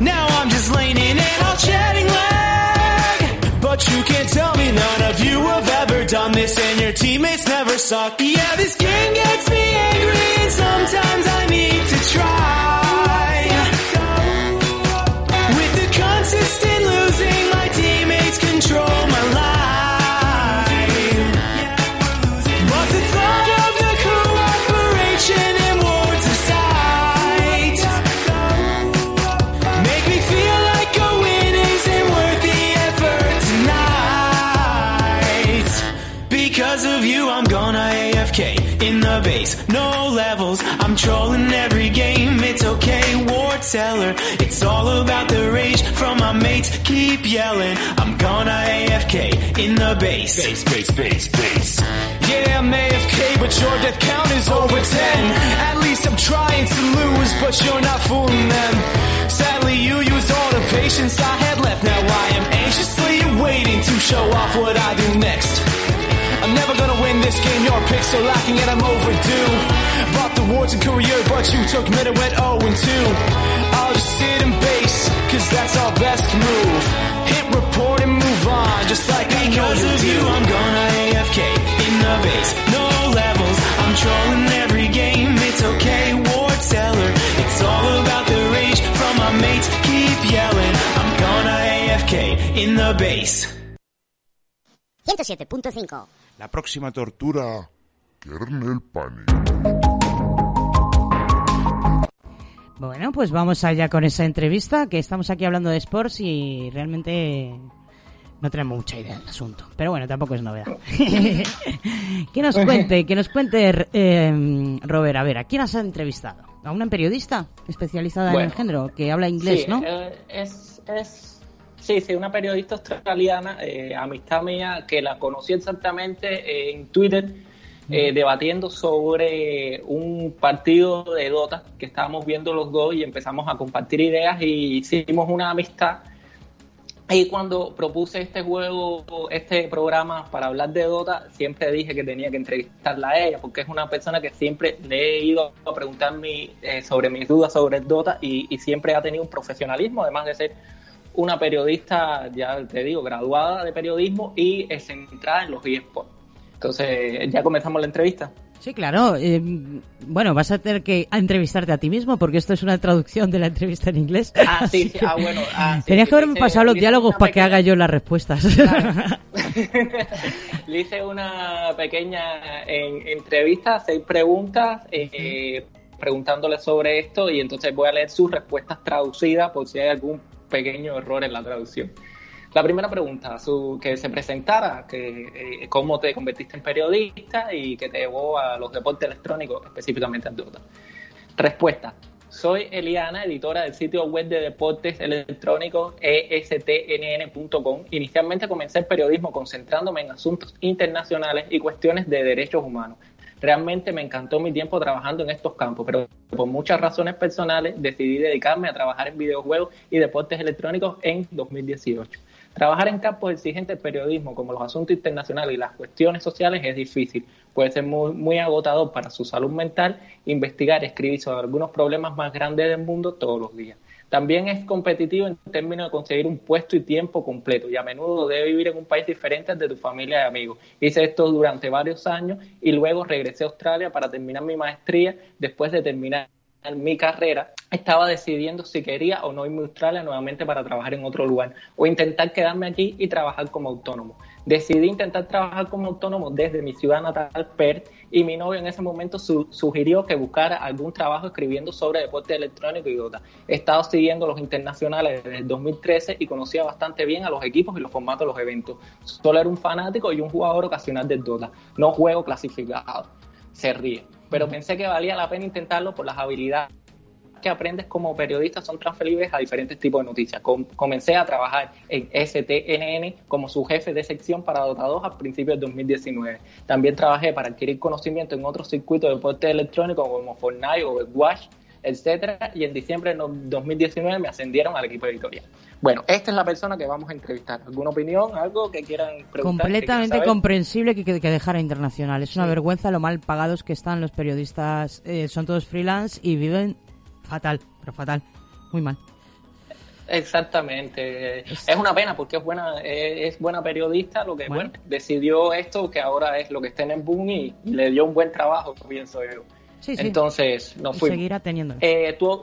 [SPEAKER 9] Now I'm just laning and lag.
[SPEAKER 8] But you can't tell me none of you have ever done this, and your teammates never suck.
[SPEAKER 9] Yeah, this game gets me angry war teller. It's all about the rage from my mates. Keep yelling, I'm gonna AFK in the base. Base, base, base, base.
[SPEAKER 8] Yeah, I'm AFK, but your death count is over 10. At least I'm trying to lose, but you're not fooling them. Sadly, you used all the patience
[SPEAKER 9] patience I had left. Now I am anxiously waiting to show off what I do next. I'm never gonna win this game, your picks are lacking and I'm overdue. Bought the wards and career, but you took mid and went 0 and 2. I'll just sit and base, cause that's our best move. Hit report and move on, just like I know
[SPEAKER 11] Because
[SPEAKER 9] you
[SPEAKER 11] of
[SPEAKER 9] do.
[SPEAKER 11] you, I'm gonna AFK in the base. No levels, I'm trolling every game. It's okay, Ward Teller. It's all about the rage from my mates. Keep yelling, I'm gonna AFK in the base.
[SPEAKER 13] 107.5.
[SPEAKER 14] La próxima tortura. Kernel Panic.
[SPEAKER 4] Bueno, pues vamos allá con esa entrevista, que estamos aquí hablando de sports y realmente no tenemos mucha idea del asunto. Pero bueno, tampoco es novedad. <laughs> que nos cuente, que nos cuente eh, Robert, a ver, ¿a quién has entrevistado? ¿A una periodista especializada en
[SPEAKER 6] Bueno,
[SPEAKER 4] el género que habla inglés,
[SPEAKER 6] sí,
[SPEAKER 4] no?
[SPEAKER 6] eh, es, es, sí, sí, una periodista australiana, eh, amistad mía, que la conocí exactamente en Twitter, eh, debatiendo sobre un partido de Dota que estábamos viendo los dos y empezamos a compartir ideas y hicimos una amistad. Y cuando propuse este juego, este programa para hablar de Dota, siempre dije que tenía que entrevistarla a ella, porque es una persona que siempre le he ido a preguntar mi, eh, sobre mis dudas sobre el Dota y, y siempre ha tenido un profesionalismo, además de ser una periodista, ya te digo, graduada de periodismo y centrada en los eSports. Entonces, ya comenzamos la entrevista.
[SPEAKER 4] Sí, claro. eh, bueno, vas a tener que entrevistarte a ti mismo porque esto es una traducción de la entrevista en inglés.
[SPEAKER 6] Ah, sí, sí, ah, bueno. ah, sí,
[SPEAKER 4] Tenías que haberme pasado los diálogos para que haga yo las respuestas. <laughs> <laughs>
[SPEAKER 6] Le hice una pequeña en- entrevista, seis preguntas, eh, preguntándole sobre esto y entonces voy a leer sus respuestas traducidas por si hay algún pequeño error en la traducción. La primera pregunta, que se presentara, que eh, cómo te convertiste en periodista y que te llevó a los deportes electrónicos, específicamente al Dota. Respuesta. Soy Eliana, editora del sitio web de deportes electrónicos estnn.com. Inicialmente comencé el periodismo concentrándome en asuntos internacionales y cuestiones de derechos humanos. Realmente me encantó mi tiempo trabajando en estos campos, pero por muchas razones personales decidí dedicarme a trabajar en videojuegos y deportes electrónicos en 2018. Trabajar en campos exigentes del periodismo como los asuntos internacionales y las cuestiones sociales es difícil. Puede ser muy, muy agotador para su salud mental investigar escribir sobre algunos problemas más grandes del mundo todos los días. También es competitivo en términos de conseguir un puesto y tiempo completo y a menudo debe vivir en un país diferente de tu familia y amigos. Hice esto durante varios años y luego regresé a Australia para terminar mi maestría después de terminar mi carrera, estaba decidiendo si quería o no irme a Australia nuevamente para trabajar en otro lugar o intentar quedarme aquí y trabajar como autónomo. Decidí intentar trabajar como autónomo desde mi ciudad natal, Perth, y mi novio en ese momento su- sugirió que buscara algún trabajo escribiendo sobre deporte electrónico y Dota. He estado siguiendo los internacionales desde el 2013 y conocía bastante bien a los equipos y los formatos de los eventos. Solo era un fanático y un jugador ocasional del Dota. No juego clasificado. Se ríe. Pero pensé que valía la pena intentarlo por las habilidades que aprendes como periodista son transferibles a diferentes tipos de noticias. Com- comencé a trabajar en STNN como su jefe de sección para Dota 2 a principios de 2019. También trabajé para adquirir conocimiento en otros circuitos de deporte electrónico como Fortnite, Overwatch, etcétera, y en diciembre de no- 2019 me ascendieron al equipo editorial. Bueno, esta es la persona que vamos a entrevistar. ¿Alguna opinión? ¿Algo que quieran preguntar? que
[SPEAKER 4] Completamente
[SPEAKER 6] saber?
[SPEAKER 4] comprensible que, que, que dejara internacional. Es una vergüenza lo mal pagados que están los periodistas. eh, son todos freelance y viven fatal, pero fatal. Muy mal.
[SPEAKER 6] Exactamente. Es una pena porque es buena, es buena periodista, lo que bueno. decidió esto que ahora es lo que está en el boom y, y le dio un buen trabajo, pienso yo.
[SPEAKER 4] Sí, sí.
[SPEAKER 6] Entonces, nos
[SPEAKER 4] Y
[SPEAKER 6] fuimos.
[SPEAKER 4] seguirá teniéndolo.
[SPEAKER 6] Eh, tu-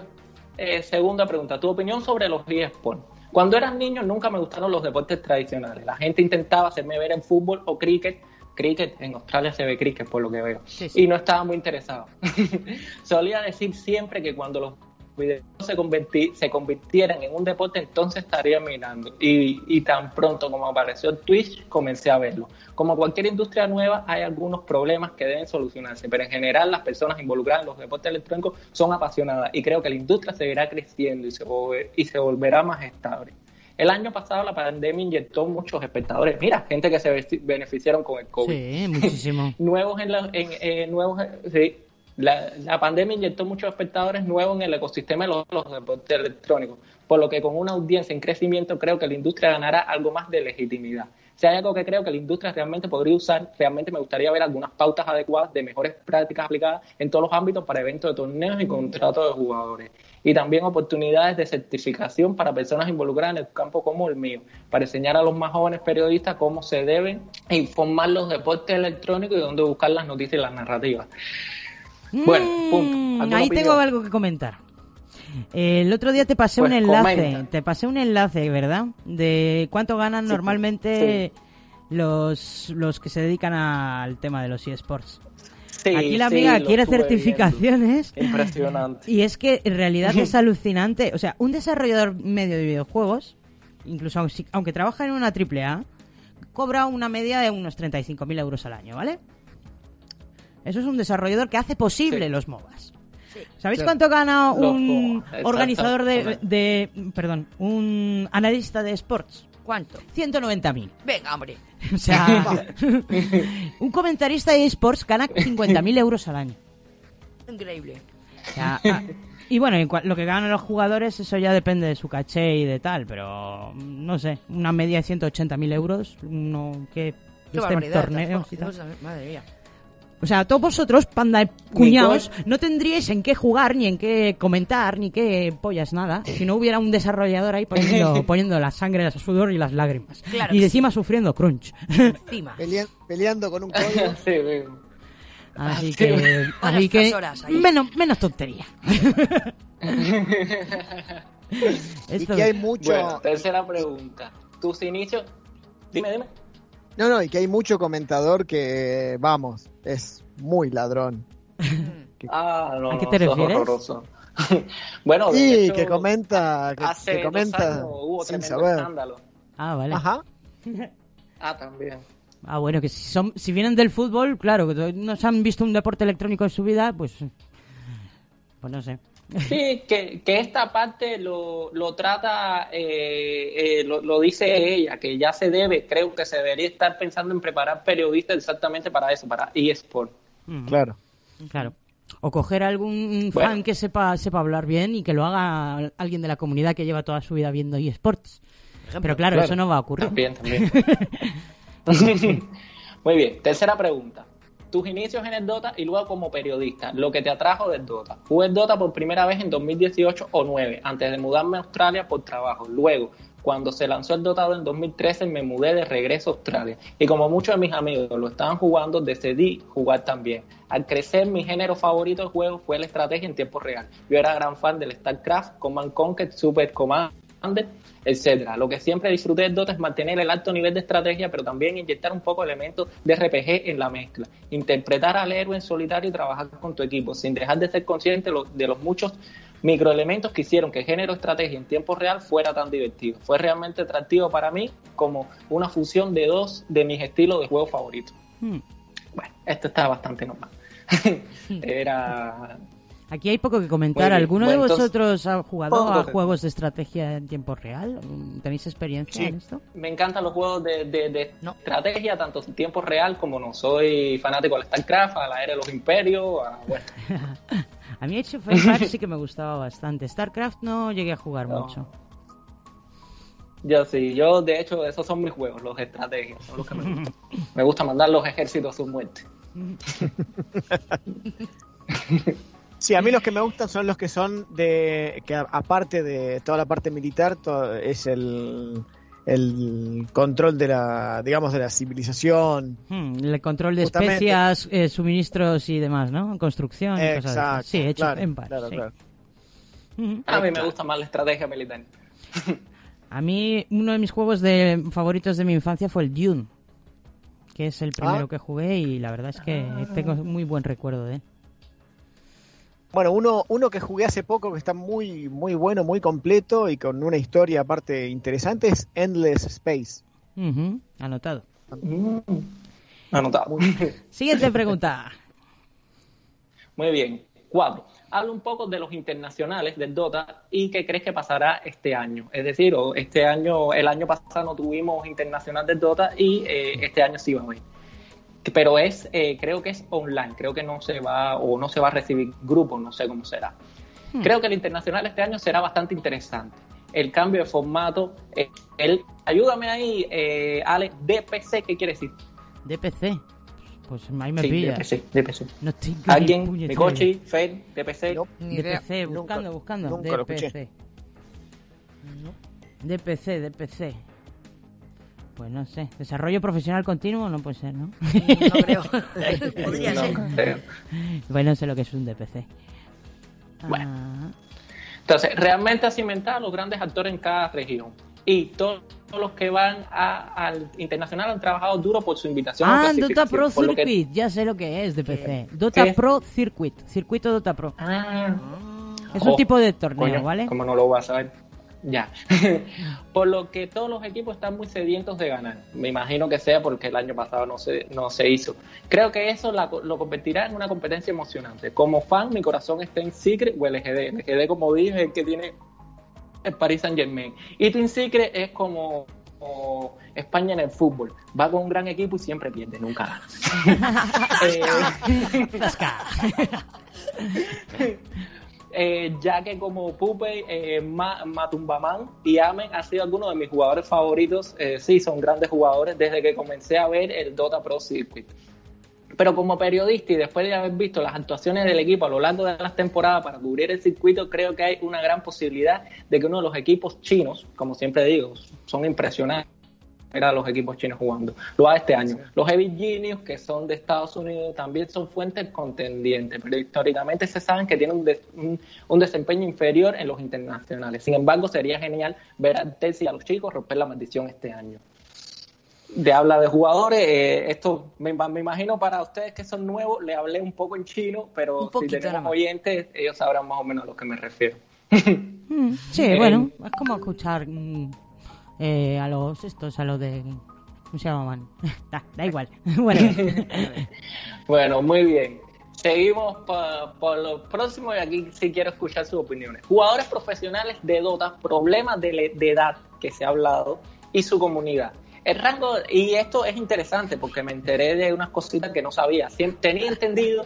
[SPEAKER 6] eh, segunda pregunta, tu opinión sobre los eSports. Cuando eras niño nunca me gustaron los deportes tradicionales. La gente intentaba hacerme ver en fútbol o cricket. Cricket, en Australia se ve cricket por lo que veo.
[SPEAKER 4] Sí, sí.
[SPEAKER 6] Y no estaba muy interesado. <laughs> Solía decir siempre que cuando los videos se, converti- se convirtieran en un deporte, entonces estaría mirando. Y, y tan pronto como apareció Twitch, comencé a verlo. Como cualquier industria nueva, hay algunos problemas que deben solucionarse, pero en general las personas involucradas en los deportes electrónicos son apasionadas y creo que la industria seguirá creciendo y se, y se volverá más estable. El año pasado la pandemia inyectó muchos espectadores. Mira, gente que se beneficiaron con el COVID
[SPEAKER 4] Sí, muchísimo. <laughs>
[SPEAKER 6] nuevos en la, en, eh, nuevos, sí, La, la pandemia inyectó muchos espectadores nuevos en el ecosistema de los, los deportes electrónicos, por lo que con una audiencia en crecimiento creo que la industria ganará algo más de legitimidad. Si hay algo que creo que la industria realmente podría usar, realmente me gustaría ver algunas pautas adecuadas de mejores prácticas aplicadas en todos los ámbitos para eventos de torneos y contratos de jugadores. Y también oportunidades de certificación para personas involucradas en el campo como el mío, para enseñar a los más jóvenes periodistas cómo se deben informar los deportes electrónicos y dónde buscar las noticias y las narrativas. Bueno, punto.
[SPEAKER 4] Mm,
[SPEAKER 6] ¿Alguna
[SPEAKER 4] ahí
[SPEAKER 6] opinión?
[SPEAKER 4] tengo algo que comentar. El otro día te pasé
[SPEAKER 6] Pues
[SPEAKER 4] un enlace,
[SPEAKER 6] comenta.
[SPEAKER 4] te pasé un enlace, ¿verdad? De cuánto ganan
[SPEAKER 6] Sí,
[SPEAKER 4] normalmente los, los que se dedican al tema de los eSports.
[SPEAKER 6] Sí,
[SPEAKER 4] Aquí la amiga quiere certificaciones.
[SPEAKER 6] viendo. <laughs> Impresionante.
[SPEAKER 4] Y es que en realidad es <laughs> alucinante. O sea, un desarrollador medio de videojuegos, incluso aunque trabaja en una AAA, cobra una media de unos 35.000 euros al año, ¿vale? Eso es un desarrollador que hace posible los MOBAs. ¿Sabéis
[SPEAKER 6] Sí.
[SPEAKER 4] cuánto gana un organizador de, Perdón, un analista de sports?
[SPEAKER 5] ¿Cuánto?
[SPEAKER 4] 190.000.
[SPEAKER 5] Venga, hombre. <laughs>
[SPEAKER 4] O sea, <laughs> un comentarista de esports gana 50.000 euros al año.
[SPEAKER 5] Increíble.
[SPEAKER 4] O sea, ah, y bueno, lo que ganan los jugadores, eso ya depende de su caché y de tal, pero mm, no sé, una media de 180.000 euros, uno que
[SPEAKER 5] Qué
[SPEAKER 4] esté en
[SPEAKER 5] barbaridad.
[SPEAKER 4] torneos y tal.
[SPEAKER 5] Madre mía.
[SPEAKER 4] O sea, todos vosotros, panda de cuñados, no tendríais en qué jugar, ni en qué comentar, ni qué pollas, nada, si no hubiera un desarrollador ahí poniendo, <laughs> poniendo la sangre, el sudor y las lágrimas.
[SPEAKER 5] Claro
[SPEAKER 4] y encima sufriendo crunch.
[SPEAKER 5] Encima.
[SPEAKER 16] Pelea- peleando con un código. <laughs>
[SPEAKER 6] Sí, sí.
[SPEAKER 4] Así
[SPEAKER 6] Sí.
[SPEAKER 4] que, así que menos, menos tontería. <laughs>
[SPEAKER 16] y
[SPEAKER 4] Esto-
[SPEAKER 16] que hay mucho.
[SPEAKER 6] Bueno, tercera pregunta. Tus inicios. Dime, dime.
[SPEAKER 16] No, no, y que hay mucho comentador que, vamos, es muy ladrón. <laughs>
[SPEAKER 6] Ah, no,
[SPEAKER 4] ¿A qué
[SPEAKER 6] no,
[SPEAKER 4] te refieres?
[SPEAKER 6] horroroso. <laughs> bueno, hecho,
[SPEAKER 16] que comenta, que,
[SPEAKER 6] hace
[SPEAKER 16] que
[SPEAKER 6] dos
[SPEAKER 16] comenta
[SPEAKER 6] años hubo
[SPEAKER 16] sin saber.
[SPEAKER 6] escándalo.
[SPEAKER 4] Ah, vale.
[SPEAKER 16] Ajá. <laughs>
[SPEAKER 6] Ah, también.
[SPEAKER 4] Ah, bueno, que si, son, si vienen del fútbol, claro, que no se han visto un deporte electrónico en su vida, pues... Pues no sé.
[SPEAKER 6] Sí, que, que esta parte lo, lo trata, eh, eh, lo, lo dice ella, que ya se debe, creo que se debería estar pensando en preparar periodistas exactamente para eso, para eSport.
[SPEAKER 4] Mm,
[SPEAKER 16] Claro.
[SPEAKER 4] Claro. O coger algún
[SPEAKER 6] Bueno.
[SPEAKER 4] fan que sepa, sepa hablar bien y que lo haga alguien de la comunidad que lleva toda su vida viendo eSports. Pero claro,
[SPEAKER 6] Claro.
[SPEAKER 4] eso no va a ocurrir.
[SPEAKER 6] También, también. <laughs> <laughs> Muy bien, tercera pregunta. Tus inicios en el Dota y luego como periodista, lo que te atrajo del Dota. Jugué el Dota por primera vez en 2018 o 9, antes de mudarme a Australia por trabajo. Luego, cuando se lanzó el Dota 2 en 2013, me mudé de regreso a Australia. Y como muchos de mis amigos lo estaban jugando, decidí jugar también. Al crecer, mi género favorito de juego fue la estrategia en tiempo real. Yo era gran fan del StarCraft, Command Conquer, Super Commander, etcétera. Lo que siempre disfruté del Dota es mantener el alto nivel de estrategia, pero también inyectar un poco de elementos de RPG en la mezcla. Interpretar al héroe en solitario y trabajar con tu equipo, sin dejar de ser consciente de los muchos microelementos que hicieron que el género estrategia en tiempo real fuera tan divertido. Fue realmente atractivo para mí como una fusión de dos de mis estilos de juego favoritos.
[SPEAKER 4] Hmm.
[SPEAKER 6] Bueno, esto está bastante normal. <laughs> Era
[SPEAKER 4] Aquí hay poco que comentar. ¿Alguno de
[SPEAKER 6] Bueno, entonces-
[SPEAKER 4] vosotros ha jugado a juegos de estrategia en tiempo real? ¿Tenéis experiencia
[SPEAKER 6] Sí.
[SPEAKER 4] en esto?
[SPEAKER 6] me encantan los juegos de, de- de estrategia, tanto en tiempo real como no. Soy fanático del StarCraft, a la era de los imperios, a- bueno, <laughs>
[SPEAKER 4] A mí Age of Empires sí que me gustaba bastante. StarCraft no llegué a jugar
[SPEAKER 6] No.
[SPEAKER 4] mucho.
[SPEAKER 6] yo sí, yo de hecho esos son mis juegos, los de estrategia, son los que me gustan. <laughs> Me gusta mandar los ejércitos a su muerte. <laughs>
[SPEAKER 16] Sí, a mí los que me gustan son los que son de. que aparte de toda la parte militar, todo- es el. el control de la. digamos, de la civilización.
[SPEAKER 4] Hmm, el control de
[SPEAKER 16] Justamente.
[SPEAKER 4] especias, eh, suministros y demás, ¿no? Construcción y cosas esas. Sí,
[SPEAKER 16] claro,
[SPEAKER 4] of Empires.
[SPEAKER 16] claro,
[SPEAKER 4] sí.
[SPEAKER 16] claro.
[SPEAKER 4] Ujú.
[SPEAKER 6] A mí me gusta más la estrategia militar. <laughs>
[SPEAKER 4] A mí, uno de mis juegos de favoritos de mi infancia fue el Dune, que es el primero
[SPEAKER 16] Ah.
[SPEAKER 4] que jugué y la verdad es que tengo muy buen recuerdo de él.
[SPEAKER 16] Bueno, uno, uno que jugué hace poco que está muy, muy bueno, muy completo y con una historia aparte interesante es Endless Space.
[SPEAKER 4] Anotado.
[SPEAKER 6] Anotado. <laughs>
[SPEAKER 4] Siguiente pregunta.
[SPEAKER 6] Muy bien. Cuatro. Habla un poco de los internacionales del Dota y qué crees que pasará este año. Es decir, o este año, el año pasado no tuvimos internacional del Dota y eh, este año sí va a haber. Pero es, eh, creo que es online, creo que no se va o no se va a recibir grupos, no sé cómo será.
[SPEAKER 4] Hmm.
[SPEAKER 6] Creo que el internacional este año será bastante interesante. El cambio de formato, eh, el, ayúdame ahí, eh, Alex, DPC, ¿qué quiere decir?
[SPEAKER 4] DPC. Pues ahí me
[SPEAKER 6] Sí,
[SPEAKER 4] pilla.
[SPEAKER 6] DPC, DPC.
[SPEAKER 4] No ni
[SPEAKER 6] ¿Alguien?
[SPEAKER 4] idea.
[SPEAKER 6] Fed, DPC.
[SPEAKER 4] DPC, buscando, buscando. DPC. DPC, DPC. Pues no sé. ¿Desarrollo profesional continuo? No puede ser, ¿no? <laughs>
[SPEAKER 5] No creo. <laughs> Podría
[SPEAKER 6] No
[SPEAKER 5] ser.
[SPEAKER 6] creo.
[SPEAKER 4] Pues no sé lo que es un DPC.
[SPEAKER 6] Bueno.
[SPEAKER 4] Ah,
[SPEAKER 6] Entonces, realmente ha cimentado a los grandes actores en cada región. Y todos los que van a- al internacional han trabajado duro por su invitación.
[SPEAKER 4] Ah, Dota Pro
[SPEAKER 6] que-
[SPEAKER 4] Circuit, ya sé lo que es DPC. Dota
[SPEAKER 6] ¿Qué?
[SPEAKER 4] Pro Circuit, circuito Dota Pro.
[SPEAKER 6] Ah.
[SPEAKER 4] Es un
[SPEAKER 6] Oh,
[SPEAKER 4] tipo de torneo,
[SPEAKER 6] coño,
[SPEAKER 4] ¿vale?
[SPEAKER 6] ¿Cómo no lo vas a saber? Ya. <laughs> por lo que todos los equipos están muy sedientos de ganar. Me imagino que sea porque el año pasado no se, no se hizo. Creo que eso la- lo convertirá en una competencia emocionante. Como fan, mi corazón está en Secret o LGD. LGD, como dije, es el que tiene el Paris Saint Germain. Y Team Secret es como, como España en el fútbol. Va con un gran equipo y siempre pierde, nunca gana. <laughs> <laughs> Eh, eh, ya que como Pupe, eh, Ma- Matumbaman y Amen han sido algunos de mis jugadores favoritos. Eh, sí, son grandes jugadores desde que comencé a ver el Dota Pro Circuit. Pero como periodista y después de haber visto las actuaciones del equipo a lo largo de las temporadas para cubrir el circuito, creo que hay una gran posibilidad de que uno de los equipos chinos, como siempre digo, son impresionantes era los equipos chinos jugando. Lo haga este año. Los Heavy Genius, que son de Estados Unidos, también son fuentes contendientes, pero históricamente se saben que tienen un, des- un- un desempeño inferior en los internacionales. Sin embargo, sería genial ver a Tessie y a los chicos romper la maldición este año. De habla de jugadores, eh, esto me, me imagino para ustedes que son nuevos, le hablé un poco en chino, pero si tenemos
[SPEAKER 5] más.
[SPEAKER 6] oyentes, ellos sabrán más o menos a lo que me refiero.
[SPEAKER 4] Mm, <laughs> Sí,
[SPEAKER 6] Eh,
[SPEAKER 4] bueno, es como escuchar mm, eh, a los estos, a los de... ¿Cómo se llamaban? <laughs> da, da igual. <laughs> bueno, <laughs>
[SPEAKER 6] Bueno, muy bien. Seguimos pa- por lo próximo y aquí sí quiero escuchar sus opiniones. Jugadores profesionales de Dota, problemas de, de edad que se ha hablado y su comunidad. El rango, y esto es interesante porque me enteré de unas cositas que no sabía. Tenía entendido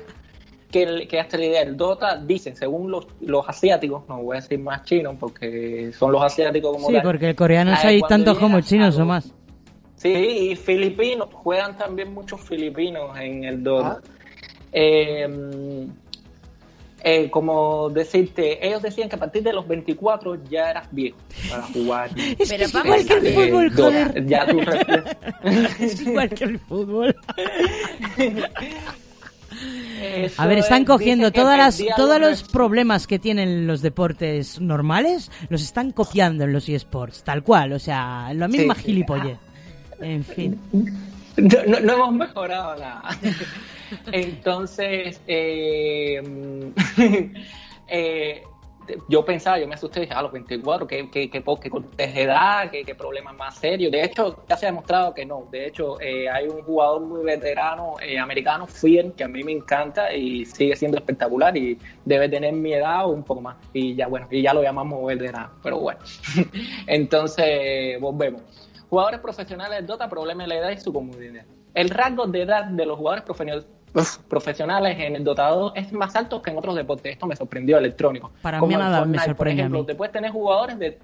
[SPEAKER 6] que, el- que hasta la idea del Dota, dicen, según los, los asiáticos, no voy a decir más chinos porque son los asiáticos como
[SPEAKER 4] sí,
[SPEAKER 6] tal.
[SPEAKER 4] porque coreanos hay tantos como chinos o más.
[SPEAKER 6] Sí, y filipinos, juegan también muchos filipinos en el Dota.
[SPEAKER 4] Ah.
[SPEAKER 6] Eh, eh, como decirte, ellos decían que a partir de los 24 ya eras viejo para jugar. <laughs>
[SPEAKER 4] Es
[SPEAKER 5] Pero vamos
[SPEAKER 4] igual que el
[SPEAKER 6] Eh,
[SPEAKER 4] fútbol, joder.
[SPEAKER 6] Ya tú <laughs>
[SPEAKER 4] es igual que el fútbol. <laughs>
[SPEAKER 6] Eso
[SPEAKER 4] A ver, están
[SPEAKER 6] es,
[SPEAKER 4] cogiendo todas las, todos
[SPEAKER 6] los
[SPEAKER 4] problemas que tienen los deportes normales, los están copiando en los eSports, tal cual, o sea, la misma
[SPEAKER 6] Sí,
[SPEAKER 4] gilipollez. En fin.
[SPEAKER 6] No, no- no hemos mejorado nada. <laughs> Entonces, eh, <laughs> eh, yo pensaba, yo me asusté, dije, a los 24, qué, qué, qué, qué edad, qué, qué problema más serio. De hecho, ya se ha demostrado que no. De hecho, eh, hay un jugador muy veterano eh, americano, Fien, que a mí me encanta y sigue siendo espectacular y debe tener mi edad o un poco más. Y ya, bueno, y ya lo llamamos veterano, pero bueno. <laughs> Entonces, volvemos. Jugadores profesionales de Dota, problema de la edad y su comunidad. El rango de edad de los jugadores profesionales profesionales en el Dota 2 es más alto que en otros deportes. Esto me sorprendió electrónico.
[SPEAKER 4] Para
[SPEAKER 6] Como
[SPEAKER 4] mí nada me sorprende
[SPEAKER 6] Por
[SPEAKER 4] a
[SPEAKER 6] ejemplo,
[SPEAKER 4] mí.
[SPEAKER 6] te puedes tener jugadores de...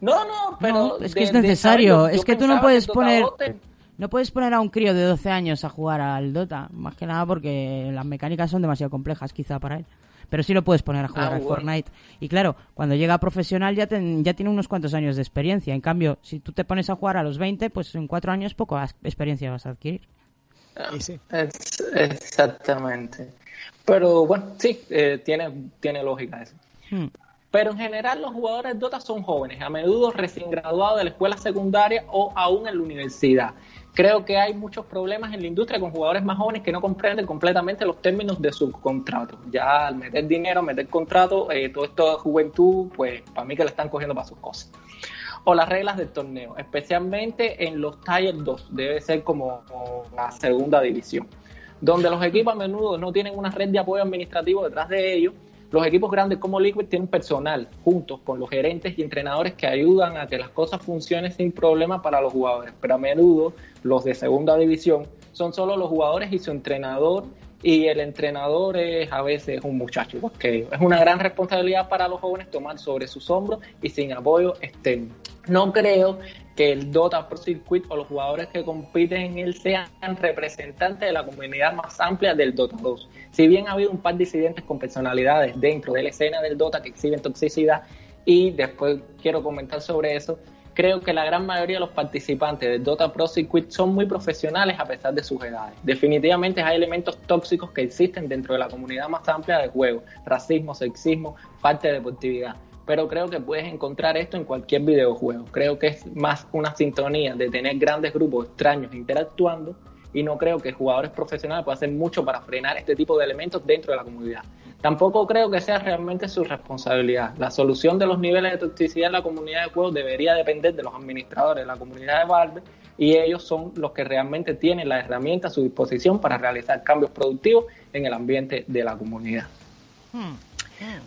[SPEAKER 6] No, no, pero...
[SPEAKER 4] No, es que
[SPEAKER 6] de-
[SPEAKER 4] es necesario.
[SPEAKER 6] Yo
[SPEAKER 4] es que tú no puedes poner
[SPEAKER 6] 2 te-
[SPEAKER 4] no puedes poner a un crío de 12 años a jugar al Dota, más que nada porque las mecánicas son demasiado complejas quizá para él. Pero sí lo puedes poner a jugar
[SPEAKER 6] Ah,
[SPEAKER 4] al
[SPEAKER 6] bueno.
[SPEAKER 4] Fortnite. Y claro, cuando llega a profesional ya, ten- ya tiene unos cuantos años de experiencia. En cambio, si tú te pones a jugar a los 20, pues en cuatro años poco experiencia vas a adquirir.
[SPEAKER 6] Es- exactamente. Pero bueno, sí, eh, tiene, tiene lógica eso.
[SPEAKER 4] Hmm.
[SPEAKER 6] Pero en general los jugadores de Dota son jóvenes, a menudo recién graduados de la escuela secundaria o aún en la universidad. Creo que hay muchos problemas en la industria con jugadores más jóvenes que no comprenden completamente los términos de su contrato. Ya al meter dinero, meter contrato, eh, todo esto de juventud, pues para mí que le están cogiendo para sus cosas. O las reglas del torneo, especialmente en los Tier 2, debe ser como, la segunda división, donde los equipos a menudo no tienen una red de apoyo administrativo detrás de ellos. Los equipos grandes como Liquid tienen personal juntos con los gerentes y entrenadores que ayudan a que las cosas funcionen sin problema para los jugadores, pero a menudo los de segunda división son solo los jugadores y su entrenador y el entrenador es a veces un muchacho, porque es una gran responsabilidad para los jóvenes tomar sobre sus hombros y sin apoyo externo. No creo que el Dota Pro Circuit o los jugadores que compiten en él sean representantes de la comunidad más amplia del Dota 2. Si bien ha habido un par de disidentes con personalidades dentro de la escena del Dota que exhiben toxicidad, y después quiero comentar sobre eso, creo que la gran mayoría de los participantes del Dota Pro Circuit son muy profesionales a pesar de sus edades. Definitivamente hay elementos tóxicos que existen dentro de la comunidad más amplia del juego, racismo, sexismo, falta de deportividad. Pero creo que puedes encontrar esto en cualquier videojuego. Creo que es más una sintonía de tener grandes grupos extraños interactuando y no creo que jugadores profesionales puedan hacer mucho para frenar este tipo de elementos dentro de la comunidad. Tampoco creo que sea realmente su responsabilidad. La solución de los niveles de toxicidad en la comunidad de juegos debería depender de los administradores de la comunidad de Valve y ellos son los que realmente tienen las herramientas a su disposición para realizar cambios productivos en el ambiente de la comunidad.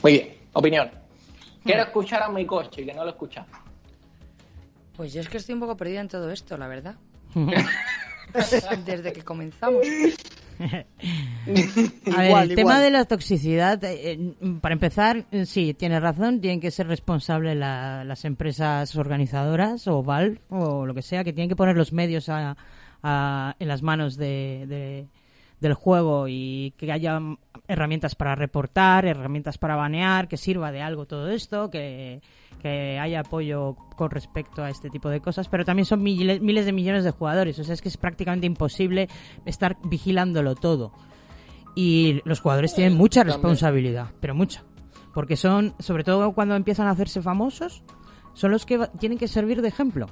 [SPEAKER 6] Muy bien, opinión. Quiero escuchar a mi coche que no lo escucha.
[SPEAKER 5] Pues yo es que estoy un poco perdida en todo esto, la verdad. <laughs> Desde que comenzamos. <laughs>
[SPEAKER 4] A ver, el tema de la toxicidad, eh, eh, para empezar, sí, tienes razón, tienen que ser responsables la- las empresas organizadoras o Valve o lo que sea, que tienen que poner los medios a- a- en las manos de, de- del juego y que haya herramientas para reportar, herramientas para banear, que sirva de algo todo esto, que, que haya apoyo con respecto a este tipo de cosas, pero también son miles, miles de millones de jugadores, o sea, es que es prácticamente imposible estar vigilándolo todo. Y los jugadores tienen mucha responsabilidad, pero mucha. Porque son, sobre todo cuando empiezan a hacerse famosos, son los que tienen que servir de ejemplo.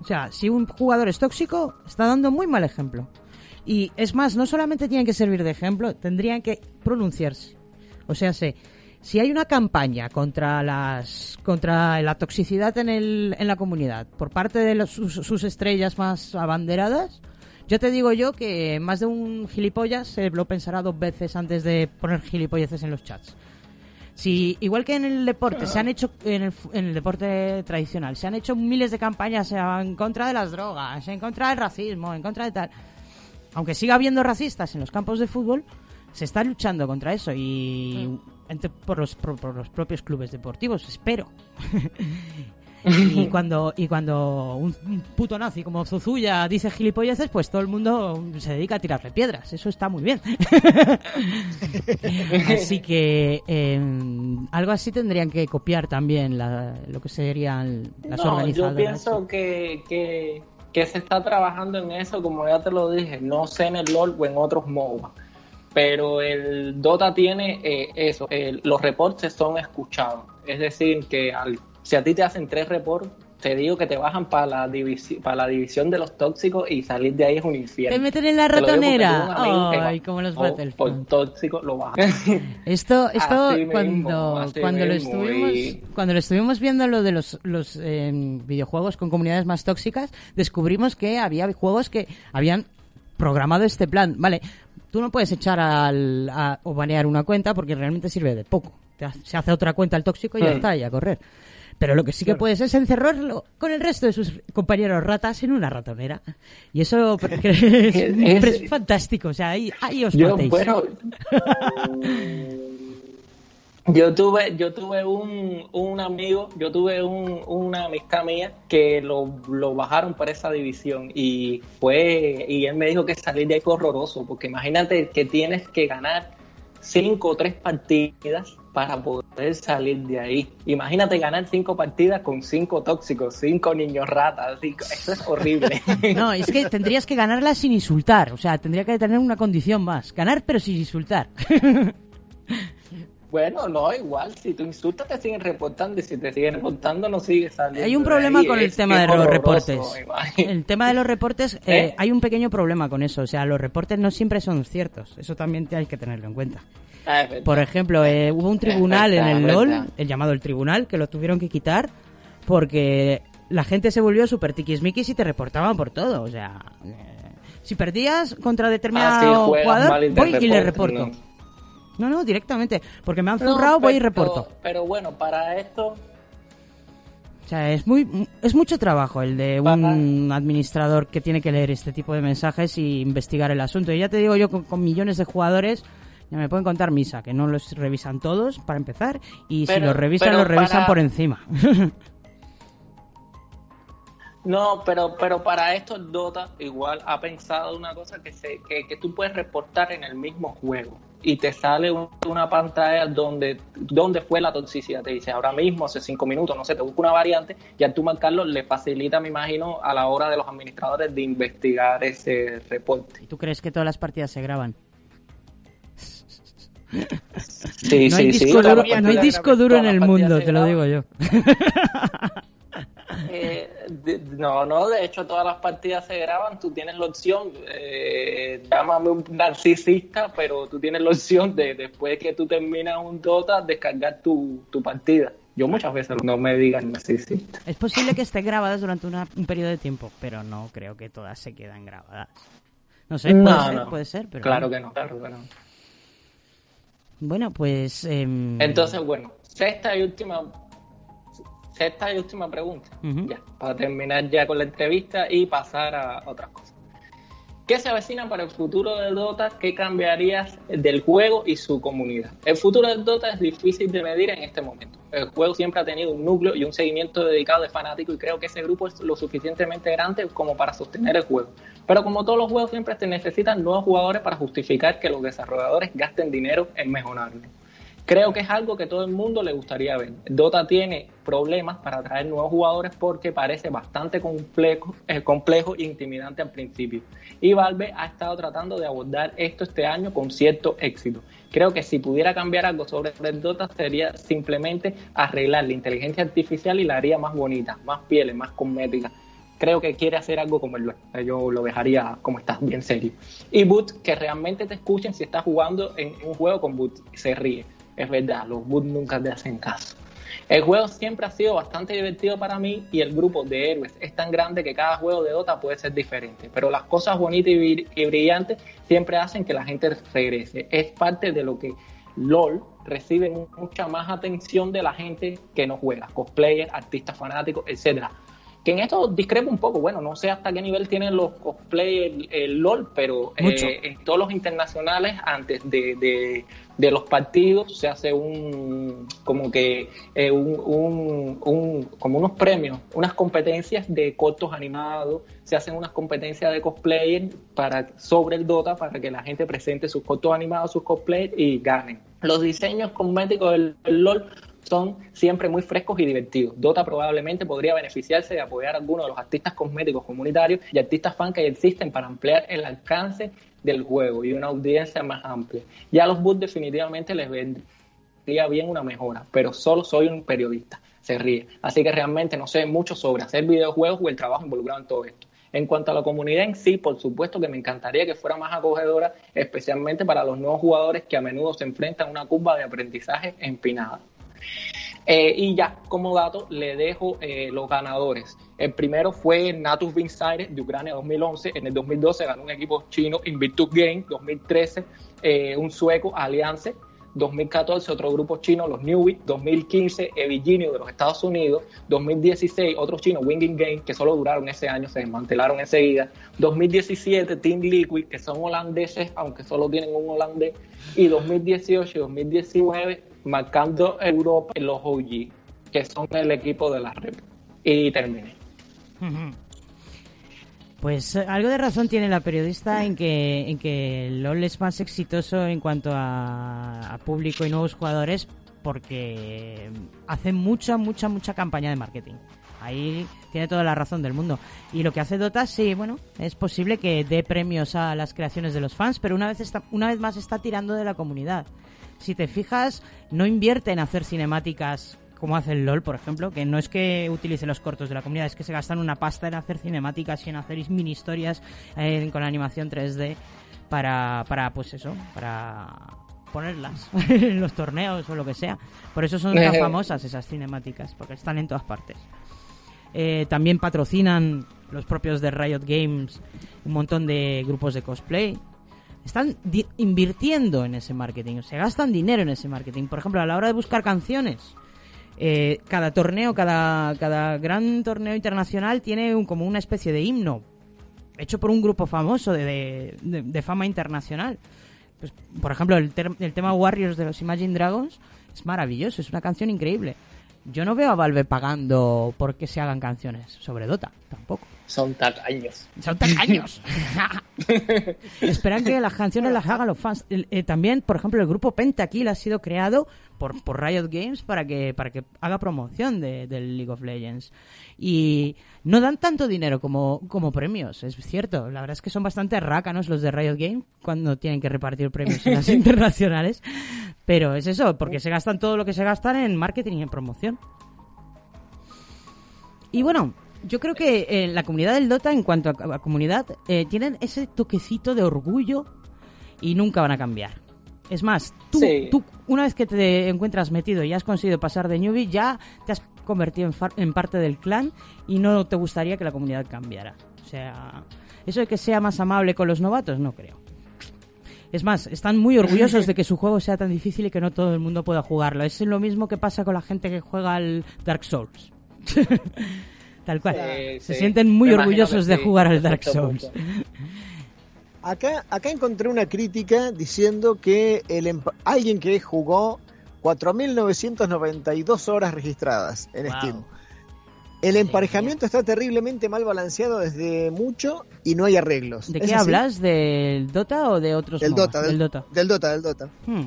[SPEAKER 4] O sea, si un jugador es tóxico, está dando muy mal ejemplo. Y es más, no solamente tienen que servir de ejemplo, tendrían que pronunciarse. O sea, sé, si hay una campaña contra las contra la toxicidad en, el, en la comunidad por parte de sus, sus estrellas más abanderadas, yo te digo yo que más de un gilipollas se lo pensará dos veces antes de poner gilipolleces en los chats. Si, igual que en el deporte, se han hecho, en el, en el deporte tradicional, se han hecho miles de campañas en contra de las drogas, en contra del racismo, en contra de tal. Aunque siga habiendo racistas en los campos de fútbol, se está luchando contra eso y entre- por, los, por, por los propios clubes deportivos, espero. <laughs> y cuando y cuando un, un puto nazi como Zuzuya dice gilipolleces, pues todo el mundo se dedica a tirarle piedras. Eso está muy bien. <laughs> así que eh, algo así tendrían que copiar también la- lo que serían las
[SPEAKER 6] No, yo pienso que, que, que se está trabajando en eso, como ya te lo dije, no sé en el LOL o en otros MOBA. Pero el Dota tiene eh, eso, eh, los reportes son escuchados. Es decir, que si a ti te hacen tres reportes, te digo que te bajan para la, divisi- para la división de los tóxicos y salir de ahí es un infierno.
[SPEAKER 4] Te meten en la ratonera. Ay,
[SPEAKER 6] va-
[SPEAKER 4] como los Battlefield.
[SPEAKER 6] Por tóxico lo bajan. <laughs>
[SPEAKER 4] Esto, esto
[SPEAKER 6] Así
[SPEAKER 4] cuando, cuando lo estuvimos,
[SPEAKER 6] y-
[SPEAKER 4] cuando lo estuvimos viendo lo de los, los eh, videojuegos con comunidades más tóxicas, descubrimos que había juegos que habían programado este plan. Vale, tú no puedes echar al, a- o banear una cuenta porque realmente sirve de poco. Te se hace otra cuenta al tóxico y ya
[SPEAKER 6] Hmm.
[SPEAKER 4] está, y a correr. Pero lo que sí que puedes es encerrarlo con el resto de sus compañeros ratas en una ratonera. Y eso <laughs> <laughs> es,
[SPEAKER 6] Es-
[SPEAKER 4] es fantástico. O sea, ahí, ahí os
[SPEAKER 6] Yo, bueno, <laughs> yo tuve, yo tuve un, un amigo, yo tuve un, una amistad mía que lo, lo bajaron para esa división y fue, y él me dijo que salir de ahí fue horroroso, porque imagínate que tienes que ganar cinco o tres partidas para poder salir de ahí. Imagínate ganar cinco partidas con cinco tóxicos, cinco niños ratas, cinco- eso es horrible. <laughs>
[SPEAKER 4] No, es que tendrías que ganarla sin insultar. O sea, tendría que tener una condición más. Ganar pero sin insultar. <laughs>
[SPEAKER 6] Bueno, no, igual, si tú insultas te siguen reportando y si te siguen reportando no sigues saliendo.
[SPEAKER 4] Hay un problema
[SPEAKER 6] ahí,
[SPEAKER 4] con el tema de los reportes. El tema de los <laughs> reportes, eh,
[SPEAKER 6] ¿Eh?
[SPEAKER 4] hay un pequeño problema con eso. O sea, los reportes no siempre son ciertos. Eso también hay que tenerlo en cuenta.
[SPEAKER 6] Ah.
[SPEAKER 4] Por ejemplo, eh, hubo un tribunal en el LOL, el llamado el tribunal, que lo tuvieron que quitar porque la gente se volvió súper tiquismiquis y te reportaban por todo. O sea, eh, si perdías contra
[SPEAKER 6] Ah, sí,
[SPEAKER 4] determinado
[SPEAKER 6] juegas
[SPEAKER 4] jugador, voy y le reporto.
[SPEAKER 6] ¿no?
[SPEAKER 4] No, no, directamente. Porque me han
[SPEAKER 6] No,
[SPEAKER 4] zurrado, voy y reporto.
[SPEAKER 6] Pero bueno, para esto,
[SPEAKER 4] sea, es muy es mucho trabajo el de un administrador que tiene que leer este tipo de mensajes y investigar el asunto. Y ya te digo yo, con, con millones de jugadores, ya me pueden contar misa, que no los revisan todos para empezar, y si los revisan, los revisan
[SPEAKER 6] para-
[SPEAKER 4] por encima. <laughs>
[SPEAKER 6] No, pero pero para esto Dota igual ha pensado una cosa que se que, que tú puedes reportar en el mismo juego y te sale un- una pantalla donde donde fue la toxicidad. Te dice ahora mismo, hace cinco minutos, no sé, te busca una variante y al tú marcarlo le facilita, me imagino, a la hora de los administradores de investigar ese reporte.
[SPEAKER 4] ¿Tú crees que todas las partidas se graban?
[SPEAKER 6] Sí,
[SPEAKER 4] no hay
[SPEAKER 6] sí, sí.
[SPEAKER 4] disco duro,
[SPEAKER 6] Todas
[SPEAKER 4] no hay
[SPEAKER 6] las
[SPEAKER 4] disco duro en el mundo, te lo digo yo. <laughs>
[SPEAKER 6] Eh, de- no, no, de hecho todas las partidas se graban, tú tienes la opción, eh, llámame un narcisista, pero tú tienes la opción de después que tú terminas un Dota, descargar tu, tu partida. Yo muchas veces no me digan narcisista.
[SPEAKER 4] Es posible que estén grabadas durante una- un periodo de tiempo, pero no creo que todas se quedan grabadas. No sé, puede
[SPEAKER 6] No,
[SPEAKER 4] ser,
[SPEAKER 6] no.
[SPEAKER 4] puede ser, pero
[SPEAKER 6] Claro que no, claro que no.
[SPEAKER 4] Bueno, pues... em,
[SPEAKER 6] Entonces, bueno, sexta y última sexta y última pregunta. Ya, para terminar ya con la entrevista y pasar a otras cosas. ¿Qué se avecina para el futuro del Dota? ¿Qué cambiarías del juego y su comunidad? El futuro del Dota es difícil de medir en este momento. El juego siempre ha tenido un núcleo y un seguimiento dedicado de fanáticos y creo que ese grupo es lo suficientemente grande como para sostener el juego. Pero como todos los juegos siempre te necesitan nuevos jugadores para justificar que los desarrolladores gasten dinero en mejorarlo. Creo que es algo que todo el mundo le gustaría ver. Dota tiene problemas para atraer nuevos jugadores porque parece bastante complejo, eh, complejo e intimidante al principio. Y Valve ha estado tratando de abordar esto este año con cierto éxito. Creo que si pudiera cambiar algo sobre Dota sería simplemente arreglar la inteligencia artificial y la haría más bonita, más pieles, más cosmética. Creo que quiere hacer algo como el. Yo lo dejaría como está, bien serio. Y Boot, que realmente te escuchen si estás jugando en un juego con Boot. Se ríe. Es verdad, los Boot nunca te hacen caso. El juego siempre ha sido bastante divertido para mí y el grupo de héroes es tan grande que cada juego de Dota puede ser diferente. Pero las cosas bonitas y brillantes siempre hacen que la gente regrese. Es parte de lo que LOL recibe mucha más atención de la gente que no juega. Cosplayers, artistas fanáticos, etcétera. Que en esto discrepo un poco. Bueno, no sé hasta qué nivel tienen los cosplayers el LOL, pero eh, en todos los internacionales, antes de, de- de los partidos, se hace un como que eh, un, un- un- como unos premios, unas competencias de cortos animados, se hacen unas competencias de cosplayer para sobre el Dota para que la gente presente sus cortos animados, sus cosplayers y ganen. Los diseños cosméticos del, del LOL son siempre muy frescos y divertidos. Dota probablemente podría beneficiarse de apoyar a algunos de los artistas cosméticos comunitarios y artistas fan que existen para ampliar el alcance del juego y una audiencia más amplia. Ya a los bots definitivamente les vendría bien una mejora, pero solo soy un periodista. Se ríe. Así que realmente no sé mucho sobre hacer videojuegos o el trabajo involucrado en todo esto. En cuanto a la comunidad en sí, por supuesto que me encantaría que fuera más acogedora, especialmente para los nuevos jugadores que a menudo se enfrentan a una curva de aprendizaje empinada. Eh, y ya, como dato, le dejo eh, los ganadores. El primero fue Natus Vinsire de Ucrania 2011. En el 2012 ganó un equipo chino, Invictus Game. 2013, eh, un sueco, Alliance. 2014, otro grupo chino, los Newbie. 2015, Eviginio de los Estados Unidos. 2016, otro chino, Winging Game, que solo duraron ese año, se desmantelaron enseguida. 2017, Team Liquid, que son holandeses, aunque solo tienen un holandés. Y 2018 y 2019, marcando Europa los OG, que son el equipo de la Rep. Y terminé.
[SPEAKER 4] Pues eh, algo de razón tiene la periodista en que, en que LOL es más exitoso en cuanto a, a público y nuevos jugadores porque hace mucha, mucha, mucha campaña de marketing. Ahí tiene toda la razón del mundo. Y lo que hace Dota, sí, bueno, es posible que dé premios a las creaciones de los fans, pero una vez, está, una vez más está tirando de la comunidad. Si te fijas, no invierte en hacer cinemáticas como hace el LOL, por ejemplo, que no es que utilice los cortos de la comunidad, es que se gastan una pasta en hacer cinemáticas y en hacer mini historias eh, con animación 3D para, para, pues eso, para ponerlas <laughs> en los torneos o lo que sea. Por eso son tan famosas esas cinemáticas, porque están en todas partes. Eh, también patrocinan los propios de Riot Games un montón de grupos de cosplay. Están invirtiendo en ese marketing, se gastan dinero en ese marketing. Por ejemplo, a la hora de buscar canciones, eh, cada torneo, cada, cada gran torneo internacional tiene un- como una especie de himno hecho por un grupo famoso de, de- de- de fama internacional. Pues, por ejemplo, el, ter- el tema Warriors de los Imagine Dragons es maravilloso, es una canción increíble. Yo no veo a Valve pagando porque se hagan canciones sobre Dota, tampoco.
[SPEAKER 6] Son tacaños.
[SPEAKER 4] Son tacaños. <laughs> Esperan que las canciones las hagan los fans. Eh, también, por ejemplo, el grupo Pentakill ha sido creado por, por Riot Games para que, para que haga promoción de, del League of Legends. Y no dan tanto dinero como, como premios, es cierto. La verdad es que son bastante rácanos los de Riot Games cuando tienen que repartir premios en las <laughs> internacionales. Pero es eso, porque se gastan todo lo que se gastan en marketing y en promoción. Y bueno, yo creo que eh, la comunidad del Dota, en cuanto a, a comunidad, eh, tienen ese toquecito de orgullo y nunca van a cambiar. Es más, tú,
[SPEAKER 6] Sí.
[SPEAKER 4] tú una vez que te encuentras metido y has conseguido pasar de newbie, ya te has convertido en, far- en parte del clan y no te gustaría que la comunidad cambiara. O sea, eso de que sea más amable con los novatos, no creo. Es más, están muy orgullosos de que su juego sea tan difícil y que no todo el mundo pueda jugarlo. Es lo mismo que pasa con la gente que juega al Dark Souls. <laughs> Tal cual.
[SPEAKER 6] Sí,
[SPEAKER 4] Se
[SPEAKER 6] sí.
[SPEAKER 4] sienten muy
[SPEAKER 6] Me
[SPEAKER 4] orgullosos de
[SPEAKER 6] sí,
[SPEAKER 4] jugar al Dark Souls. <laughs>
[SPEAKER 16] Acá, acá encontré una crítica diciendo que el empa- alguien que jugó 4.992 horas registradas en
[SPEAKER 4] Wow.
[SPEAKER 16] Steam. El emparejamiento está terriblemente mal balanceado desde mucho y no hay arreglos.
[SPEAKER 4] ¿De
[SPEAKER 16] ¿Es
[SPEAKER 4] qué
[SPEAKER 16] así?
[SPEAKER 4] hablas? ¿Del Dota o de otros
[SPEAKER 16] Del? Dota,
[SPEAKER 4] Del
[SPEAKER 16] del,
[SPEAKER 4] Dota.
[SPEAKER 16] del Dota, del Dota.
[SPEAKER 4] Hmm.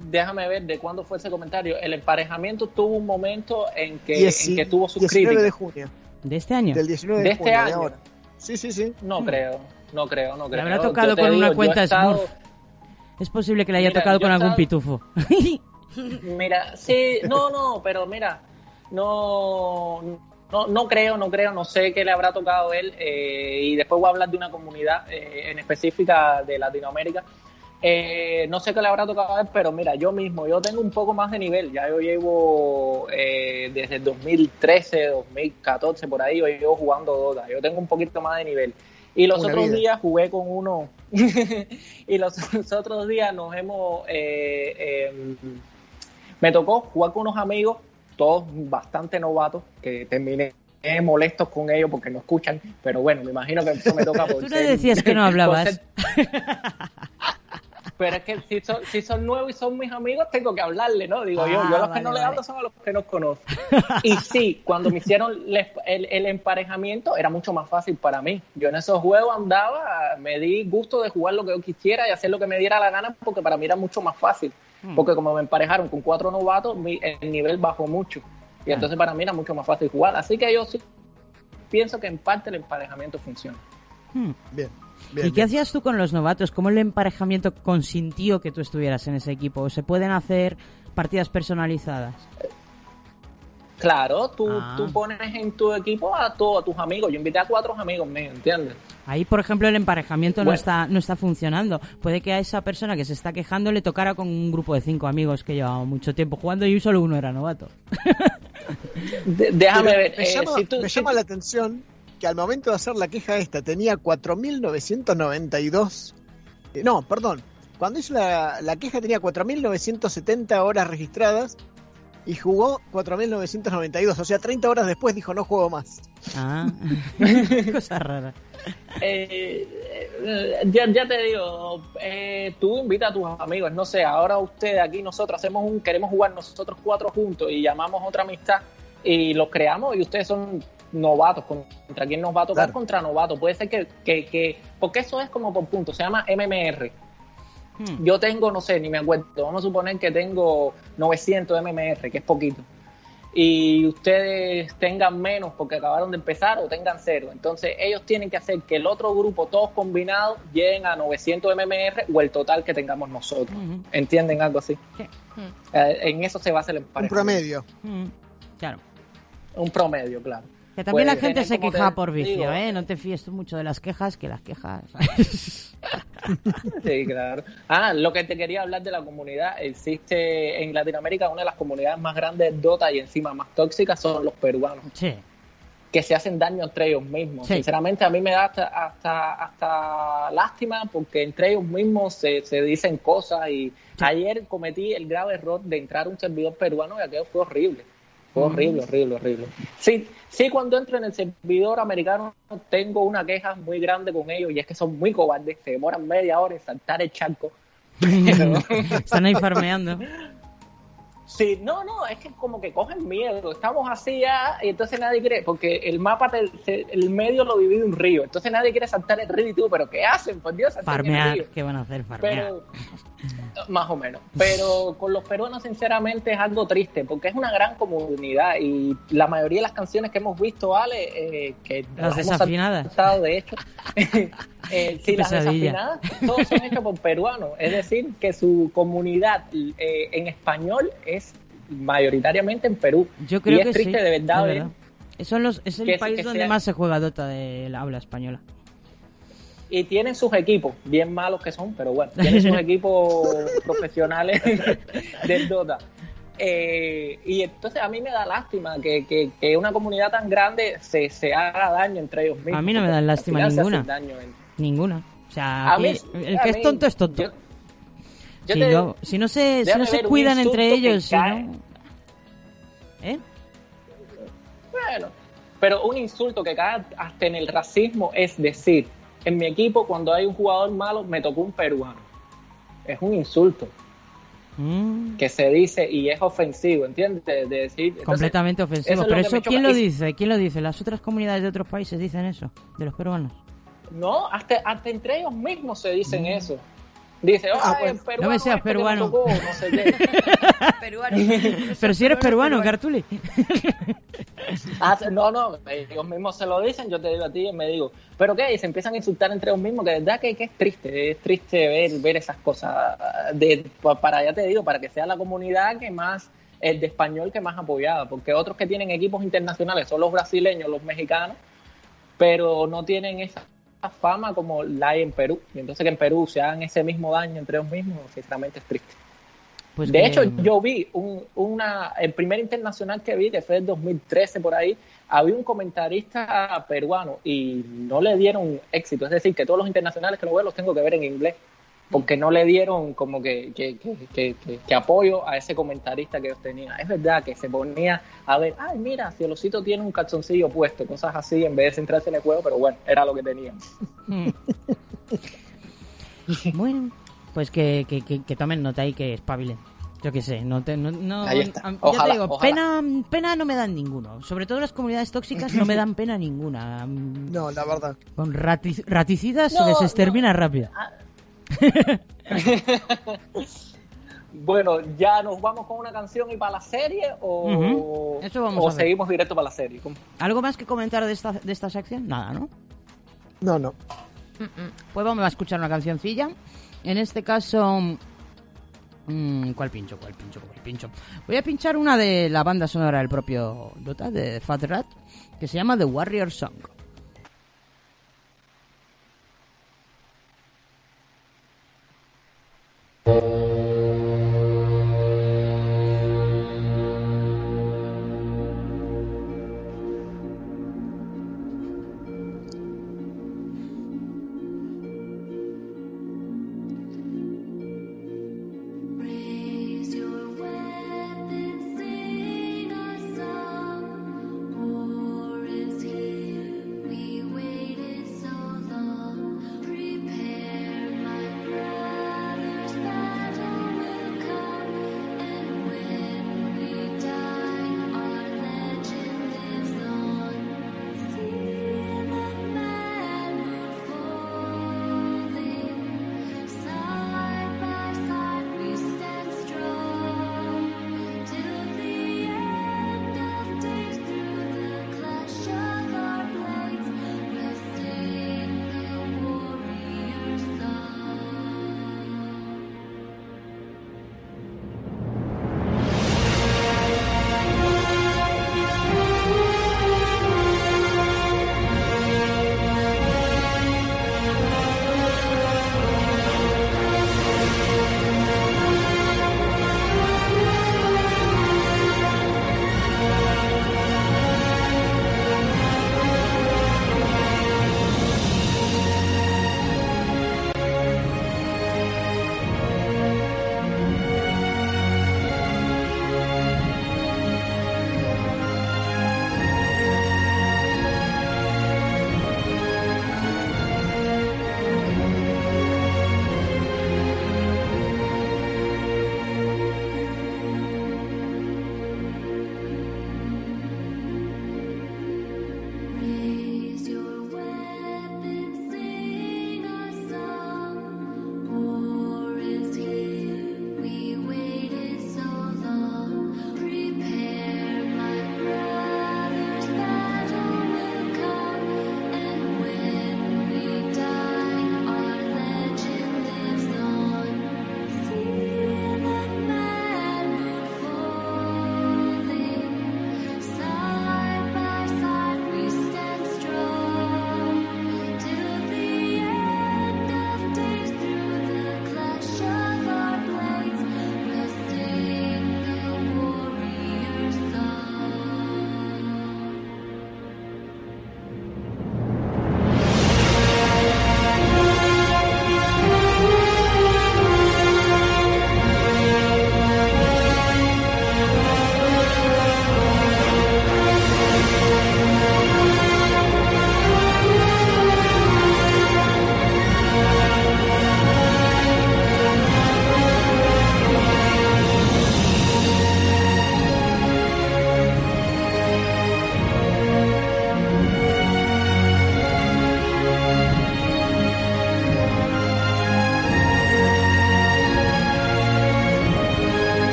[SPEAKER 6] Déjame ver de cuándo fue ese comentario. El emparejamiento tuvo un momento en que,
[SPEAKER 16] Dieci-
[SPEAKER 6] en que tuvo sus
[SPEAKER 16] 19 de junio.
[SPEAKER 4] ¿De este año?
[SPEAKER 16] Del 19 de,
[SPEAKER 6] ¿De este
[SPEAKER 16] junio, de
[SPEAKER 6] año?
[SPEAKER 16] ahora. Sí, sí, sí.
[SPEAKER 6] No creo, no creo, no creo.
[SPEAKER 4] Le habrá tocado con
[SPEAKER 6] digo,
[SPEAKER 4] una cuenta
[SPEAKER 6] estado-
[SPEAKER 4] Smurf. Es posible que le haya
[SPEAKER 6] Mira,
[SPEAKER 4] tocado con algún
[SPEAKER 6] estado-
[SPEAKER 4] pitufo. <laughs>
[SPEAKER 6] Mira, sí, no, no, pero mira, no, no, no creo, no creo, no sé qué le habrá tocado a él eh, y después voy a hablar de una comunidad eh, en específica de Latinoamérica. Eh, no sé qué le habrá tocado a él, pero mira, yo mismo, yo tengo un poco más de nivel, ya yo llevo eh, desde el 2013, 2014, por ahí, yo llevo jugando Dota, yo tengo un poquito más de nivel. Y los
[SPEAKER 16] Una
[SPEAKER 6] otros
[SPEAKER 16] vida.
[SPEAKER 6] días jugué con uno, <laughs> y los, los otros días nos hemos... eh, eh, me tocó jugar con unos amigos, todos bastante novatos, que terminé molestos con ellos porque no escuchan, pero bueno, me imagino que eso me toca <laughs> por
[SPEAKER 4] Tú no
[SPEAKER 6] ser-
[SPEAKER 4] decías que no <laughs> hablabas.
[SPEAKER 6] ser- pero es que si son, si son nuevos y son mis amigos, tengo que hablarle, ¿no? Digo yo, yo a los
[SPEAKER 4] Ah,
[SPEAKER 6] que no
[SPEAKER 4] vale,
[SPEAKER 6] les hablo son a los que no conozco. Y sí, cuando me hicieron el, el emparejamiento era mucho más fácil para mí. Yo en esos juegos andaba, me di gusto de jugar lo que yo quisiera y hacer lo que me diera la gana porque para mí era mucho más fácil.
[SPEAKER 4] Hmm.
[SPEAKER 6] Porque como me emparejaron con cuatro novatos, mi- el nivel bajó mucho. Y entonces para mí era mucho más fácil jugar. Así que yo sí pienso que en parte el emparejamiento funciona.
[SPEAKER 4] Hmm.
[SPEAKER 16] Bien.
[SPEAKER 4] ¿Y qué hacías tú con los novatos? ¿Cómo el emparejamiento consintió que tú estuvieras en ese equipo? ¿O se pueden hacer partidas personalizadas?
[SPEAKER 6] Claro, tú,
[SPEAKER 4] Ah.
[SPEAKER 6] tú pones en tu equipo a todos tus amigos. Yo invité a cuatro amigos míos, ¿entiendes?
[SPEAKER 4] Ahí, por ejemplo, el emparejamiento no está no está funcionando. Puede que a esa persona que se está quejando le tocara con un grupo de cinco amigos que llevaba mucho tiempo jugando y solo uno era novato. <laughs>
[SPEAKER 6] De- déjame
[SPEAKER 16] Pero
[SPEAKER 6] ver.
[SPEAKER 16] Me,
[SPEAKER 6] eh,
[SPEAKER 16] llama,
[SPEAKER 6] si tú-
[SPEAKER 16] me
[SPEAKER 6] si
[SPEAKER 16] llama la atención que al momento de hacer la queja esta tenía 4.992. eh, no, perdón. Cuando hizo la, la queja tenía 4.970 horas registradas y jugó 4.992. O sea, 30 horas después dijo no juego más.
[SPEAKER 4] Ah, <laughs> cosa rara.
[SPEAKER 6] Eh, eh, ya, ya te digo, eh, tú invita a tus amigos, no sé, ahora ustedes aquí nosotros hacemos un, queremos jugar nosotros cuatro juntos y llamamos otra amistad y los creamos y ustedes son novatos, contra quién nos va a tocar
[SPEAKER 16] Claro.
[SPEAKER 6] contra novatos, puede ser que, que, que, porque eso es como por puntos, se llama MMR.
[SPEAKER 4] Hmm.
[SPEAKER 6] Yo tengo, no sé, ni me acuerdo, vamos a suponer que tengo 900 MMR, que es poquito. Y ustedes tengan menos porque acabaron de empezar o tengan cero. Entonces ellos tienen que hacer que el otro grupo, todos combinados, lleguen a 900 MMR o el total que tengamos nosotros. ¿Entienden algo así? Eh, en eso se basa el
[SPEAKER 16] Un
[SPEAKER 6] emparejamiento.
[SPEAKER 16] promedio.
[SPEAKER 4] Mm, Claro.
[SPEAKER 6] Un promedio, claro.
[SPEAKER 4] Que también
[SPEAKER 6] Pues,
[SPEAKER 4] la gente se queja por vicio,
[SPEAKER 6] digo,
[SPEAKER 4] ¿eh? No te fíes tú mucho de las quejas, que las quejas... <laughs>
[SPEAKER 6] Sí, claro. Ah, lo que te quería hablar de la comunidad, existe en Latinoamérica una de las comunidades más grandes de Dota y encima más tóxicas son los peruanos,
[SPEAKER 4] sí.
[SPEAKER 6] que se hacen daño entre ellos mismos.
[SPEAKER 4] Sí.
[SPEAKER 6] Sinceramente a mí me da hasta, hasta, hasta lástima porque entre ellos mismos se, se dicen cosas y ayer cometí el grave error de entrar a un servidor peruano y aquello fue horrible. Fue horrible, horrible, horrible. Sí, sí, cuando entro en el servidor americano tengo una queja muy grande con ellos y es que son muy cobardes, se demoran media hora en saltar el charco. <laughs> <laughs>
[SPEAKER 4] Están ahí farmeando.
[SPEAKER 6] Sí, no, no, es que como que cogen miedo. Estamos así ya y entonces nadie quiere, porque el mapa, te- se- el medio lo divide un río. Entonces nadie quiere saltar el río y tú, pero ¿qué hacen? Por Dios, el
[SPEAKER 4] Farmear.
[SPEAKER 6] río.
[SPEAKER 4] ¿Qué van a hacer? Farmear.
[SPEAKER 6] Pero, <laughs> más o menos. Pero con los peruanos, sinceramente, es algo triste, porque es una gran comunidad y la mayoría de las canciones que hemos visto, Ale, eh, que
[SPEAKER 4] Las desafinadas.
[SPEAKER 6] saltado, de hecho, <laughs> eh, <laughs> sí, las desafinadas, todos son hechos por peruanos. Es decir, que su comunidad eh, en español es mayoritariamente en Perú.
[SPEAKER 4] Yo creo
[SPEAKER 6] y es
[SPEAKER 4] que
[SPEAKER 6] triste
[SPEAKER 4] sí.
[SPEAKER 6] de verdad,
[SPEAKER 4] de verdad. Son los, es el
[SPEAKER 6] que-
[SPEAKER 4] país
[SPEAKER 6] que
[SPEAKER 4] donde
[SPEAKER 6] sea-
[SPEAKER 4] más se juega Dota de la habla española.
[SPEAKER 6] y tienen sus equipos, bien malos que son, pero bueno, tienen sus <laughs> equipos profesionales <laughs> del Dota. Eh, y entonces a mí me da lástima que, que, que una comunidad tan grande se, se haga daño entre ellos mismos.
[SPEAKER 4] A mí no me
[SPEAKER 6] al
[SPEAKER 4] lástima ninguna.
[SPEAKER 6] daño en-
[SPEAKER 4] Ninguna. O sea,
[SPEAKER 6] A mí-
[SPEAKER 4] el
[SPEAKER 6] a
[SPEAKER 4] que es tonto es tonto.
[SPEAKER 6] yo- yo
[SPEAKER 4] si,
[SPEAKER 6] te-
[SPEAKER 4] no, si no se, si no se cuidan entre ellos, si no... ¿Eh?
[SPEAKER 6] Bueno, pero un insulto que cae hasta en el racismo es decir, en mi equipo cuando hay un jugador malo me tocó un peruano. Es un insulto
[SPEAKER 4] Mm,
[SPEAKER 6] que se dice y es ofensivo, ¿entiendes? De decir, entonces,
[SPEAKER 4] completamente ofensivo.
[SPEAKER 6] eso
[SPEAKER 4] Pero eso, ¿quién
[SPEAKER 6] choca.
[SPEAKER 4] lo dice? ¿Quién lo dice? ¿Las otras comunidades de otros países dicen eso? ¿De los peruanos?
[SPEAKER 6] No, hasta, hasta entre ellos mismos se dicen eso. Dice,
[SPEAKER 4] Ah,
[SPEAKER 6] "Ay,
[SPEAKER 4] pues,
[SPEAKER 6] el peruano
[SPEAKER 4] no me seas
[SPEAKER 6] este me
[SPEAKER 4] peruano".
[SPEAKER 6] tocó", no sé qué. <laughs>
[SPEAKER 4] Pero si eres peruano, Cartuli. <laughs>
[SPEAKER 6] Ah, no, no, ellos mismos se lo dicen, yo te digo a ti y me digo, ¿pero qué? Y se empiezan a insultar entre ellos mismos, que de verdad que, que es triste, es triste ver, ver esas cosas. De, pa- para, ya te digo, para que sea la comunidad que más, el de español que más apoyada, porque otros que tienen equipos internacionales son los brasileños, los mexicanos, pero no tienen esa fama como la hay en Perú. Y entonces que en Perú se hagan ese mismo daño entre ellos mismos, sinceramente es triste.
[SPEAKER 4] Pues
[SPEAKER 6] de hecho, yo vi un, una, el primer internacional que vi, que fue el 2013 por ahí, había un comentarista peruano y no le dieron éxito. Es decir, que todos los internacionales que lo veo los tengo que ver en inglés, porque no le dieron como que, que, que, que- que- que apoyo a ese comentarista que ellos tenían. Es verdad que se ponía a ver, ay, mira, si el osito tiene un calzoncillo puesto, cosas así, en vez de centrarse en el juego, pero bueno, era lo que tenían.
[SPEAKER 4] Mm. <laughs> Bueno, pues que, que, que, que tomen nota y que espabilen. Yo qué sé, no te, no, no-
[SPEAKER 6] Ahí está. Ojalá,
[SPEAKER 4] te digo,
[SPEAKER 6] ojalá.
[SPEAKER 4] pena, pena no me dan ninguno. Sobre todo las comunidades tóxicas no me dan pena ninguna. <laughs>
[SPEAKER 16] No, la verdad.
[SPEAKER 4] Con rati- raticidas se les extermina rápido.
[SPEAKER 6] Bueno, ¿ya nos vamos con una canción y para la serie o,
[SPEAKER 4] Ujú. Eso vamos
[SPEAKER 6] o seguimos directo para la serie? ¿Cómo?
[SPEAKER 4] ¿Algo más que comentar de esta, de esta sección? Nada, ¿no?
[SPEAKER 16] No, no.
[SPEAKER 4] Pues vamos a escuchar una cancioncilla. En este caso... mm, ¿Cuál pincho? ¿Cuál pincho? ¿Cuál pincho? Voy a pinchar una de la banda sonora del propio Dota, de Fat Rat, que se llama The Warrior Song.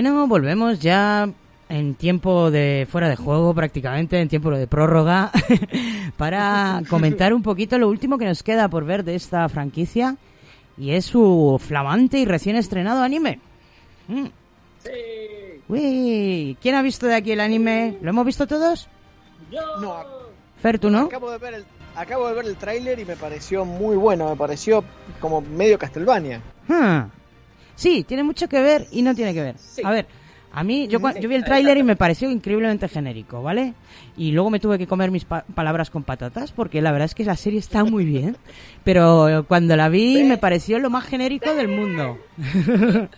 [SPEAKER 4] Bueno, volvemos ya en tiempo de fuera de juego prácticamente, en tiempo de prórroga, <laughs> para comentar un poquito lo último que nos queda por ver de esta franquicia y es su flamante y recién estrenado anime. Mm. Uy, ¿quién ha visto de aquí el anime? ¿Lo hemos visto todos?
[SPEAKER 16] No,
[SPEAKER 4] Fer, ¿tú no?
[SPEAKER 16] acabo de ver el, acabo de ver el tráiler y me pareció muy bueno, me pareció como medio Castlevania.
[SPEAKER 4] Ah. Sí, tiene mucho que ver y no tiene que ver. A ver, a mí, yo, yo vi el tráiler y me pareció increíblemente genérico, ¿vale? Y luego me tuve que comer mis pa- palabras con patatas porque la verdad es que la serie está muy bien. <laughs> Pero cuando la vi me pareció lo más genérico del mundo. <laughs>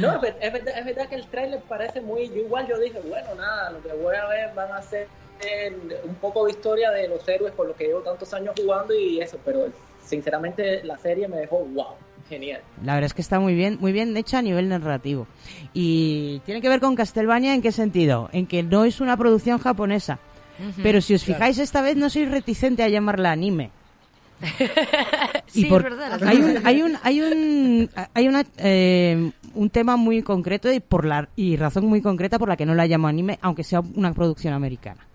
[SPEAKER 6] No, es verdad, es verdad que el tráiler parece muy... Yo igual yo dije, bueno, nada, lo que voy a ver van a ser eh, un poco de historia de los héroes con los que llevo tantos años jugando y eso, pero sinceramente la serie me dejó wow, genial.
[SPEAKER 4] La verdad es que está muy bien, muy bien hecha a nivel narrativo. Y tiene que ver con Castlevania en qué sentido? En que no es una producción japonesa. Pero si os
[SPEAKER 5] Claro.
[SPEAKER 4] fijáis, esta vez no soy reticente a llamarla anime. <laughs>
[SPEAKER 5] Sí,
[SPEAKER 4] y por-
[SPEAKER 5] es verdad.
[SPEAKER 4] hay un hay un hay un hay una eh, un tema muy concreto y por la y razón muy concreta por la que no la llamo anime aunque sea una producción americana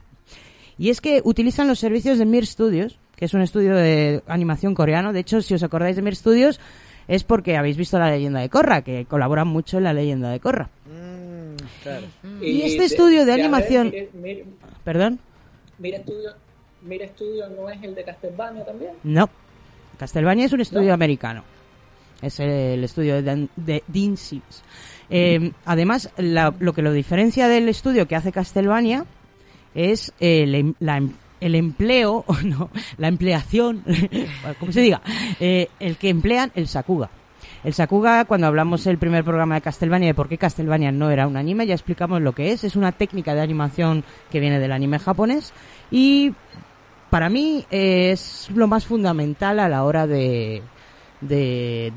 [SPEAKER 4] y es que utilizan los servicios de Mir Studios que es un estudio de animación coreano de hecho si os acordáis de Mir Studios es porque habéis visto la leyenda de Korra que colaboran mucho en la leyenda de Korra Y este estudio de
[SPEAKER 6] ver,
[SPEAKER 4] animación-
[SPEAKER 6] mire- mire-
[SPEAKER 4] perdón
[SPEAKER 6] Mira Estudio, Mira Estudio no es el de Castlevania también.
[SPEAKER 4] No. Castlevania es un estudio americano. Es el estudio de, Dan- de Dean Sims. Eh, además, la- lo que lo diferencia del estudio que hace Castlevania es em- la el empleo, <laughs> o no, la empleación, <laughs> como se diga, eh, el que emplean el Sakuga. El Sakuga, cuando hablamos el primer programa de Castlevania de por qué Castlevania no era un anime, ya explicamos lo que es. Es una técnica de animación que viene del anime japonés y para mí es lo más fundamental a la hora de, de,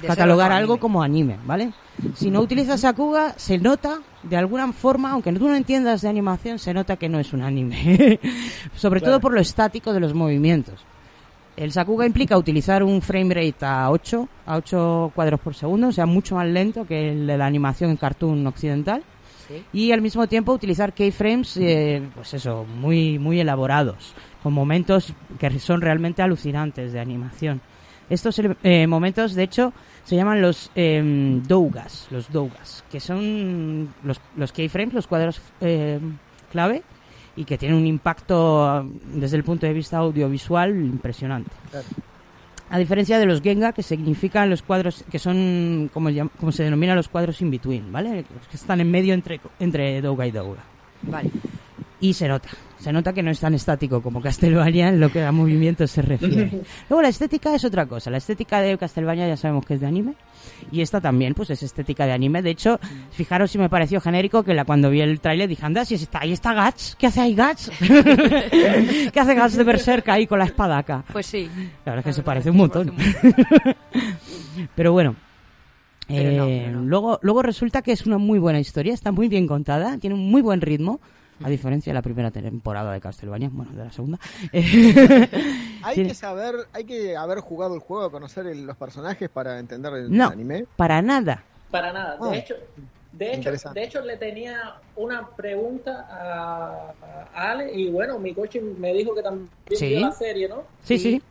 [SPEAKER 5] De
[SPEAKER 4] catalogar algo
[SPEAKER 5] anime.
[SPEAKER 4] como anime, ¿vale? Si no utilizas Sakuga, se nota de alguna forma, aunque tú no entiendas de animación, se nota que no es un anime. <laughs> Sobre todo por lo estático de los movimientos. El Sakuga implica utilizar un frame rate a 8, a 8 cuadros por segundo, o sea, mucho más lento que el de la animación en cartoon occidental.
[SPEAKER 5] Sí.
[SPEAKER 4] Y al mismo tiempo utilizar keyframes, eh, pues eso, muy, muy elaborados, con momentos que son realmente alucinantes de animación. Estos eh, momentos, de hecho, se llaman los eh, dougas, los dougas, que son los, los keyframes, los cuadros eh, clave, y que tienen un impacto eh, desde el punto de vista audiovisual impresionante. A diferencia de los Genga, que significan los cuadros, que son como se denominan los cuadros in between, ¿vale? Los que están en medio entre, entre Douga y Douga.
[SPEAKER 5] Vale.
[SPEAKER 4] Y se nota, se nota que no es tan estático como Castlevania en lo que a movimientos se refiere. <laughs> Luego la estética es otra cosa, la estética de Castlevania ya sabemos que es de anime y esta también pues es estética de anime. De hecho, fijaros si me pareció genérico que la cuando vi el tráiler dije, anda, si está, ahí está Guts, ¿qué hace ahí Guts? <laughs> ¿Qué hace Guts de Berserk ahí con la espadaca?
[SPEAKER 5] Pues sí.
[SPEAKER 4] La verdad es que se parece un montón. <laughs> Pero bueno.
[SPEAKER 5] No,
[SPEAKER 4] eh,
[SPEAKER 5] no.
[SPEAKER 4] Luego, luego resulta que es una muy buena historia, está muy bien contada, tiene un muy buen ritmo, a diferencia de la primera temporada de Castlevania, bueno, de la segunda. <laughs> <laughs>
[SPEAKER 16] Hay que saber, hay que haber jugado el juego, conocer el- los personajes para entender el
[SPEAKER 4] No,
[SPEAKER 16] anime.
[SPEAKER 4] para nada.
[SPEAKER 6] Para nada.
[SPEAKER 16] Ah.
[SPEAKER 6] De hecho, de hecho, de hecho le tenía una pregunta a, a Ale y bueno, mi coche me dijo que también
[SPEAKER 4] Sí.
[SPEAKER 6] vio la serie, ¿no?
[SPEAKER 4] Sí, sí.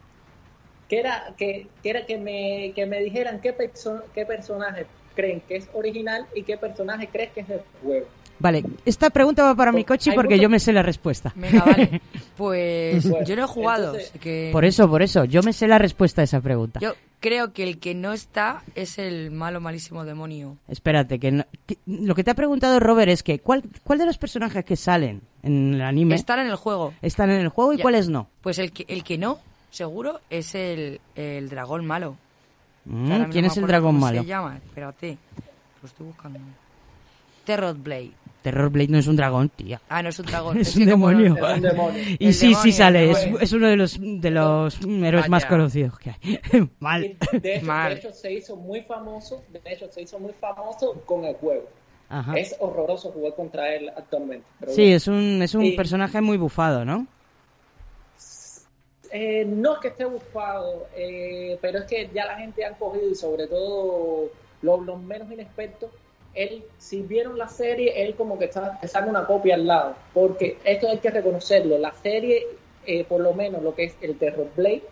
[SPEAKER 6] Que era que, que era que me que me dijeran qué perso- qué personaje creen que es original y qué personaje crees que es del juego.
[SPEAKER 4] Vale, esta pregunta va para mi coche porque
[SPEAKER 6] mucho-
[SPEAKER 4] yo me sé la respuesta.
[SPEAKER 5] Venga, vale. <laughs> Pues yo no he jugado.
[SPEAKER 6] entonces-
[SPEAKER 5] así que
[SPEAKER 4] Por eso, por eso, yo me sé la respuesta a esa pregunta.
[SPEAKER 5] Yo creo que el que no está es el malo, malísimo demonio.
[SPEAKER 4] Espérate, que, no- que- lo que te ha preguntado Robert es que ¿cuál, cuál de los personajes que salen en el anime
[SPEAKER 5] Están en el juego.
[SPEAKER 4] están en el juego y
[SPEAKER 5] Ya.
[SPEAKER 4] cuáles no?
[SPEAKER 5] Pues el que, el que no, seguro, es el, el dragón malo.
[SPEAKER 4] Mm,
[SPEAKER 5] Que ahora
[SPEAKER 4] ¿Quién
[SPEAKER 5] no
[SPEAKER 4] es
[SPEAKER 5] me
[SPEAKER 4] el
[SPEAKER 5] acuerdo
[SPEAKER 4] dragón
[SPEAKER 5] cómo
[SPEAKER 4] malo?
[SPEAKER 5] se llama? Espérate. Lo estoy buscando. Terror Blade.
[SPEAKER 4] Terror Blade no es un dragón, tía.
[SPEAKER 5] Ah, no es un dragón. <laughs>
[SPEAKER 4] Es
[SPEAKER 5] es
[SPEAKER 4] un
[SPEAKER 5] que como no-
[SPEAKER 4] demonio.
[SPEAKER 6] Es un demonio.
[SPEAKER 4] Y
[SPEAKER 5] El
[SPEAKER 4] sí,
[SPEAKER 5] demonio,
[SPEAKER 4] sí sale, es, es uno de los de los héroes más
[SPEAKER 5] Vaya.
[SPEAKER 4] conocidos que hay. <laughs> Mal.
[SPEAKER 6] De hecho,
[SPEAKER 5] Mal.
[SPEAKER 6] de hecho se hizo muy famoso, de hecho se hizo muy famoso con el juego.
[SPEAKER 4] Ajá.
[SPEAKER 6] Es horroroso jugar contra él actualmente. pero
[SPEAKER 4] Sí,
[SPEAKER 6] bueno.
[SPEAKER 4] es un, es un
[SPEAKER 6] Y-
[SPEAKER 4] personaje muy bufado, ¿no?
[SPEAKER 6] Eh, no es que esté buscado, eh, pero es que ya la gente ha cogido y sobre todo los, los menos inexpertos, él, si vieron la serie, él como que está empezando una copia al lado, porque esto hay que reconocerlo, la serie, eh, por lo menos lo que es el Terror Blade,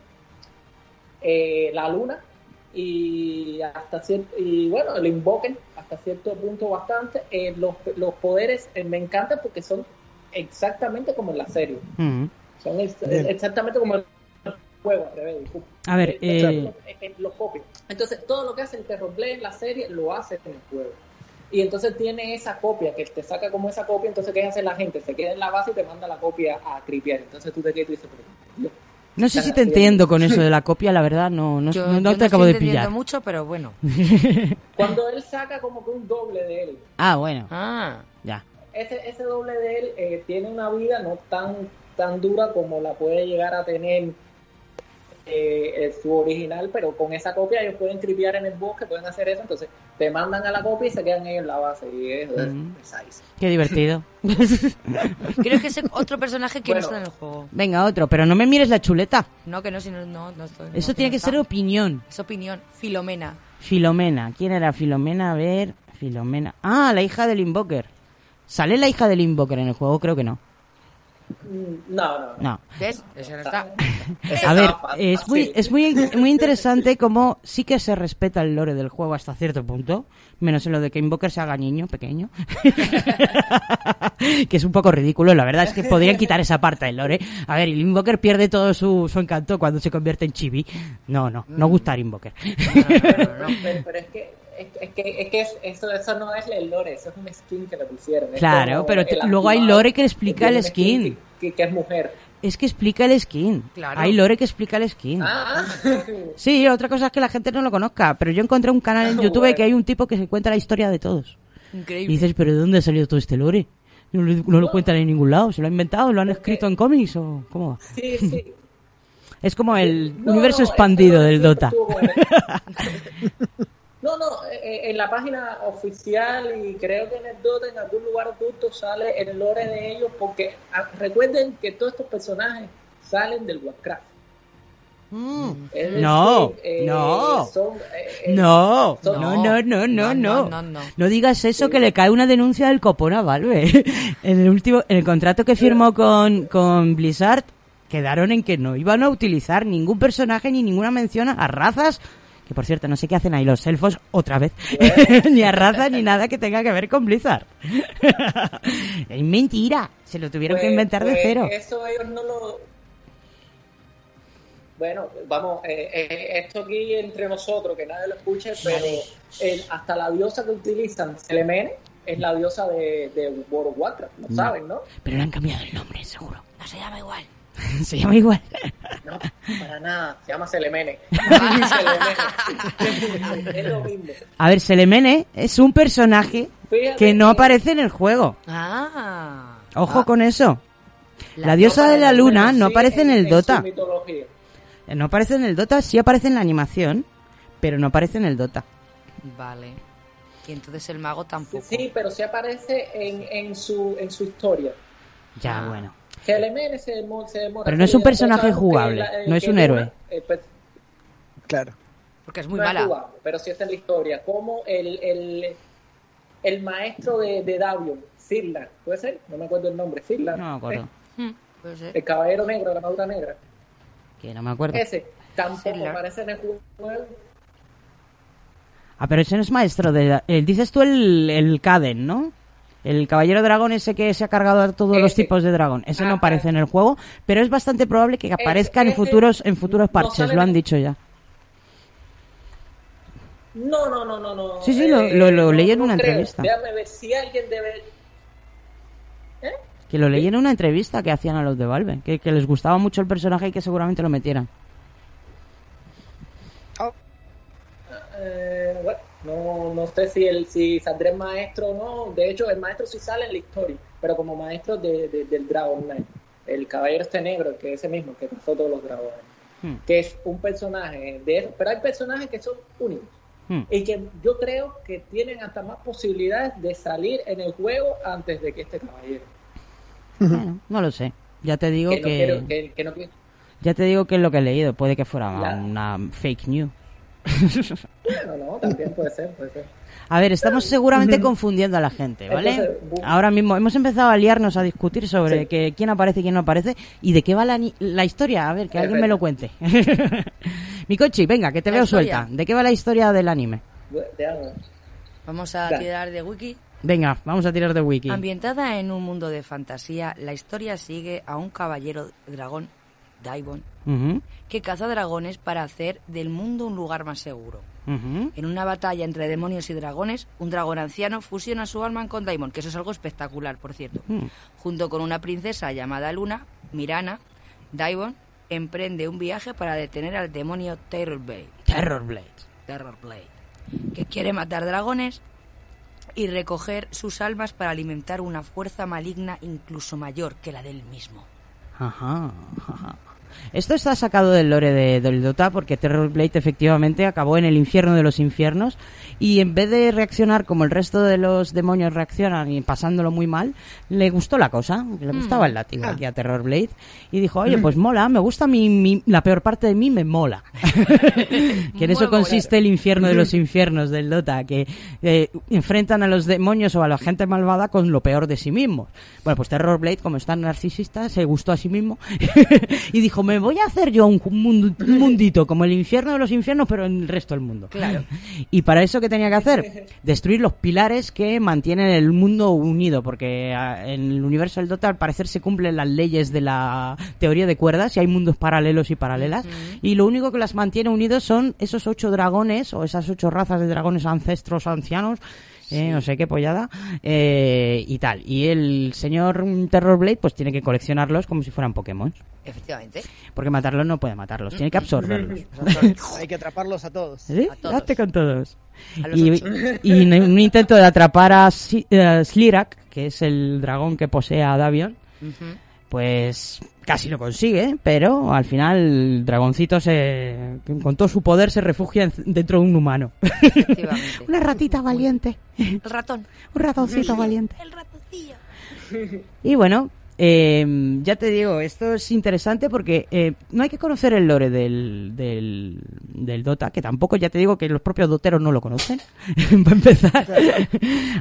[SPEAKER 6] eh, la luna y hasta cierto, y bueno, el Invoken hasta cierto punto bastante, eh, los, los poderes eh, me encantan porque son exactamente como en la serie.
[SPEAKER 4] Mm.
[SPEAKER 6] Son ex-
[SPEAKER 4] Bien.
[SPEAKER 6] exactamente como el juego, al revés, disculpa.
[SPEAKER 4] A ver,
[SPEAKER 6] Eh,
[SPEAKER 4] eh,
[SPEAKER 6] eh, eh, lo copian. Entonces, todo lo que hace el Terror Blade en la serie lo hace en el juego. Y entonces tiene esa copia que te saca como esa copia. Entonces, ¿qué hace la gente? Se queda en la base y te manda la copia a Cripiar. Entonces tú te quedas y dices, pero, Dios.
[SPEAKER 4] No sé si te entiendo con eso de la <laughs> copia, la verdad, no, no,
[SPEAKER 5] Yo
[SPEAKER 4] no- no
[SPEAKER 5] yo
[SPEAKER 4] te acabo de
[SPEAKER 5] estoy
[SPEAKER 4] pillar.
[SPEAKER 5] mucho, pero bueno. <laughs>
[SPEAKER 6] Cuando él saca como que un doble de él.
[SPEAKER 4] Ah, bueno.
[SPEAKER 5] Ah.
[SPEAKER 4] Ya.
[SPEAKER 6] Ese, ese doble de él eh, tiene una vida no tan, tan dura como la puede llegar a tener eh, eh, su original, pero con esa copia ellos pueden tripear en el bosque, pueden hacer eso, entonces te mandan a la copia y se quedan ellos en la base y eso es
[SPEAKER 4] Mm.
[SPEAKER 6] precise.
[SPEAKER 4] Qué divertido. <laughs>
[SPEAKER 5] Creo que es otro personaje que
[SPEAKER 6] Bueno.
[SPEAKER 5] no está en el juego.
[SPEAKER 4] Venga, otro, pero no me mires la chuleta.
[SPEAKER 5] No, que no, si no, no, no estoy.
[SPEAKER 4] Eso
[SPEAKER 5] no,
[SPEAKER 4] tiene
[SPEAKER 5] no
[SPEAKER 4] que
[SPEAKER 5] está.
[SPEAKER 4] ser opinión.
[SPEAKER 5] Es opinión. Filomena.
[SPEAKER 4] Filomena. ¿Quién era Filomena? A ver, Filomena. Ah, la hija del Invoker. ¿Sale la hija del Invoker en el juego? Creo que no.
[SPEAKER 6] Mm, No, no.
[SPEAKER 4] No.
[SPEAKER 5] ¿Ves? Eso no está.
[SPEAKER 4] A ver, es muy, es muy, muy interesante como sí que se respeta el lore del juego hasta cierto punto, menos en lo de que Invoker se haga niño, pequeño, <laughs> que es un poco ridículo, la verdad es que podrían quitar esa parte del lore. A ver, el Invoker pierde todo su, su encanto cuando se convierte en chibi. No, no, no gusta el Invoker.
[SPEAKER 6] Pero, pero es que, es, es que, es que es- eso, eso no es el lore, eso es un skin que le pusieron.
[SPEAKER 4] Claro,
[SPEAKER 6] como
[SPEAKER 4] pero te-
[SPEAKER 6] el
[SPEAKER 4] luego hay lore que explica el
[SPEAKER 6] un
[SPEAKER 4] skin.
[SPEAKER 6] Que, que es mujer.
[SPEAKER 4] Es que explica el skin.
[SPEAKER 6] Claro.
[SPEAKER 4] Hay lore que explica el skin.
[SPEAKER 6] Ah, <laughs>
[SPEAKER 4] Sí, otra cosa es que la gente no lo conozca, pero yo encontré un canal en <laughs> YouTube
[SPEAKER 6] Bueno.
[SPEAKER 4] que hay un tipo que se cuenta la historia de todos.
[SPEAKER 5] Increíble.
[SPEAKER 4] Y dices, ¿pero de dónde ha salido todo este lore? No, lo- no lo cuentan en ningún lado, ¿se lo han inventado? ¿Lo han escrito en cómics o cómo va?
[SPEAKER 6] sí, sí. <laughs>
[SPEAKER 4] Es como el
[SPEAKER 6] No,
[SPEAKER 4] universo expandido del Dota.
[SPEAKER 6] él. No, no, eh, en la página oficial y creo que en el Dota en algún lugar oculto sale el lore de ellos porque ah, recuerden que todos estos personajes salen del Warcraft. Decir,
[SPEAKER 4] No,
[SPEAKER 6] eh,
[SPEAKER 4] no.
[SPEAKER 6] son, eh, eh,
[SPEAKER 4] No,
[SPEAKER 6] son-
[SPEAKER 4] no, no, no, no, no.
[SPEAKER 5] no, no.
[SPEAKER 4] No digas eso que le cae una denuncia del copón a Valve. <laughs> En el último, en el contrato que firmó con, con Blizzard, quedaron en que no iban a utilizar ningún personaje ni ninguna mención a razas. Que por cierto, no sé qué hacen ahí los elfos otra vez. <laughs> ni a razas ni nada que tenga que ver con Blizzard. <laughs> es mentira. Se lo tuvieron que
[SPEAKER 6] Pues-
[SPEAKER 4] inventar de
[SPEAKER 6] pues
[SPEAKER 4] cero.
[SPEAKER 6] Eso ellos no lo. Bueno, vamos, eh, eh, esto aquí entre nosotros, que nadie lo escuche, pero el- hasta la diosa que utilizan, Selemene, es la diosa de, de World of Warcraft, lo
[SPEAKER 4] No.
[SPEAKER 6] saben, ¿no?
[SPEAKER 4] Pero le han cambiado el nombre, seguro.
[SPEAKER 5] No se llama igual. <laughs>
[SPEAKER 4] Se llama igual.
[SPEAKER 6] No, para nada, se llama Selemene. <laughs> Selemene. es lo mismo.
[SPEAKER 4] A ver, Selemene es un personaje
[SPEAKER 6] Fíjate
[SPEAKER 4] que no
[SPEAKER 6] que-
[SPEAKER 4] aparece en el juego.
[SPEAKER 5] Ah.
[SPEAKER 4] Ojo con eso. La,
[SPEAKER 5] La
[SPEAKER 4] diosa de la luna no aparece en el Dota. Eh, No aparece en el Dota, sí aparece en la animación, pero no aparece en el Dota.
[SPEAKER 5] Vale. Y entonces el mago tampoco.
[SPEAKER 6] Sí, pero sí aparece en, en, su, en su historia.
[SPEAKER 4] Ya, bueno.
[SPEAKER 6] Selemene se, demo- se demora.
[SPEAKER 4] Pero no es un personaje jugable,
[SPEAKER 6] la-
[SPEAKER 4] no es un héroe.
[SPEAKER 6] eh, pues,
[SPEAKER 16] Claro.
[SPEAKER 5] Porque es muy
[SPEAKER 6] no
[SPEAKER 5] mala.
[SPEAKER 6] Es jugable, pero sí está en la historia. Como el, el, el maestro de, de Davion, Zirlan, ¿puede ser? No me acuerdo el nombre. Zirlan.
[SPEAKER 4] No me acuerdo.
[SPEAKER 5] Hmm, puede ser.
[SPEAKER 6] El caballero negro, la armadura negra.
[SPEAKER 4] Que no me acuerdo.
[SPEAKER 6] Ese tampoco
[SPEAKER 5] Zirlan.
[SPEAKER 6] aparece en el juego.
[SPEAKER 4] Ah, pero ese no es maestro de... eh, dices tú el, el Caden, ¿no? El caballero dragón ese que se ha cargado a todos los tipos de dragón. Ese no
[SPEAKER 6] Ah,
[SPEAKER 4] aparece en el juego, pero es bastante probable que aparezca en futuros en futuros parches, lo han dicho ya.
[SPEAKER 6] No, no, no, no, no.
[SPEAKER 4] Sí, sí, lo- lo- lo
[SPEAKER 6] no-
[SPEAKER 4] leí en
[SPEAKER 6] no
[SPEAKER 4] una
[SPEAKER 6] creo.
[SPEAKER 4] entrevista.
[SPEAKER 6] Déjame ver si alguien debe. ¿Eh?
[SPEAKER 4] Que lo leí en una entrevista que hacían a los de Valve, que, que les gustaba mucho el personaje y que seguramente lo metieran.
[SPEAKER 6] Eh, bueno, no, no sé si el si saldrá el maestro o no. De hecho, el maestro sí sale en la historia, pero como maestro de, de- del Dragon Knight. El caballero este negro, que es ese mismo, que pasó todos los dragones.
[SPEAKER 4] Hmm.
[SPEAKER 6] Que es un personaje de eso. Pero hay personajes que son únicos.
[SPEAKER 4] Hmm.
[SPEAKER 6] Y que yo creo que tienen hasta más posibilidades de salir en el juego antes de que este caballero.
[SPEAKER 4] Bueno, no lo sé. Ya te digo
[SPEAKER 6] que, no quiero- que- que no quiero-
[SPEAKER 4] Ya te digo que es lo que he leído. Puede que fuera una fake news.
[SPEAKER 6] No, no, también puede ser, puede ser.
[SPEAKER 4] A ver, estamos seguramente confundiendo a la gente, ¿vale? Ahora mismo hemos empezado a liarnos a discutir sobre
[SPEAKER 6] Sí.
[SPEAKER 4] que quién aparece y quién no aparece y de qué va la, historia. A ver, que alguien me lo cuente. <laughs> Mikochi, venga, que te
[SPEAKER 5] La
[SPEAKER 4] veo
[SPEAKER 5] historia.
[SPEAKER 4] suelta. ¿De qué va la historia del anime?
[SPEAKER 5] Vamos a
[SPEAKER 6] Claro.
[SPEAKER 5] tirar de wiki.
[SPEAKER 4] Venga, vamos a tirar de wiki.
[SPEAKER 5] Ambientada en un mundo de fantasía, la historia sigue a un caballero dragón, Daibon, que caza dragones para hacer del mundo un lugar más seguro. En una batalla entre demonios y dragones, un dragón anciano fusiona su alma con Daimon, que eso es algo espectacular, por cierto.
[SPEAKER 4] Mm.
[SPEAKER 5] Junto con una princesa llamada Luna, Mirana, Daimon emprende un viaje para detener al demonio Terrorblade.
[SPEAKER 4] Terrorblade.
[SPEAKER 5] Terrorblade, que quiere matar dragones y recoger sus almas para alimentar una fuerza maligna incluso mayor que la del mismo.
[SPEAKER 4] Ajá, ajá. Esto está sacado del lore de, del Dota porque Terrorblade efectivamente acabó en el infierno de los infiernos y en vez de reaccionar como el resto de los demonios reaccionan y pasándolo muy mal, le gustó la cosa, le gustaba el látigo aquí a Terrorblade y dijo, oye, pues mola, me gusta mi, mi- la peor parte de mí, me mola. <laughs> <laughs> que en eso consiste el infierno de los infiernos del Dota, que eh, enfrentan a los demonios o a la gente malvada con lo peor de sí mismos. Bueno, pues Terrorblade, como es tan narcisista, se gustó a sí mismo <laughs> y dijo, me voy a hacer yo un, mundo- un <laughs> mundito como el infierno de los infiernos, pero en el resto del mundo.
[SPEAKER 5] Claro.
[SPEAKER 4] Y para eso, ¿qué tenía que hacer? <laughs> Destruir los pilares que mantienen el mundo unido, porque ah, en el universo del Dota al parecer se cumplen las leyes de la teoría de cuerdas y hay mundos paralelos y paralelas. Y lo único que las mantiene unidos son esos ocho dragones o esas ocho razas de dragones ancestros ancianos. Eh, no sé qué pollada eh, y tal y el señor Terrorblade pues tiene que coleccionarlos como si fueran Pokémon
[SPEAKER 5] Efectivamente.
[SPEAKER 4] porque matarlos no puede matarlos tiene que <laughs> absorberlos
[SPEAKER 16] Hay que atraparlos a todos.
[SPEAKER 4] ¿Sí?
[SPEAKER 5] A todos.
[SPEAKER 4] Hazte con todos. Y, en un <laughs> intento de atrapar a Si- eh, Slirak, que es el dragón que posee a Davion,
[SPEAKER 5] Ujú.
[SPEAKER 4] Pues casi lo consigue, pero al final el dragoncito se, con todo su poder se refugia en- dentro de un humano. <laughs> Una ratita valiente,
[SPEAKER 5] El ratón.
[SPEAKER 4] un ratoncito <laughs> valiente.
[SPEAKER 5] El ratoncillo.
[SPEAKER 4] Y bueno, eh, ya te digo, esto es interesante porque eh, no hay que conocer el lore del, del, del Dota, que tampoco, ya te digo, que los propios doteros no lo conocen, <laughs> para empezar. <laughs>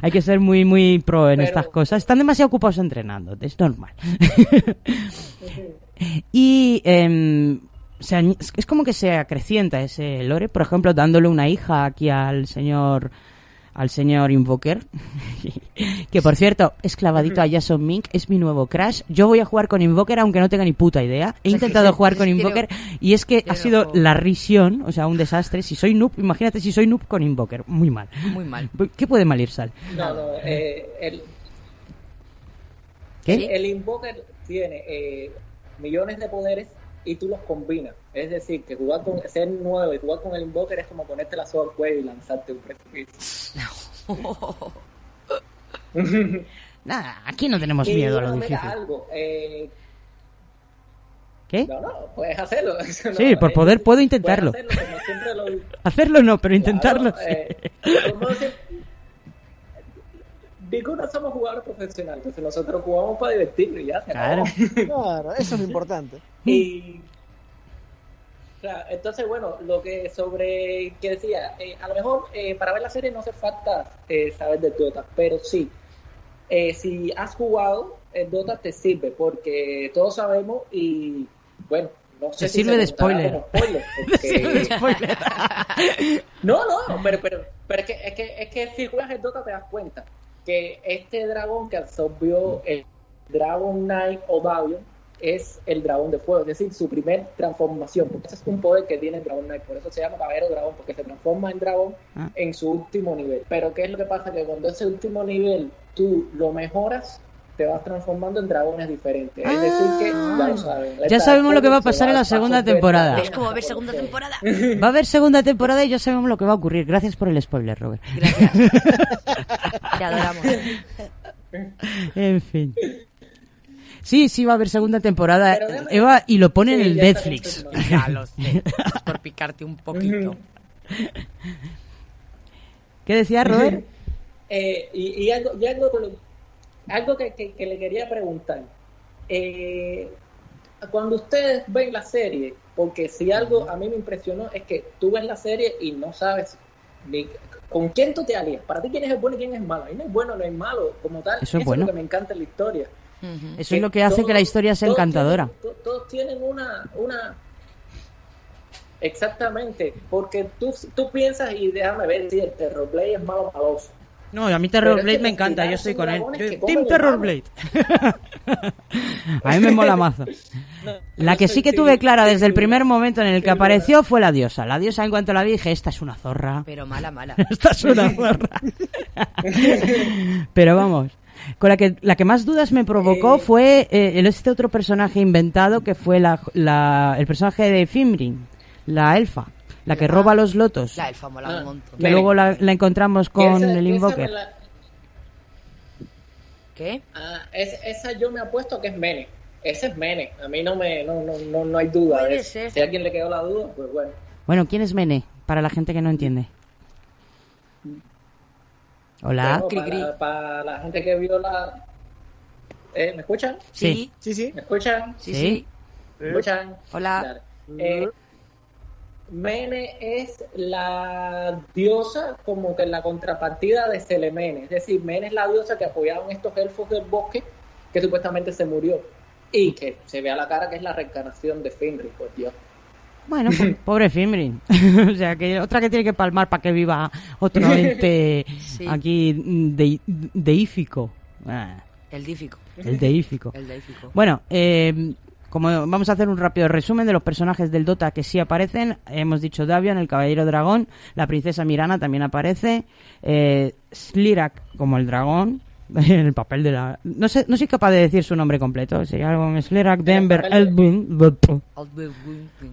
[SPEAKER 4] hay que ser muy, muy pro en
[SPEAKER 6] Pero-
[SPEAKER 4] estas cosas. Están demasiado ocupados entrenando, es normal. <laughs> y em, se es como que se acrecienta ese lore, por ejemplo, dándole una hija aquí al señor al señor Invoker, <laughs> que por cierto, es clavadito a Jason Mink, es mi nuevo crash. Yo voy a jugar con Invoker aunque no tenga ni puta idea. He intentado jugar con Invoker y es que ha sido
[SPEAKER 5] juego.
[SPEAKER 4] la risión, o sea, un desastre. Si soy noob, imagínate si soy noob con Invoker, muy mal.
[SPEAKER 5] Muy mal.
[SPEAKER 4] ¿Qué puede mal ir, Sal?
[SPEAKER 6] No, no, eh, el,
[SPEAKER 4] ¿Qué?
[SPEAKER 6] el Invoker tiene eh, millones de poderes y tú los combinas. Es decir, que jugar con ser nuevo y jugar con el Invoker es como ponerte la soga al cuello y lanzarte un precipicio. <laughs>
[SPEAKER 4] Nada, aquí no tenemos
[SPEAKER 6] Y,
[SPEAKER 4] miedo a lo difícil.
[SPEAKER 6] algo, eh,
[SPEAKER 4] ¿Qué?
[SPEAKER 6] no, no, puedes hacerlo. <laughs> No,
[SPEAKER 4] Sí, por
[SPEAKER 6] eh,
[SPEAKER 4] poder puedo
[SPEAKER 6] puedes
[SPEAKER 4] intentarlo.
[SPEAKER 6] hacerlo como lo <laughs>
[SPEAKER 4] Hacerlo no, pero intentarlo
[SPEAKER 6] Claro,
[SPEAKER 4] sí.
[SPEAKER 6] eh, como siempre- No somos jugadores profesionales, entonces nosotros jugamos para divertirnos y ya.
[SPEAKER 4] Claro. <laughs>
[SPEAKER 16] Claro, eso es lo importante. <laughs>
[SPEAKER 6] Y claro, entonces, bueno, lo que sobre que decía, eh, a lo mejor eh, para ver la serie no hace falta eh, saber de Dota, pero sí, eh, si has jugado, el Dota te sirve, porque todos sabemos y bueno, no sé
[SPEAKER 4] Te
[SPEAKER 6] si
[SPEAKER 4] sirve
[SPEAKER 6] se
[SPEAKER 4] de spoiler.
[SPEAKER 6] spoiler, <laughs> porque-
[SPEAKER 4] sirve de spoiler.
[SPEAKER 6] no, no, pero, pero, pero es, que, es, que, es que si juegas el Dota te das cuenta que este dragón que absorbió el Dragon Knight Oblivion es el dragón de fuego, es decir, su primer transformación, porque ese es un poder que tiene el Dragon Knight, por eso se llama Caballero Dragón, porque se transforma en dragón
[SPEAKER 4] Ah.
[SPEAKER 6] en su último nivel. Pero ¿qué es lo que pasa? Que cuando ese último nivel tú lo mejoras, te vas transformando en dragones diferentes. Es decir, que ya lo saben.
[SPEAKER 4] Ah. Ya sabemos lo que va a pasar en la segunda temporada.
[SPEAKER 5] Es como ver segunda temporada. <laughs>
[SPEAKER 4] Va a haber segunda temporada y ya sabemos lo que va a ocurrir. Gracias por el spoiler, Robert.
[SPEAKER 5] Te adoramos. <laughs>
[SPEAKER 4] En fin. Sí, sí, va a haber segunda temporada.
[SPEAKER 5] Pero
[SPEAKER 4] Eva, y lo pone en el Netflix. <laughs>
[SPEAKER 5] Ya lo sé. Por picarte un poquito.
[SPEAKER 4] ¿Qué decía Robert?
[SPEAKER 6] Eh, y, y algo, y algo, con lo- algo que, que- que le quería preguntar. Eh, cuando ustedes ven la serie, porque si algo a mí me impresionó es que tú ves la serie y no sabes ni con quién tú te alías. Para ti, quién es el bueno y quién es el malo. Ahí no es bueno, no es malo, como tal.
[SPEAKER 4] Eso es bueno.
[SPEAKER 6] lo que me encanta en la historia.
[SPEAKER 4] Eso es lo que hace que la historia sea
[SPEAKER 6] todos
[SPEAKER 4] encantadora.
[SPEAKER 6] tienen- todos tienen una, una... Exactamente, porque tú, tú piensas y déjame ver si el Terrorblade es malo o maloso.
[SPEAKER 4] No, a mí
[SPEAKER 6] Pero
[SPEAKER 4] Terror
[SPEAKER 6] es
[SPEAKER 4] Blade
[SPEAKER 6] que
[SPEAKER 4] me encanta, yo estoy con él. Yo- Team
[SPEAKER 6] comen
[SPEAKER 4] Terror
[SPEAKER 6] el
[SPEAKER 4] Blade. <laughs> a mí me mola mazo. <laughs> La que sí que tuve clara desde el primer momento en el que apareció fue la diosa. La diosa en cuanto la vi dije, esta es una zorra. <laughs>
[SPEAKER 5] Pero mala, mala.
[SPEAKER 4] Esta es una zorra. Pero vamos, con la que la que más dudas me provocó fue eh, el- este otro personaje inventado que fue la, la- el personaje de Fimrin, la elfa, la que roba los lotos.
[SPEAKER 5] La elfa mola un montón.
[SPEAKER 4] Que luego la, la encontramos con
[SPEAKER 6] Esa-
[SPEAKER 4] el Invoker.
[SPEAKER 6] la-
[SPEAKER 5] ¿Qué?
[SPEAKER 6] Ah, es- esa yo me apuesto que es Mene. Ese es Mene. A mí no me no, no, no, no hay duda. de eso. Si a alguien le quedó la duda, pues bueno.
[SPEAKER 4] Bueno, ¿quién es Mene? Para la gente que no entiende. Hola.
[SPEAKER 6] Bueno, para, para la gente que vio la... Eh, ¿Me escuchan?
[SPEAKER 4] Sí.
[SPEAKER 16] Sí, sí.
[SPEAKER 6] ¿Me escuchan?
[SPEAKER 5] Sí, sí.
[SPEAKER 6] ¿Me escuchan?
[SPEAKER 5] Hola.
[SPEAKER 6] Eh, Mene es la diosa como que la contrapartida de Selemene. Es decir, Mene es la diosa que apoyaron estos elfos del bosque que supuestamente se murió. Y que se ve a la cara que es la reencarnación de Finri, por Dios.
[SPEAKER 4] Bueno, po- <laughs> pobre Fimrin. <laughs> o sea, que otra que tiene que palmar para que viva otro <laughs> ente
[SPEAKER 5] Sí.
[SPEAKER 4] aquí de, deífico. Ah,
[SPEAKER 5] El dífico.
[SPEAKER 4] el deífico.
[SPEAKER 5] El dífico.
[SPEAKER 4] Bueno, eh, como vamos a hacer un rápido resumen de los personajes del Dota que sí aparecen, hemos dicho Davion, el caballero dragón, la princesa Mirana también aparece, eh, Slirak como el dragón, en <laughs> el papel de la... No sé, no soy capaz de decir su nombre completo, sería algo Slirak, Denver, Elvin...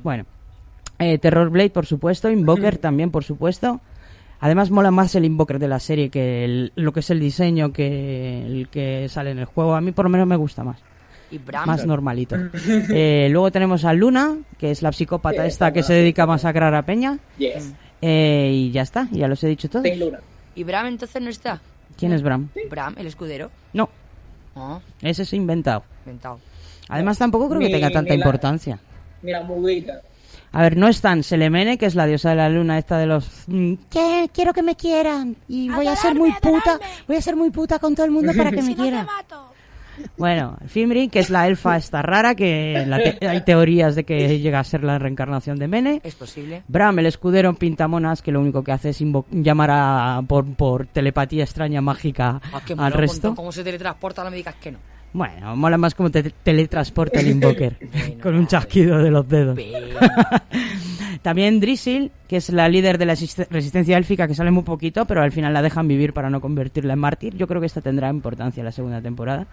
[SPEAKER 4] Bueno, eh, Terrorblade, por supuesto. Invoker <laughs> también, por supuesto. Además, mola más el Invoker de la serie que el- lo que es el diseño que el que sale en el juego. A mí, por lo menos, me gusta más.
[SPEAKER 5] Y.
[SPEAKER 4] Más normalito. Eh, luego tenemos a Luna, que es la psicópata
[SPEAKER 6] Sí,
[SPEAKER 4] esta que se dedica a masacrar a Peña.
[SPEAKER 6] Yes.
[SPEAKER 4] Eh, y ya está, ya los he dicho todos.
[SPEAKER 5] ¿Y Bram entonces no está?
[SPEAKER 4] ¿Quién es Bram?
[SPEAKER 5] Bram, el escudero.
[SPEAKER 4] No,
[SPEAKER 5] Ah,
[SPEAKER 4] ese es inventado.
[SPEAKER 5] inventado.
[SPEAKER 4] Además, tampoco creo que tenga tanta
[SPEAKER 6] ni la-
[SPEAKER 4] importancia.
[SPEAKER 6] Mira, mudita.
[SPEAKER 4] A ver, no están Selemene, que es la diosa de la luna, esta de los... mm, que quiero que me quieran y voy a ser muy puta, voy a ser muy puta con todo el mundo para que <laughs> me quieran. Bueno, Fimri, que es la elfa esta rara, que la te- hay teorías de que llega a ser la reencarnación de Mene.
[SPEAKER 5] Es posible.
[SPEAKER 4] Bram, el escudero en pintamonas, que lo único que hace es llamar a, por, por telepatía extraña mágica
[SPEAKER 5] Ah, que
[SPEAKER 4] al resto.
[SPEAKER 5] cómo se teletransporta, no me digas que no.
[SPEAKER 4] Bueno, mola más como te teletransporta el Invoker, <laughs> con un chasquido de los dedos. También Drizzle, que es la líder de la resist- resistencia élfica, que sale muy poquito, pero al final la dejan vivir para no convertirla en mártir. Yo creo que esta tendrá importancia en la segunda temporada.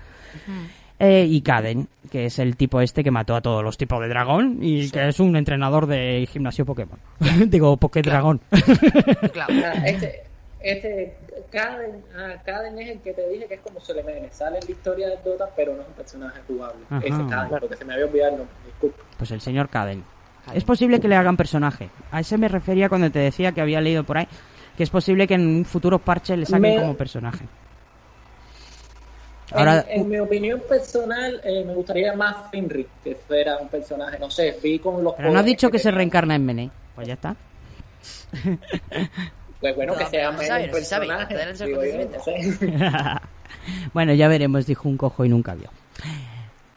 [SPEAKER 4] Eh, y Kaden, que es el tipo este que mató a todos los tipos de dragón y que es un entrenador de gimnasio Pokémon. <laughs> Digo, Pokédragón.
[SPEAKER 6] Ah, <laughs> este, este, Caden, ah, Caden es el que te dije que es como Solemene. Sale en la historia de Dota, pero no es un personaje jugable.
[SPEAKER 4] Ajá.
[SPEAKER 6] Ese Caden, porque se me había olvidado el nombre. Disculpa.
[SPEAKER 4] Pues el señor Caden. Es posible que le hagan personaje. A ese me refería cuando te decía que había leído por ahí que es posible que en un futuro parche le saquen
[SPEAKER 6] Me-
[SPEAKER 4] como personaje.
[SPEAKER 6] En-
[SPEAKER 4] Ahora,
[SPEAKER 6] en, mi opinión personal, eh, me gustaría más Finri, que fuera un personaje, no sé, vi con los
[SPEAKER 4] pero no ha
[SPEAKER 6] poderes
[SPEAKER 4] dicho que se reencarna en Mene. Pues ya está. <laughs>
[SPEAKER 6] Pues bueno, que sea
[SPEAKER 5] no sabe,
[SPEAKER 6] un
[SPEAKER 5] no sabe.
[SPEAKER 6] digo yo, sé. <laughs> <laughs>
[SPEAKER 4] bueno, ya veremos, dijo un cojo y nunca vio.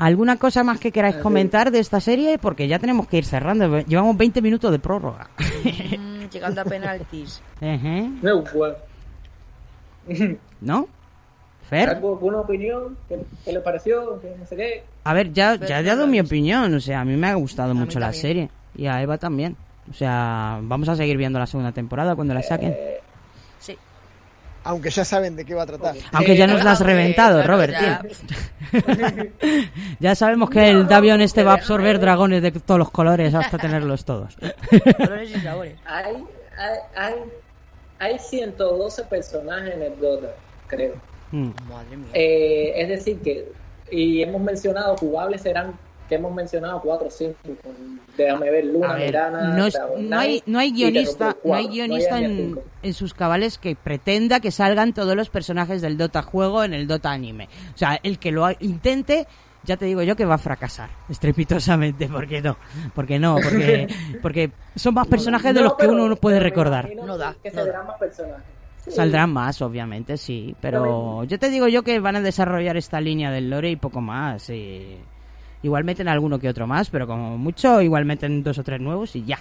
[SPEAKER 4] ¿Alguna cosa más que queráis comentar de esta serie? Porque ya tenemos que ir cerrando. Llevamos 20 minutos de prórroga.
[SPEAKER 5] Mm, llegando a penaltis.
[SPEAKER 4] Ejé.
[SPEAKER 6] No.
[SPEAKER 4] Fer.
[SPEAKER 6] ¿Algo, ¿Alguna opinión? ¿Qué, qué le pareció? ¿Qué no sé qué?
[SPEAKER 4] A ver, ya,
[SPEAKER 5] Fer
[SPEAKER 4] ya he dado mi
[SPEAKER 5] visto.
[SPEAKER 4] opinión. O sea, a mí me ha gustado mucho la serie. Y a Eva también. O sea, vamos a seguir viendo la segunda temporada cuando la saquen.
[SPEAKER 6] Eh.
[SPEAKER 16] Aunque ya saben de qué va a tratar.
[SPEAKER 4] Aunque ya nos la has reventado, Robert,
[SPEAKER 5] ya.
[SPEAKER 4] tío. <laughs> ya sabemos que el Davion este va a absorber dragones de todos los colores hasta tenerlos todos.
[SPEAKER 5] Colores y <laughs> sabores.
[SPEAKER 6] hay, hay, hay, hay 112 personajes en el Dota, creo.
[SPEAKER 4] Mm.
[SPEAKER 5] Madre mía.
[SPEAKER 6] Eh, es decir, que, y hemos mencionado, jugables serán, que hemos mencionado 4 o 5. Déjame ver, Luna,
[SPEAKER 4] ver,
[SPEAKER 6] Mirana,
[SPEAKER 4] no, es- no hay, no hay guionista, no hay
[SPEAKER 6] cuatro.
[SPEAKER 4] guionista
[SPEAKER 6] hay
[SPEAKER 4] en,
[SPEAKER 6] cinco.
[SPEAKER 4] en sus cabales que pretenda que salgan todos los personajes del Dota juego en el Dota anime. O sea, el que lo ha- intente ya te digo yo que va a fracasar estrepitosamente. ¿Por qué no? Porque no, porque, <laughs> porque son más personajes de
[SPEAKER 6] No,
[SPEAKER 4] los que uno no puede recordar.
[SPEAKER 5] No da,
[SPEAKER 6] Que
[SPEAKER 5] no
[SPEAKER 6] saldrán más personajes. Sí.
[SPEAKER 4] Saldrán más, obviamente, sí. Pero yo te digo yo que van a desarrollar esta línea del lore y poco más. y Igual meten alguno que otro más, pero como mucho, igual meten dos o tres nuevos y ya.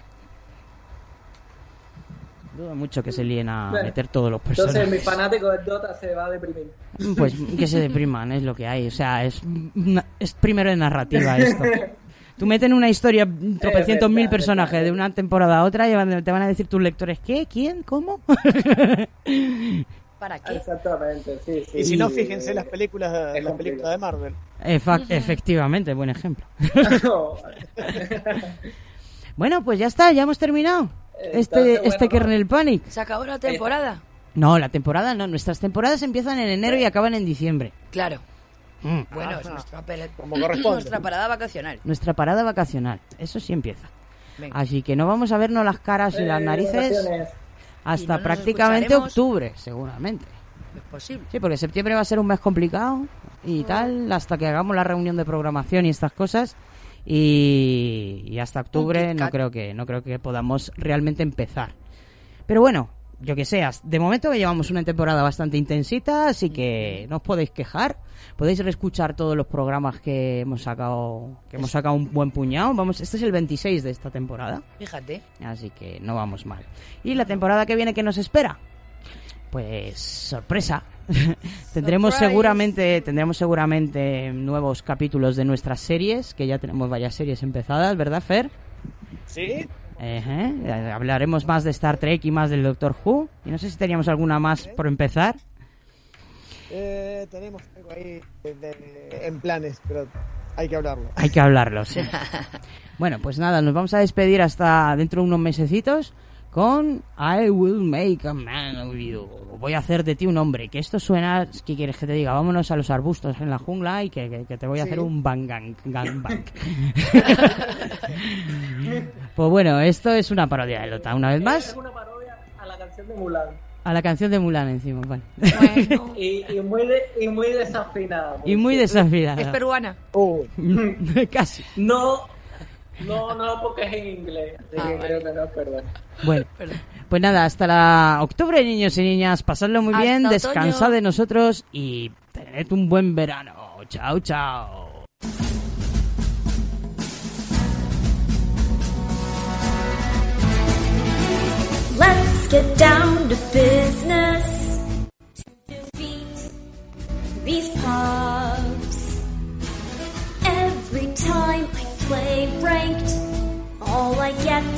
[SPEAKER 4] Dudo mucho que se líen a
[SPEAKER 6] Bueno,
[SPEAKER 4] meter todos los
[SPEAKER 6] Entonces mi
[SPEAKER 4] personajes.
[SPEAKER 6] fanático del Dota se va a deprimir.
[SPEAKER 4] Pues que se depriman, es lo que hay. O sea, es, una- es primero de narrativa esto. <laughs> Tú meten una historia, tropecientos mil personajes de una temporada a otra y te van a decir tus lectores, ¿qué? ¿Quién? ¿Cómo? <laughs>
[SPEAKER 5] ¿Para qué?
[SPEAKER 6] Exactamente, sí, sí.
[SPEAKER 16] Y si no, fíjense las películas, las películas de Marvel.
[SPEAKER 4] Efa- efectivamente, buen ejemplo.
[SPEAKER 6] No, <laughs>
[SPEAKER 4] Bueno, pues ya está, ya hemos terminado.
[SPEAKER 6] Entonces,
[SPEAKER 4] Este,
[SPEAKER 6] bueno,
[SPEAKER 4] este. Kernel Panic.
[SPEAKER 5] ¿Se acabó la temporada?
[SPEAKER 4] No, la temporada no. Nuestras temporadas empiezan en enero y acaban en diciembre.
[SPEAKER 5] Claro.
[SPEAKER 4] Mm.
[SPEAKER 5] Bueno, es nuestra, pele-
[SPEAKER 16] Como corresponde.
[SPEAKER 5] nuestra parada vacacional.
[SPEAKER 4] Nuestra parada vacacional. Eso sí empieza.
[SPEAKER 5] Venga.
[SPEAKER 4] Así que no vamos a vernos las caras y las
[SPEAKER 6] eh,
[SPEAKER 4] narices hasta
[SPEAKER 5] no
[SPEAKER 4] prácticamente octubre, seguramente.
[SPEAKER 5] Es posible.
[SPEAKER 4] Sí, porque septiembre va a ser un mes complicado y tal, hasta que hagamos la reunión de programación y estas cosas. Y, y hasta octubre no creo que no creo que podamos realmente empezar. Pero bueno, yo que sé, as- de momento llevamos una temporada bastante intensita, así que no os podéis quejar. Podéis reescuchar todos los programas que hemos sacado, que hemos sacado un buen puñado. Vamos, este es el 26 de esta temporada.
[SPEAKER 5] Fíjate.
[SPEAKER 4] Así que no vamos mal. ¿Y la temporada que viene qué nos espera? Pues sorpresa. <laughs> tendremos
[SPEAKER 5] Surprise.
[SPEAKER 4] seguramente tendremos seguramente nuevos capítulos de nuestras series, que ya tenemos varias series empezadas, ¿verdad, Fer?
[SPEAKER 16] ¿Sí?
[SPEAKER 4] Eh, Hablaremos más de Star Trek y más del Doctor Who. Y no sé si teníamos alguna más por empezar.
[SPEAKER 16] Eh, tenemos algo ahí de- de- en planes, pero hay que hablarlo.
[SPEAKER 4] Hay que hablarlo, sí. <laughs> bueno, pues nada, nos vamos a despedir hasta dentro de unos mesecitos con I will make a man of you. Voy a hacer de ti un hombre. Que esto suena, ¿qué quieres que te diga? Vámonos a los arbustos en la jungla y que, que- que te voy a
[SPEAKER 16] Sí.
[SPEAKER 4] hacer un bang gang, gang bang. <laughs> pues bueno, esto es una parodia de Lota, una vez
[SPEAKER 6] Es
[SPEAKER 4] más,
[SPEAKER 6] una parodia a la canción de Mulan.
[SPEAKER 4] a la canción de Mulan encima, vale.
[SPEAKER 5] Bueno, <laughs>
[SPEAKER 6] Y, y muy, de- y muy desafinada.
[SPEAKER 4] y muy
[SPEAKER 5] es
[SPEAKER 4] desafiada.
[SPEAKER 5] peruana. <laughs>
[SPEAKER 4] Casi.
[SPEAKER 6] No, no, no, porque es en inglés.
[SPEAKER 5] Ah,
[SPEAKER 6] que
[SPEAKER 5] vale.
[SPEAKER 6] creo que no, perdón.
[SPEAKER 4] Bueno,
[SPEAKER 5] Perdón.
[SPEAKER 4] pues nada, hasta la octubre, niños y niñas. Pasadlo muy
[SPEAKER 5] Hasta
[SPEAKER 4] bien,
[SPEAKER 5] otoño.
[SPEAKER 4] descansad de nosotros y tened un buen verano. Chao, chao.
[SPEAKER 3] Let's get down to business. Defeat these pubs. Every time I play ranked, all I get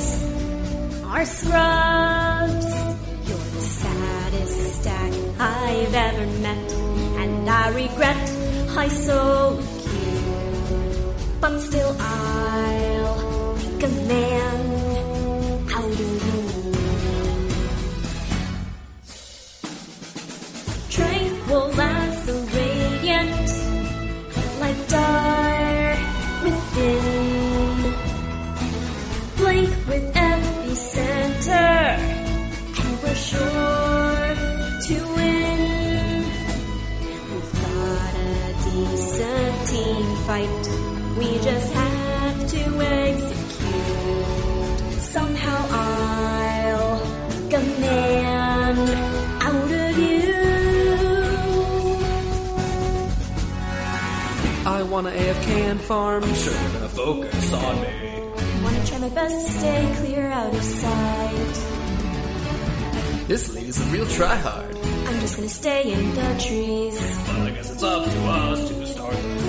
[SPEAKER 3] are scrubs. You're the saddest stack I've ever met, and I regret I you. But still, I'll make a man out of you. Tranquil fight. We just have to execute. Somehow I'll command out of you.
[SPEAKER 11] I wanna AFK and farm, sure gonna focus on me.
[SPEAKER 3] Wanna try my best to stay clear out of sight.
[SPEAKER 11] This lady's a real tryhard.
[SPEAKER 3] I'm just gonna stay in the trees.
[SPEAKER 11] Well, I guess it's up to us to start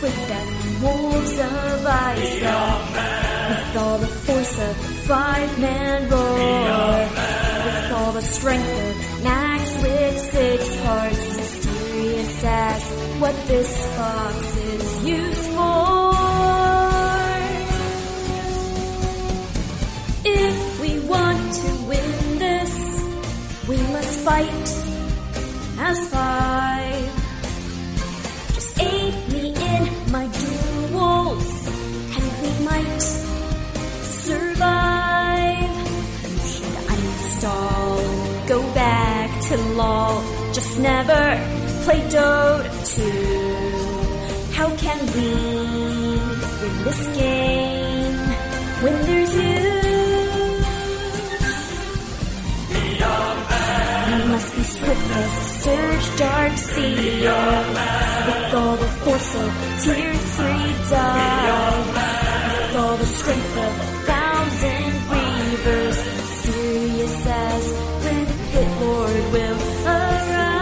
[SPEAKER 3] swift as wolves of ice. With all the force of five-man roar. With all the strength of Max with six hearts. Mysterious as what this fox is used for. If we want to win this, we must fight as five. Should go back to LOL. Just never play Dota 2. How can we win this game when there's you? You must be swift as a surge dark sea With all the force of tier 3 dive With all the strength of a thousand says when the Lord will arrive.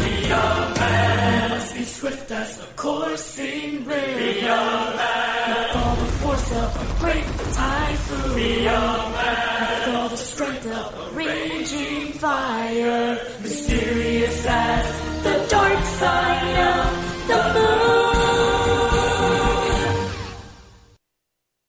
[SPEAKER 3] We are man. Must be swift as the coursing river. We are man. With all the force of a great typhoon. We are man. With all the strength of a raging fire. Mysterious as the dark side of the moon.